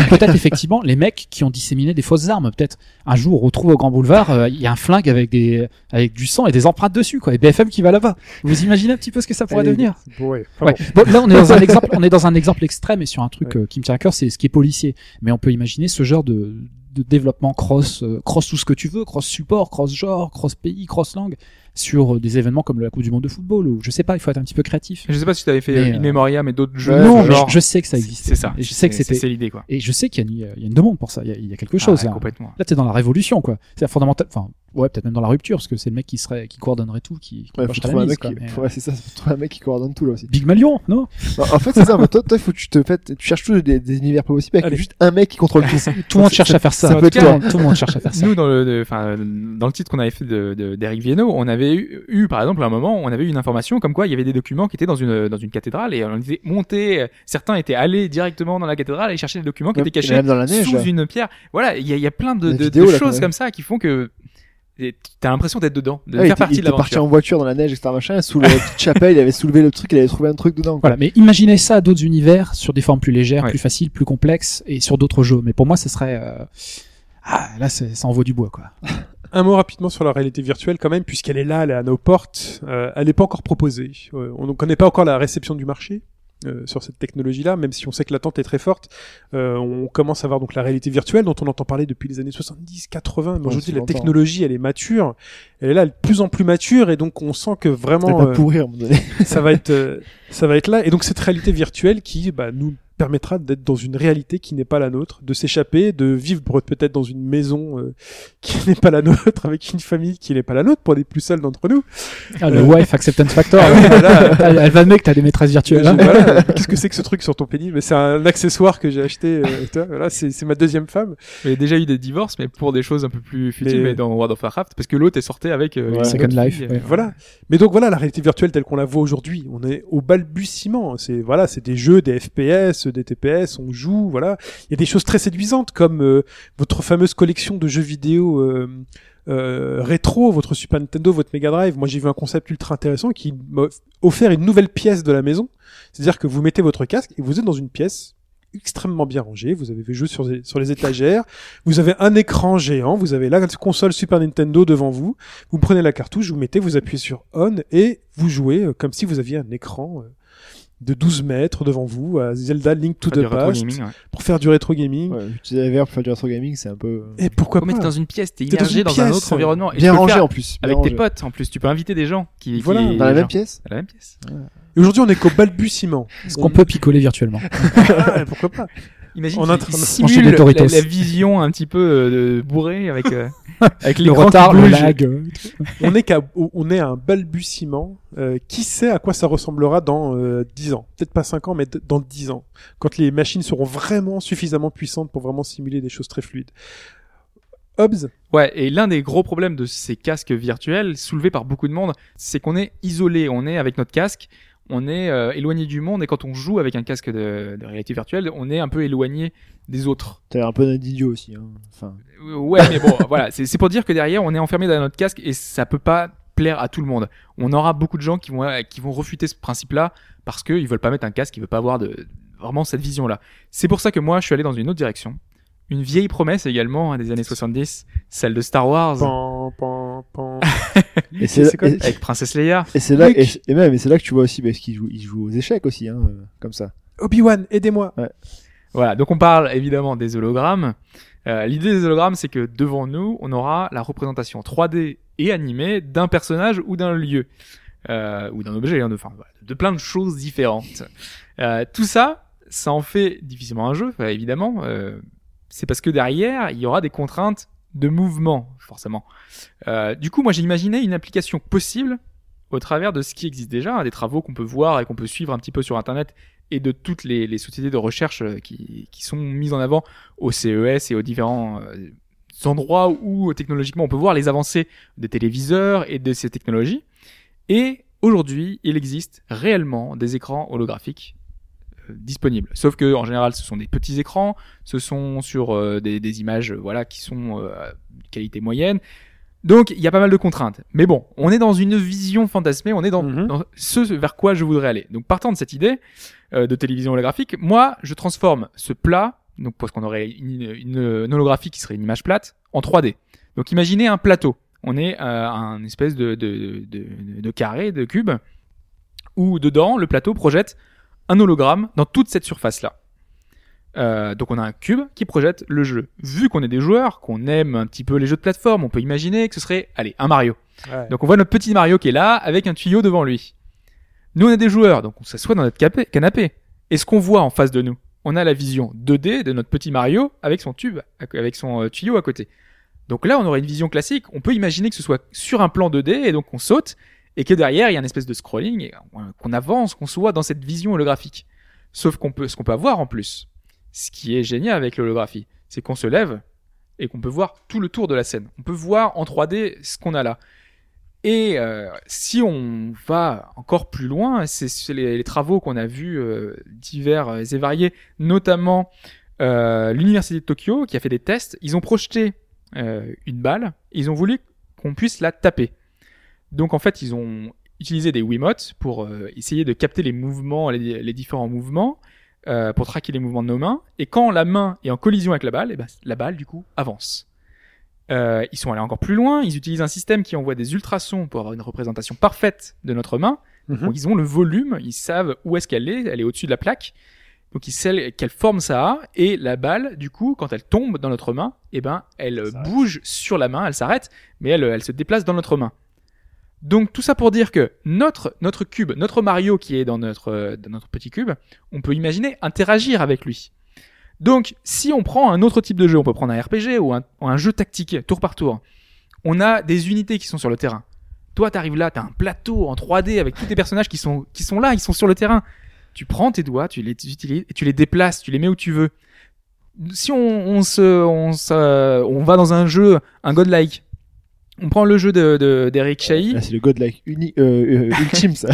peut-être effectivement les mecs qui ont disséminé des fausses armes. Peut-être un jour on retrouve au Grand Boulevard, euh, il y a un flingue avec des, avec du sang et des empreintes dessus, quoi. Et BFM qui va là-bas. Vous imaginez un petit peu ce que ça pourrait Allez, devenir? ouais. Enfin, Ouais. bon. Bon, là, on est dans un exemple, on est dans un exemple extrême et sur un truc Ouais. euh, qui me tient à cœur, c'est ce qui est policier. Mais on peut imaginer ce genre de, de développement cross, euh, cross tout ce que tu veux, cross support, cross genre, cross pays, cross langue, sur euh, des événements comme la Coupe du Monde de football ou je sais pas, il faut être un petit peu créatif. Je sais pas si tu avais fait Mais, euh, In euh, Memoriam et d'autres jeux. Non, mais genre. je, je sais que ça existe. C'est ça. Et je sais que c'était, C'est l'idée, quoi. et je sais qu'il y, a une- il y a une demande pour ça. Il y a, il y a quelque chose. Ah, là. complètement. Là, t'es dans la révolution, quoi. C'est fondamental. Enfin, Ouais, peut-être même dans la rupture, parce que c'est le mec qui serait, qui coordonnerait tout, qui, qui Ouais, faut pencherait la trouver un mise, mec quoi, qui, mais, faut- euh, ouais, c'est ça, faut trouver un mec qui coordonne tout là aussi. Big Malion, non? Bah, en fait, c'est ça, bah, toi, toi, il faut que tu te fais, tu cherches toujours des, des univers pas possibles avec Allez. juste un mec qui contrôle tout. Tout le monde cherche à faire ça. ça peut monde, tout le monde cherche à faire ça. Nous, dans le, enfin, dans le titre qu'on avait fait de, de- d'Eric Viennot, on avait eu, eu, par exemple, à un moment, on avait eu une information comme quoi il y avait des documents qui étaient dans une, dans une cathédrale et on disait monter, certains étaient allés directement dans la cathédrale et chercher des documents qui étaient cachés sous une pierre. Voilà, il y a, plein de, choses comme ça qui font que et t'as l'impression d'être dedans, de Ouais, il faire était- partie il de parti en voiture dans la neige, etc. machin, sous la petite chapelle, il avait soulevé le truc, il avait trouvé un truc dedans. quoi. Voilà, mais imaginez ça à d'autres univers, sur des formes plus légères, Ouais. plus faciles, plus complexes, et sur d'autres jeux. Mais pour moi, ce serait... euh, Ah, là, ça en vaut du bois, quoi. Un mot rapidement sur la réalité virtuelle quand même, puisqu'elle est là, elle est à nos portes. Euh, elle n'est pas encore proposée. Euh, on ne connaît pas encore la réception du marché. Euh, sur cette technologie-là, même si on sait que l'attente est très forte, euh, on commence à voir donc la réalité virtuelle dont on entend parler depuis les années 70, 80. Mais aujourd'hui, la technologie, elle est mature, elle est là, elle est de plus en plus mature, et donc on sent que Ça vraiment va euh, pourrir ça va être euh, ça va être là et donc cette réalité virtuelle qui bah, nous permettra d'être dans une réalité qui n'est pas la nôtre de s'échapper de vivre peut-être dans une maison euh, qui n'est pas la nôtre avec une famille qui n'est pas la nôtre pour les plus seuls d'entre nous Ah, le Euh. wife acceptance factor. Voilà. elle, elle va mec, t'as des maîtresses virtuelles. hein. Voilà. qu'est-ce que c'est que ce truc sur ton pénis? Mais c'est un accessoire que j'ai acheté euh, voilà c'est ma deuxième femme il y a déjà eu des divorces, mais pour des choses un peu plus futiles, Mais- mais, dans World of Warcraft, parce que l'autre est sorti avec euh, Ouais. Second Life, ouais. Voilà. Mais donc voilà, la réalité virtuelle telle qu'on la voit aujourd'hui, on est au balbutiement. C'est voilà, c'est des jeux, des FPS, des TPS, on joue, voilà. Il y a des choses très séduisantes comme euh, votre fameuse collection de jeux vidéo euh, euh, rétro, votre Super Nintendo, votre Mega Drive. Moi, j'ai vu un concept ultra intéressant qui m'a offert une nouvelle pièce de la maison. C'est-à-dire que vous mettez votre casque et vous êtes dans une pièce extrêmement bien rangée. Vous avez des jeux sur les, sur les étagères. Vous avez un écran géant. Vous avez la console Super Nintendo devant vous. Vous prenez la cartouche, vous mettez, vous appuyez sur on et vous jouez comme si vous aviez un écran de 12 mètres devant vous à Zelda Link to faire the du rétro Past gaming, ouais. pour faire du rétro gaming. Ouais, utiliser la VR pour faire du retro gaming, c'est un peu Et pourquoi Oh, mais pas t'es dans une pièce, t'es dans immergé une dans, un autre environnement. Et bien rangé en plus. Avec tes potes, en plus. Tu peux inviter des gens qui, qui- Voilà, Dans la même pièce. Dans la même pièce. Et aujourd'hui, on est qu'au balbutiement. Est-ce qu'on peut picoler virtuellement Ah, pourquoi pas Imagine On simule la, vision un petit peu euh, bourrée avec, euh, avec Le retard, le lag. On est qu'à, on est à un balbutiement. Euh, qui sait à quoi ça ressemblera dans euh, 10 ans Peut-être pas 5 ans, mais dans 10 ans. Quand les machines seront vraiment suffisamment puissantes pour vraiment simuler des choses très fluides. Hobbs, Ouais, et l'un des gros problèmes de ces casques virtuels, soulevés par beaucoup de monde, c'est qu'on est isolé. On est avec notre casque, on est euh, éloigné du monde, et quand on joue avec un casque de, de réalité virtuelle, on est un peu éloigné des autres. T'as l'air un peu d'un idiot aussi. Hein. Enfin, Euh, Ouais, mais bon, voilà, c'est pour dire que derrière, on est enfermé dans notre casque et ça peut pas plaire à tout le monde. On aura beaucoup de gens qui vont euh, qui vont refuter ce principe-là parce qu'ils veulent pas mettre un casque, ils veulent pas avoir de vraiment cette vision-là. C'est pour ça que moi, je suis allé dans une autre direction. Une vieille promesse également hein, des années 70, celle de Star Wars. et c'est quoi et- avec Princesse Leia. et c'est là et, et même et c'est là que tu vois aussi parce qu'il joue il joue aux échecs aussi hein, euh, comme ça. Obi-Wan, aidez-moi. Voilà, donc on parle évidemment des hologrammes. Euh, L'idée des hologrammes, c'est que devant nous, on aura la représentation 3D et animée d'un personnage ou d'un lieu, euh, ou d'un objet, hein, de, enfin, voilà, de plein de choses différentes. Euh, tout ça, ça en fait difficilement un jeu, évidemment. euh, c'est parce que derrière, il y aura des contraintes de mouvement, forcément. Euh, du coup, moi, j'ai imaginé une application possible au travers de ce qui existe déjà, hein, des travaux qu'on peut voir et qu'on peut suivre un petit peu sur Internet et de toutes les, sociétés de recherche euh, qui, sont mises en avant au CES et aux différents euh, endroits où technologiquement on peut voir les avancées des téléviseurs et de ces technologies. Et aujourd'hui, il existe réellement des écrans holographiques disponibles. Sauf que en général, ce sont des petits écrans, ce sont sur euh, des, des images, euh, voilà, qui sont euh, de qualité moyenne. Donc, il y a pas mal de contraintes. Mais bon, on est dans une vision fantasmée, on est dans, Mhm. dans ce vers quoi je voudrais aller. Donc, partant de cette idée euh, de télévision holographique, moi, je transforme ce plat, donc parce qu'on aurait une, une, une holographie qui serait une image plate, en 3D. Donc, imaginez un plateau. On est euh, un espèce de, de, de, de, de carré, de cube, où dedans, le plateau projette un hologramme dans toute cette surface-là. Euh, donc on a un cube qui projette le jeu. Vu qu'on est des joueurs, qu'on aime un petit peu les jeux de plateforme, on peut imaginer que ce serait, allez, un Mario. Ouais. Donc on voit notre petit Mario qui est là avec un tuyau devant lui. Nous on est des joueurs, donc on s'assoit dans notre capé- canapé. Et ce qu'on voit en face de nous, on a la vision 2D de notre petit Mario avec son tube, avec son euh, tuyau à côté. Donc là, on aurait une vision classique. On peut imaginer que ce soit sur un plan 2D et donc on saute et que derrière il y a une espèce de scrolling qu'on avance, qu'on soit dans cette vision holographique. Sauf qu'on peut, ce qu'on peut avoir en plus, ce qui est génial avec l'holographie, c'est qu'on se lève et qu'on peut voir tout le tour de la scène. On peut voir en 3D ce qu'on a là. Et euh, si on va encore plus loin, c'est les, travaux qu'on a vus euh, divers et variés, notamment euh, l'université de Tokyo qui a fait des tests. Ils ont projeté une balle, ils ont voulu qu'on puisse la taper. Donc en fait, ils ont utilisé des Wiimotes pour euh, essayer de capter les mouvements, les, les différents mouvements, euh, pour traquer les mouvements de nos mains. Et quand la main est en collision avec la balle, et ben, la balle du coup avance. Euh, ils sont allés encore plus loin. Ils utilisent un système qui envoie des ultrasons pour avoir une représentation parfaite de notre main. Mhm. Donc, ils ont le volume, ils savent où est-ce qu'elle est, elle est au-dessus de la plaque. Donc ils savent quelle forme ça a et la balle du coup quand elle tombe dans notre main, eh ben elle bouge sur la main, elle s'arrête, mais elle elle se déplace dans notre main. Donc tout ça pour dire que notre notre cube, notre Mario qui est dans notre euh, dans notre petit cube, on peut imaginer interagir avec lui. Donc si on prend un autre type de jeu, on peut prendre un RPG ou un, un jeu tactique tour par tour. On a des unités qui sont sur le terrain. Toi, t'arrives là, t'as un plateau en 3D avec tous tes personnages qui sont qui sont là, ils sont sur le terrain. Tu prends tes doigts, tu les utilises et tu les déplaces, tu les mets où tu veux. Si on, on se, on se, on va dans un jeu, un godlike, on prend le jeu de de- d'Eric Chahi, Là, c'est le godlike uni, euh, euh, ultime, ça.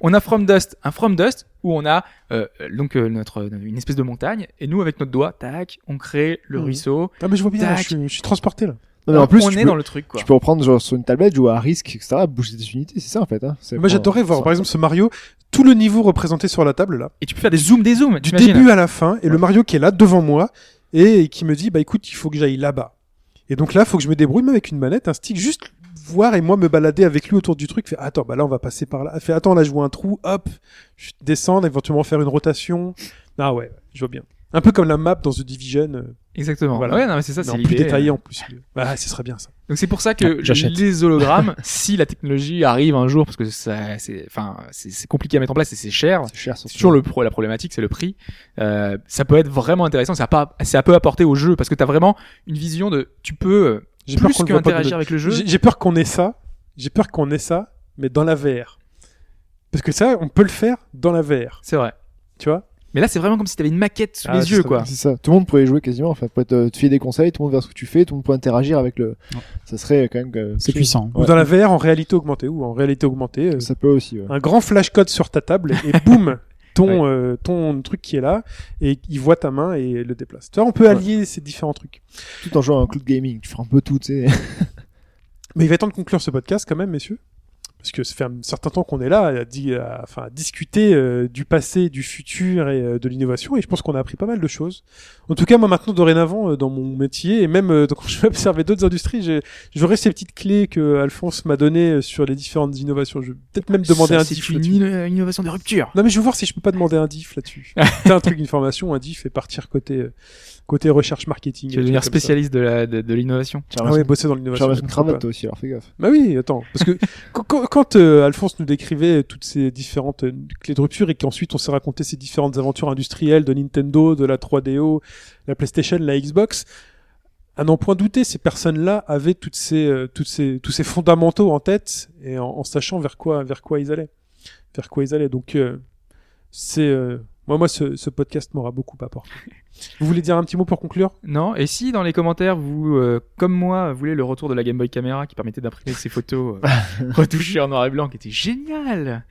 on a From Dust, un From Dust où on a euh, donc euh, notre une espèce de montagne et nous avec notre doigt, tac, on crée le Mhm. ruisseau. Ah, mais je vois bien, Tac. je suis, je suis transporté là. Non, mais en plus, on est peux, dans le truc quoi. tu peux reprendre genre sur une tablette, jouer à risque, etc., bouger des unités, c'est ça en fait. Hein. Moi j'adorais voir par exemple ce Mario, tout le niveau représenté sur la table là, Et tu peux faire des zooms, des zooms. du début à la fin, et le Mario qui est là devant moi, et qui me dit bah écoute, il faut que j'aille là-bas. Et donc là, faut que je me débrouille même avec une manette, un stick, juste voir et moi me balader avec lui autour du truc. Fait attends, bah là on va passer par là. Fait attends, là je vois un trou, hop, je descends, éventuellement faire une rotation. Ah ouais, je vois bien. Un peu comme la map dans The Division, euh, Exactement. Voilà. Ouais, non, mais c'est ça, plus détaillé en plus. Ah, ce serait bien ça. Donc c'est pour ça que Ah, les hologrammes, si la technologie arrive un jour, parce que ça, c'est, enfin, c'est compliqué à mettre en place et c'est cher. C'est cher, C'est toujours le pro, la problématique, c'est le prix. Euh, ça peut être vraiment intéressant. Ça a pas, ça peut apporter au jeu parce que t'as vraiment une vision de, tu peux euh, J'ai plus qu'on le que voit pas de interagir notre- avec le jeu. J'ai j'ai peur qu'on ait ça. J'ai peur qu'on ait ça, mais dans la VR. Parce que ça, on peut le faire dans la VR. C'est vrai. Tu vois? Mais là, c'est vraiment comme si t'avais une maquette sous Ah, les yeux, ça. quoi. C'est ça. Tout le monde pourrait y jouer quasiment. Enfin, pourrait te, te filer des conseils, tout le monde verra ce que tu fais, tout le monde peut interagir avec le. Ouais. Ça serait quand même. euh, C'est puissant. Ou dans la VR en réalité augmentée. Ou en réalité augmentée. euh, Ça peut aussi. Ouais. un grand flashcode sur ta table et boum ton euh, ton truc qui est là et il voit ta main et le déplace. Tu vois, on peut allier ces différents trucs. Tout en jouant à un cloud gaming, tu feras un peu tout, tu sais. Mais il va être temps de conclure ce podcast quand même, messieurs. Parce que ça fait un certain temps qu'on est là à, di- à- enfin, à discuter euh, du passé, du futur et euh, de l'innovation. Et je pense qu'on a appris pas mal de choses. En tout cas, moi maintenant, dorénavant, euh, dans mon métier, et même quand je vais observer d'autres industries, j'aurai ces petites clés que Alphonse m'a données sur les différentes innovations. Je vais peut-être même demander Ça, un c'est diff une là-dessus. inno- innovation de rupture. Non mais je veux voir si je peux pas demander un diff là-dessus. T'as un truc, une formation, un diff et partir côté côté recherche marketing. Tu et devenir spécialiste de la, de, de l'innovation. Ah ouais, bosser dans Tu l'innovation. pourquoi cravate toi aussi, alors fais gaffe. Bah oui, attends, parce que quand, euh, Alphonse nous décrivait toutes ces différentes euh, clés de rupture et qu'ensuite on s'est raconté ces différentes aventures industrielles de Nintendo, de la 3DO, la PlayStation, la Xbox, à n'en point douter, ces personnes-là avaient toutes ces, euh, toutes ces, tous ces fondamentaux en tête et en, en sachant vers quoi, vers quoi ils allaient, vers quoi ils allaient. Donc euh, c'est euh, moi, moi, ce, ce podcast m'aura beaucoup apporté. Vous voulez dire un petit mot pour conclure? Non, et si dans les commentaires, vous, euh, comme moi, voulez le retour de la Game Boy Camera qui permettait d'imprimer ces photos euh, retouchées en noir et blanc qui était génial,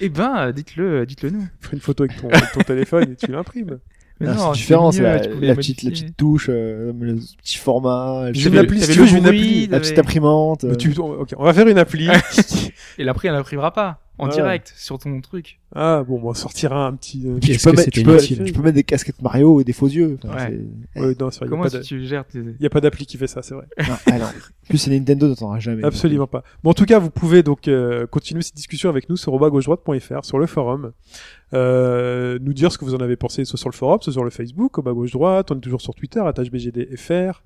eh ben, euh, dites-le, dites-le nous. Fais une photo avec ton, avec ton téléphone et tu l'imprimes. Mais Ah, non, c'est différent, c'est la, la petite, la petite touche, euh, le petit format, J'ai une appli, si tu veux, j'ai une appli. la petite imprimante. Euh, tu- ok, on va faire une appli. Et l'après, elle n'imprimera pas en Ouais. direct sur ton truc. ah bon, on sortira un petit. euh, tu peux mettre- tu peux- inutile tu peux mettre des casquettes Mario et des faux yeux. Enfin, Ouais. c'est- ouais, non, c'est vrai, il y a Comment pas est-ce de- que tu gères tes... il y a pas d'appli qui fait ça, c'est vrai. Non, ah. En plus, c'est Nintendo, t'entendras jamais. Absolument pas. Bon, en tout cas, vous pouvez donc euh, continuer cette discussion avec nous sur robagauche-droite.fr, sur le forum. Euh, nous dire ce que vous en avez pensé, soit sur le forum, soit sur le Facebook, au bas gauche droite. On est toujours sur Twitter, @bgdfr.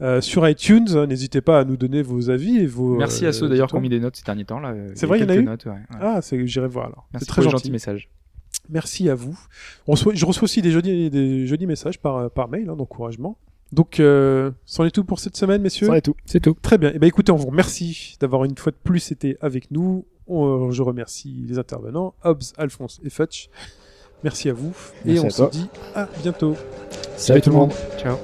Euh, sur iTunes, hein, n'hésitez pas à nous donner vos avis et vos. Merci à euh, ceux d'ailleurs qui ont mis des notes ces derniers temps. Euh, c'est vrai, il y en a eu. Notes, ouais, ouais. Ah, j'irai voir alors. C'est très gentil. message. Merci à vous. Je reçois aussi des jolis, messages par, par mail hein, d'encouragement. Donc, c'en est tout pour cette semaine, messieurs. C'en est tout. C'est tout. Très bien. Et ben, écoutez, on vous remercie d'avoir une fois de plus été avec nous. Je remercie les intervenants, Hobbs, Alphonse et Fetch. Merci à vous. Et on se dit à bientôt. Salut, tout le monde. monde. Ciao.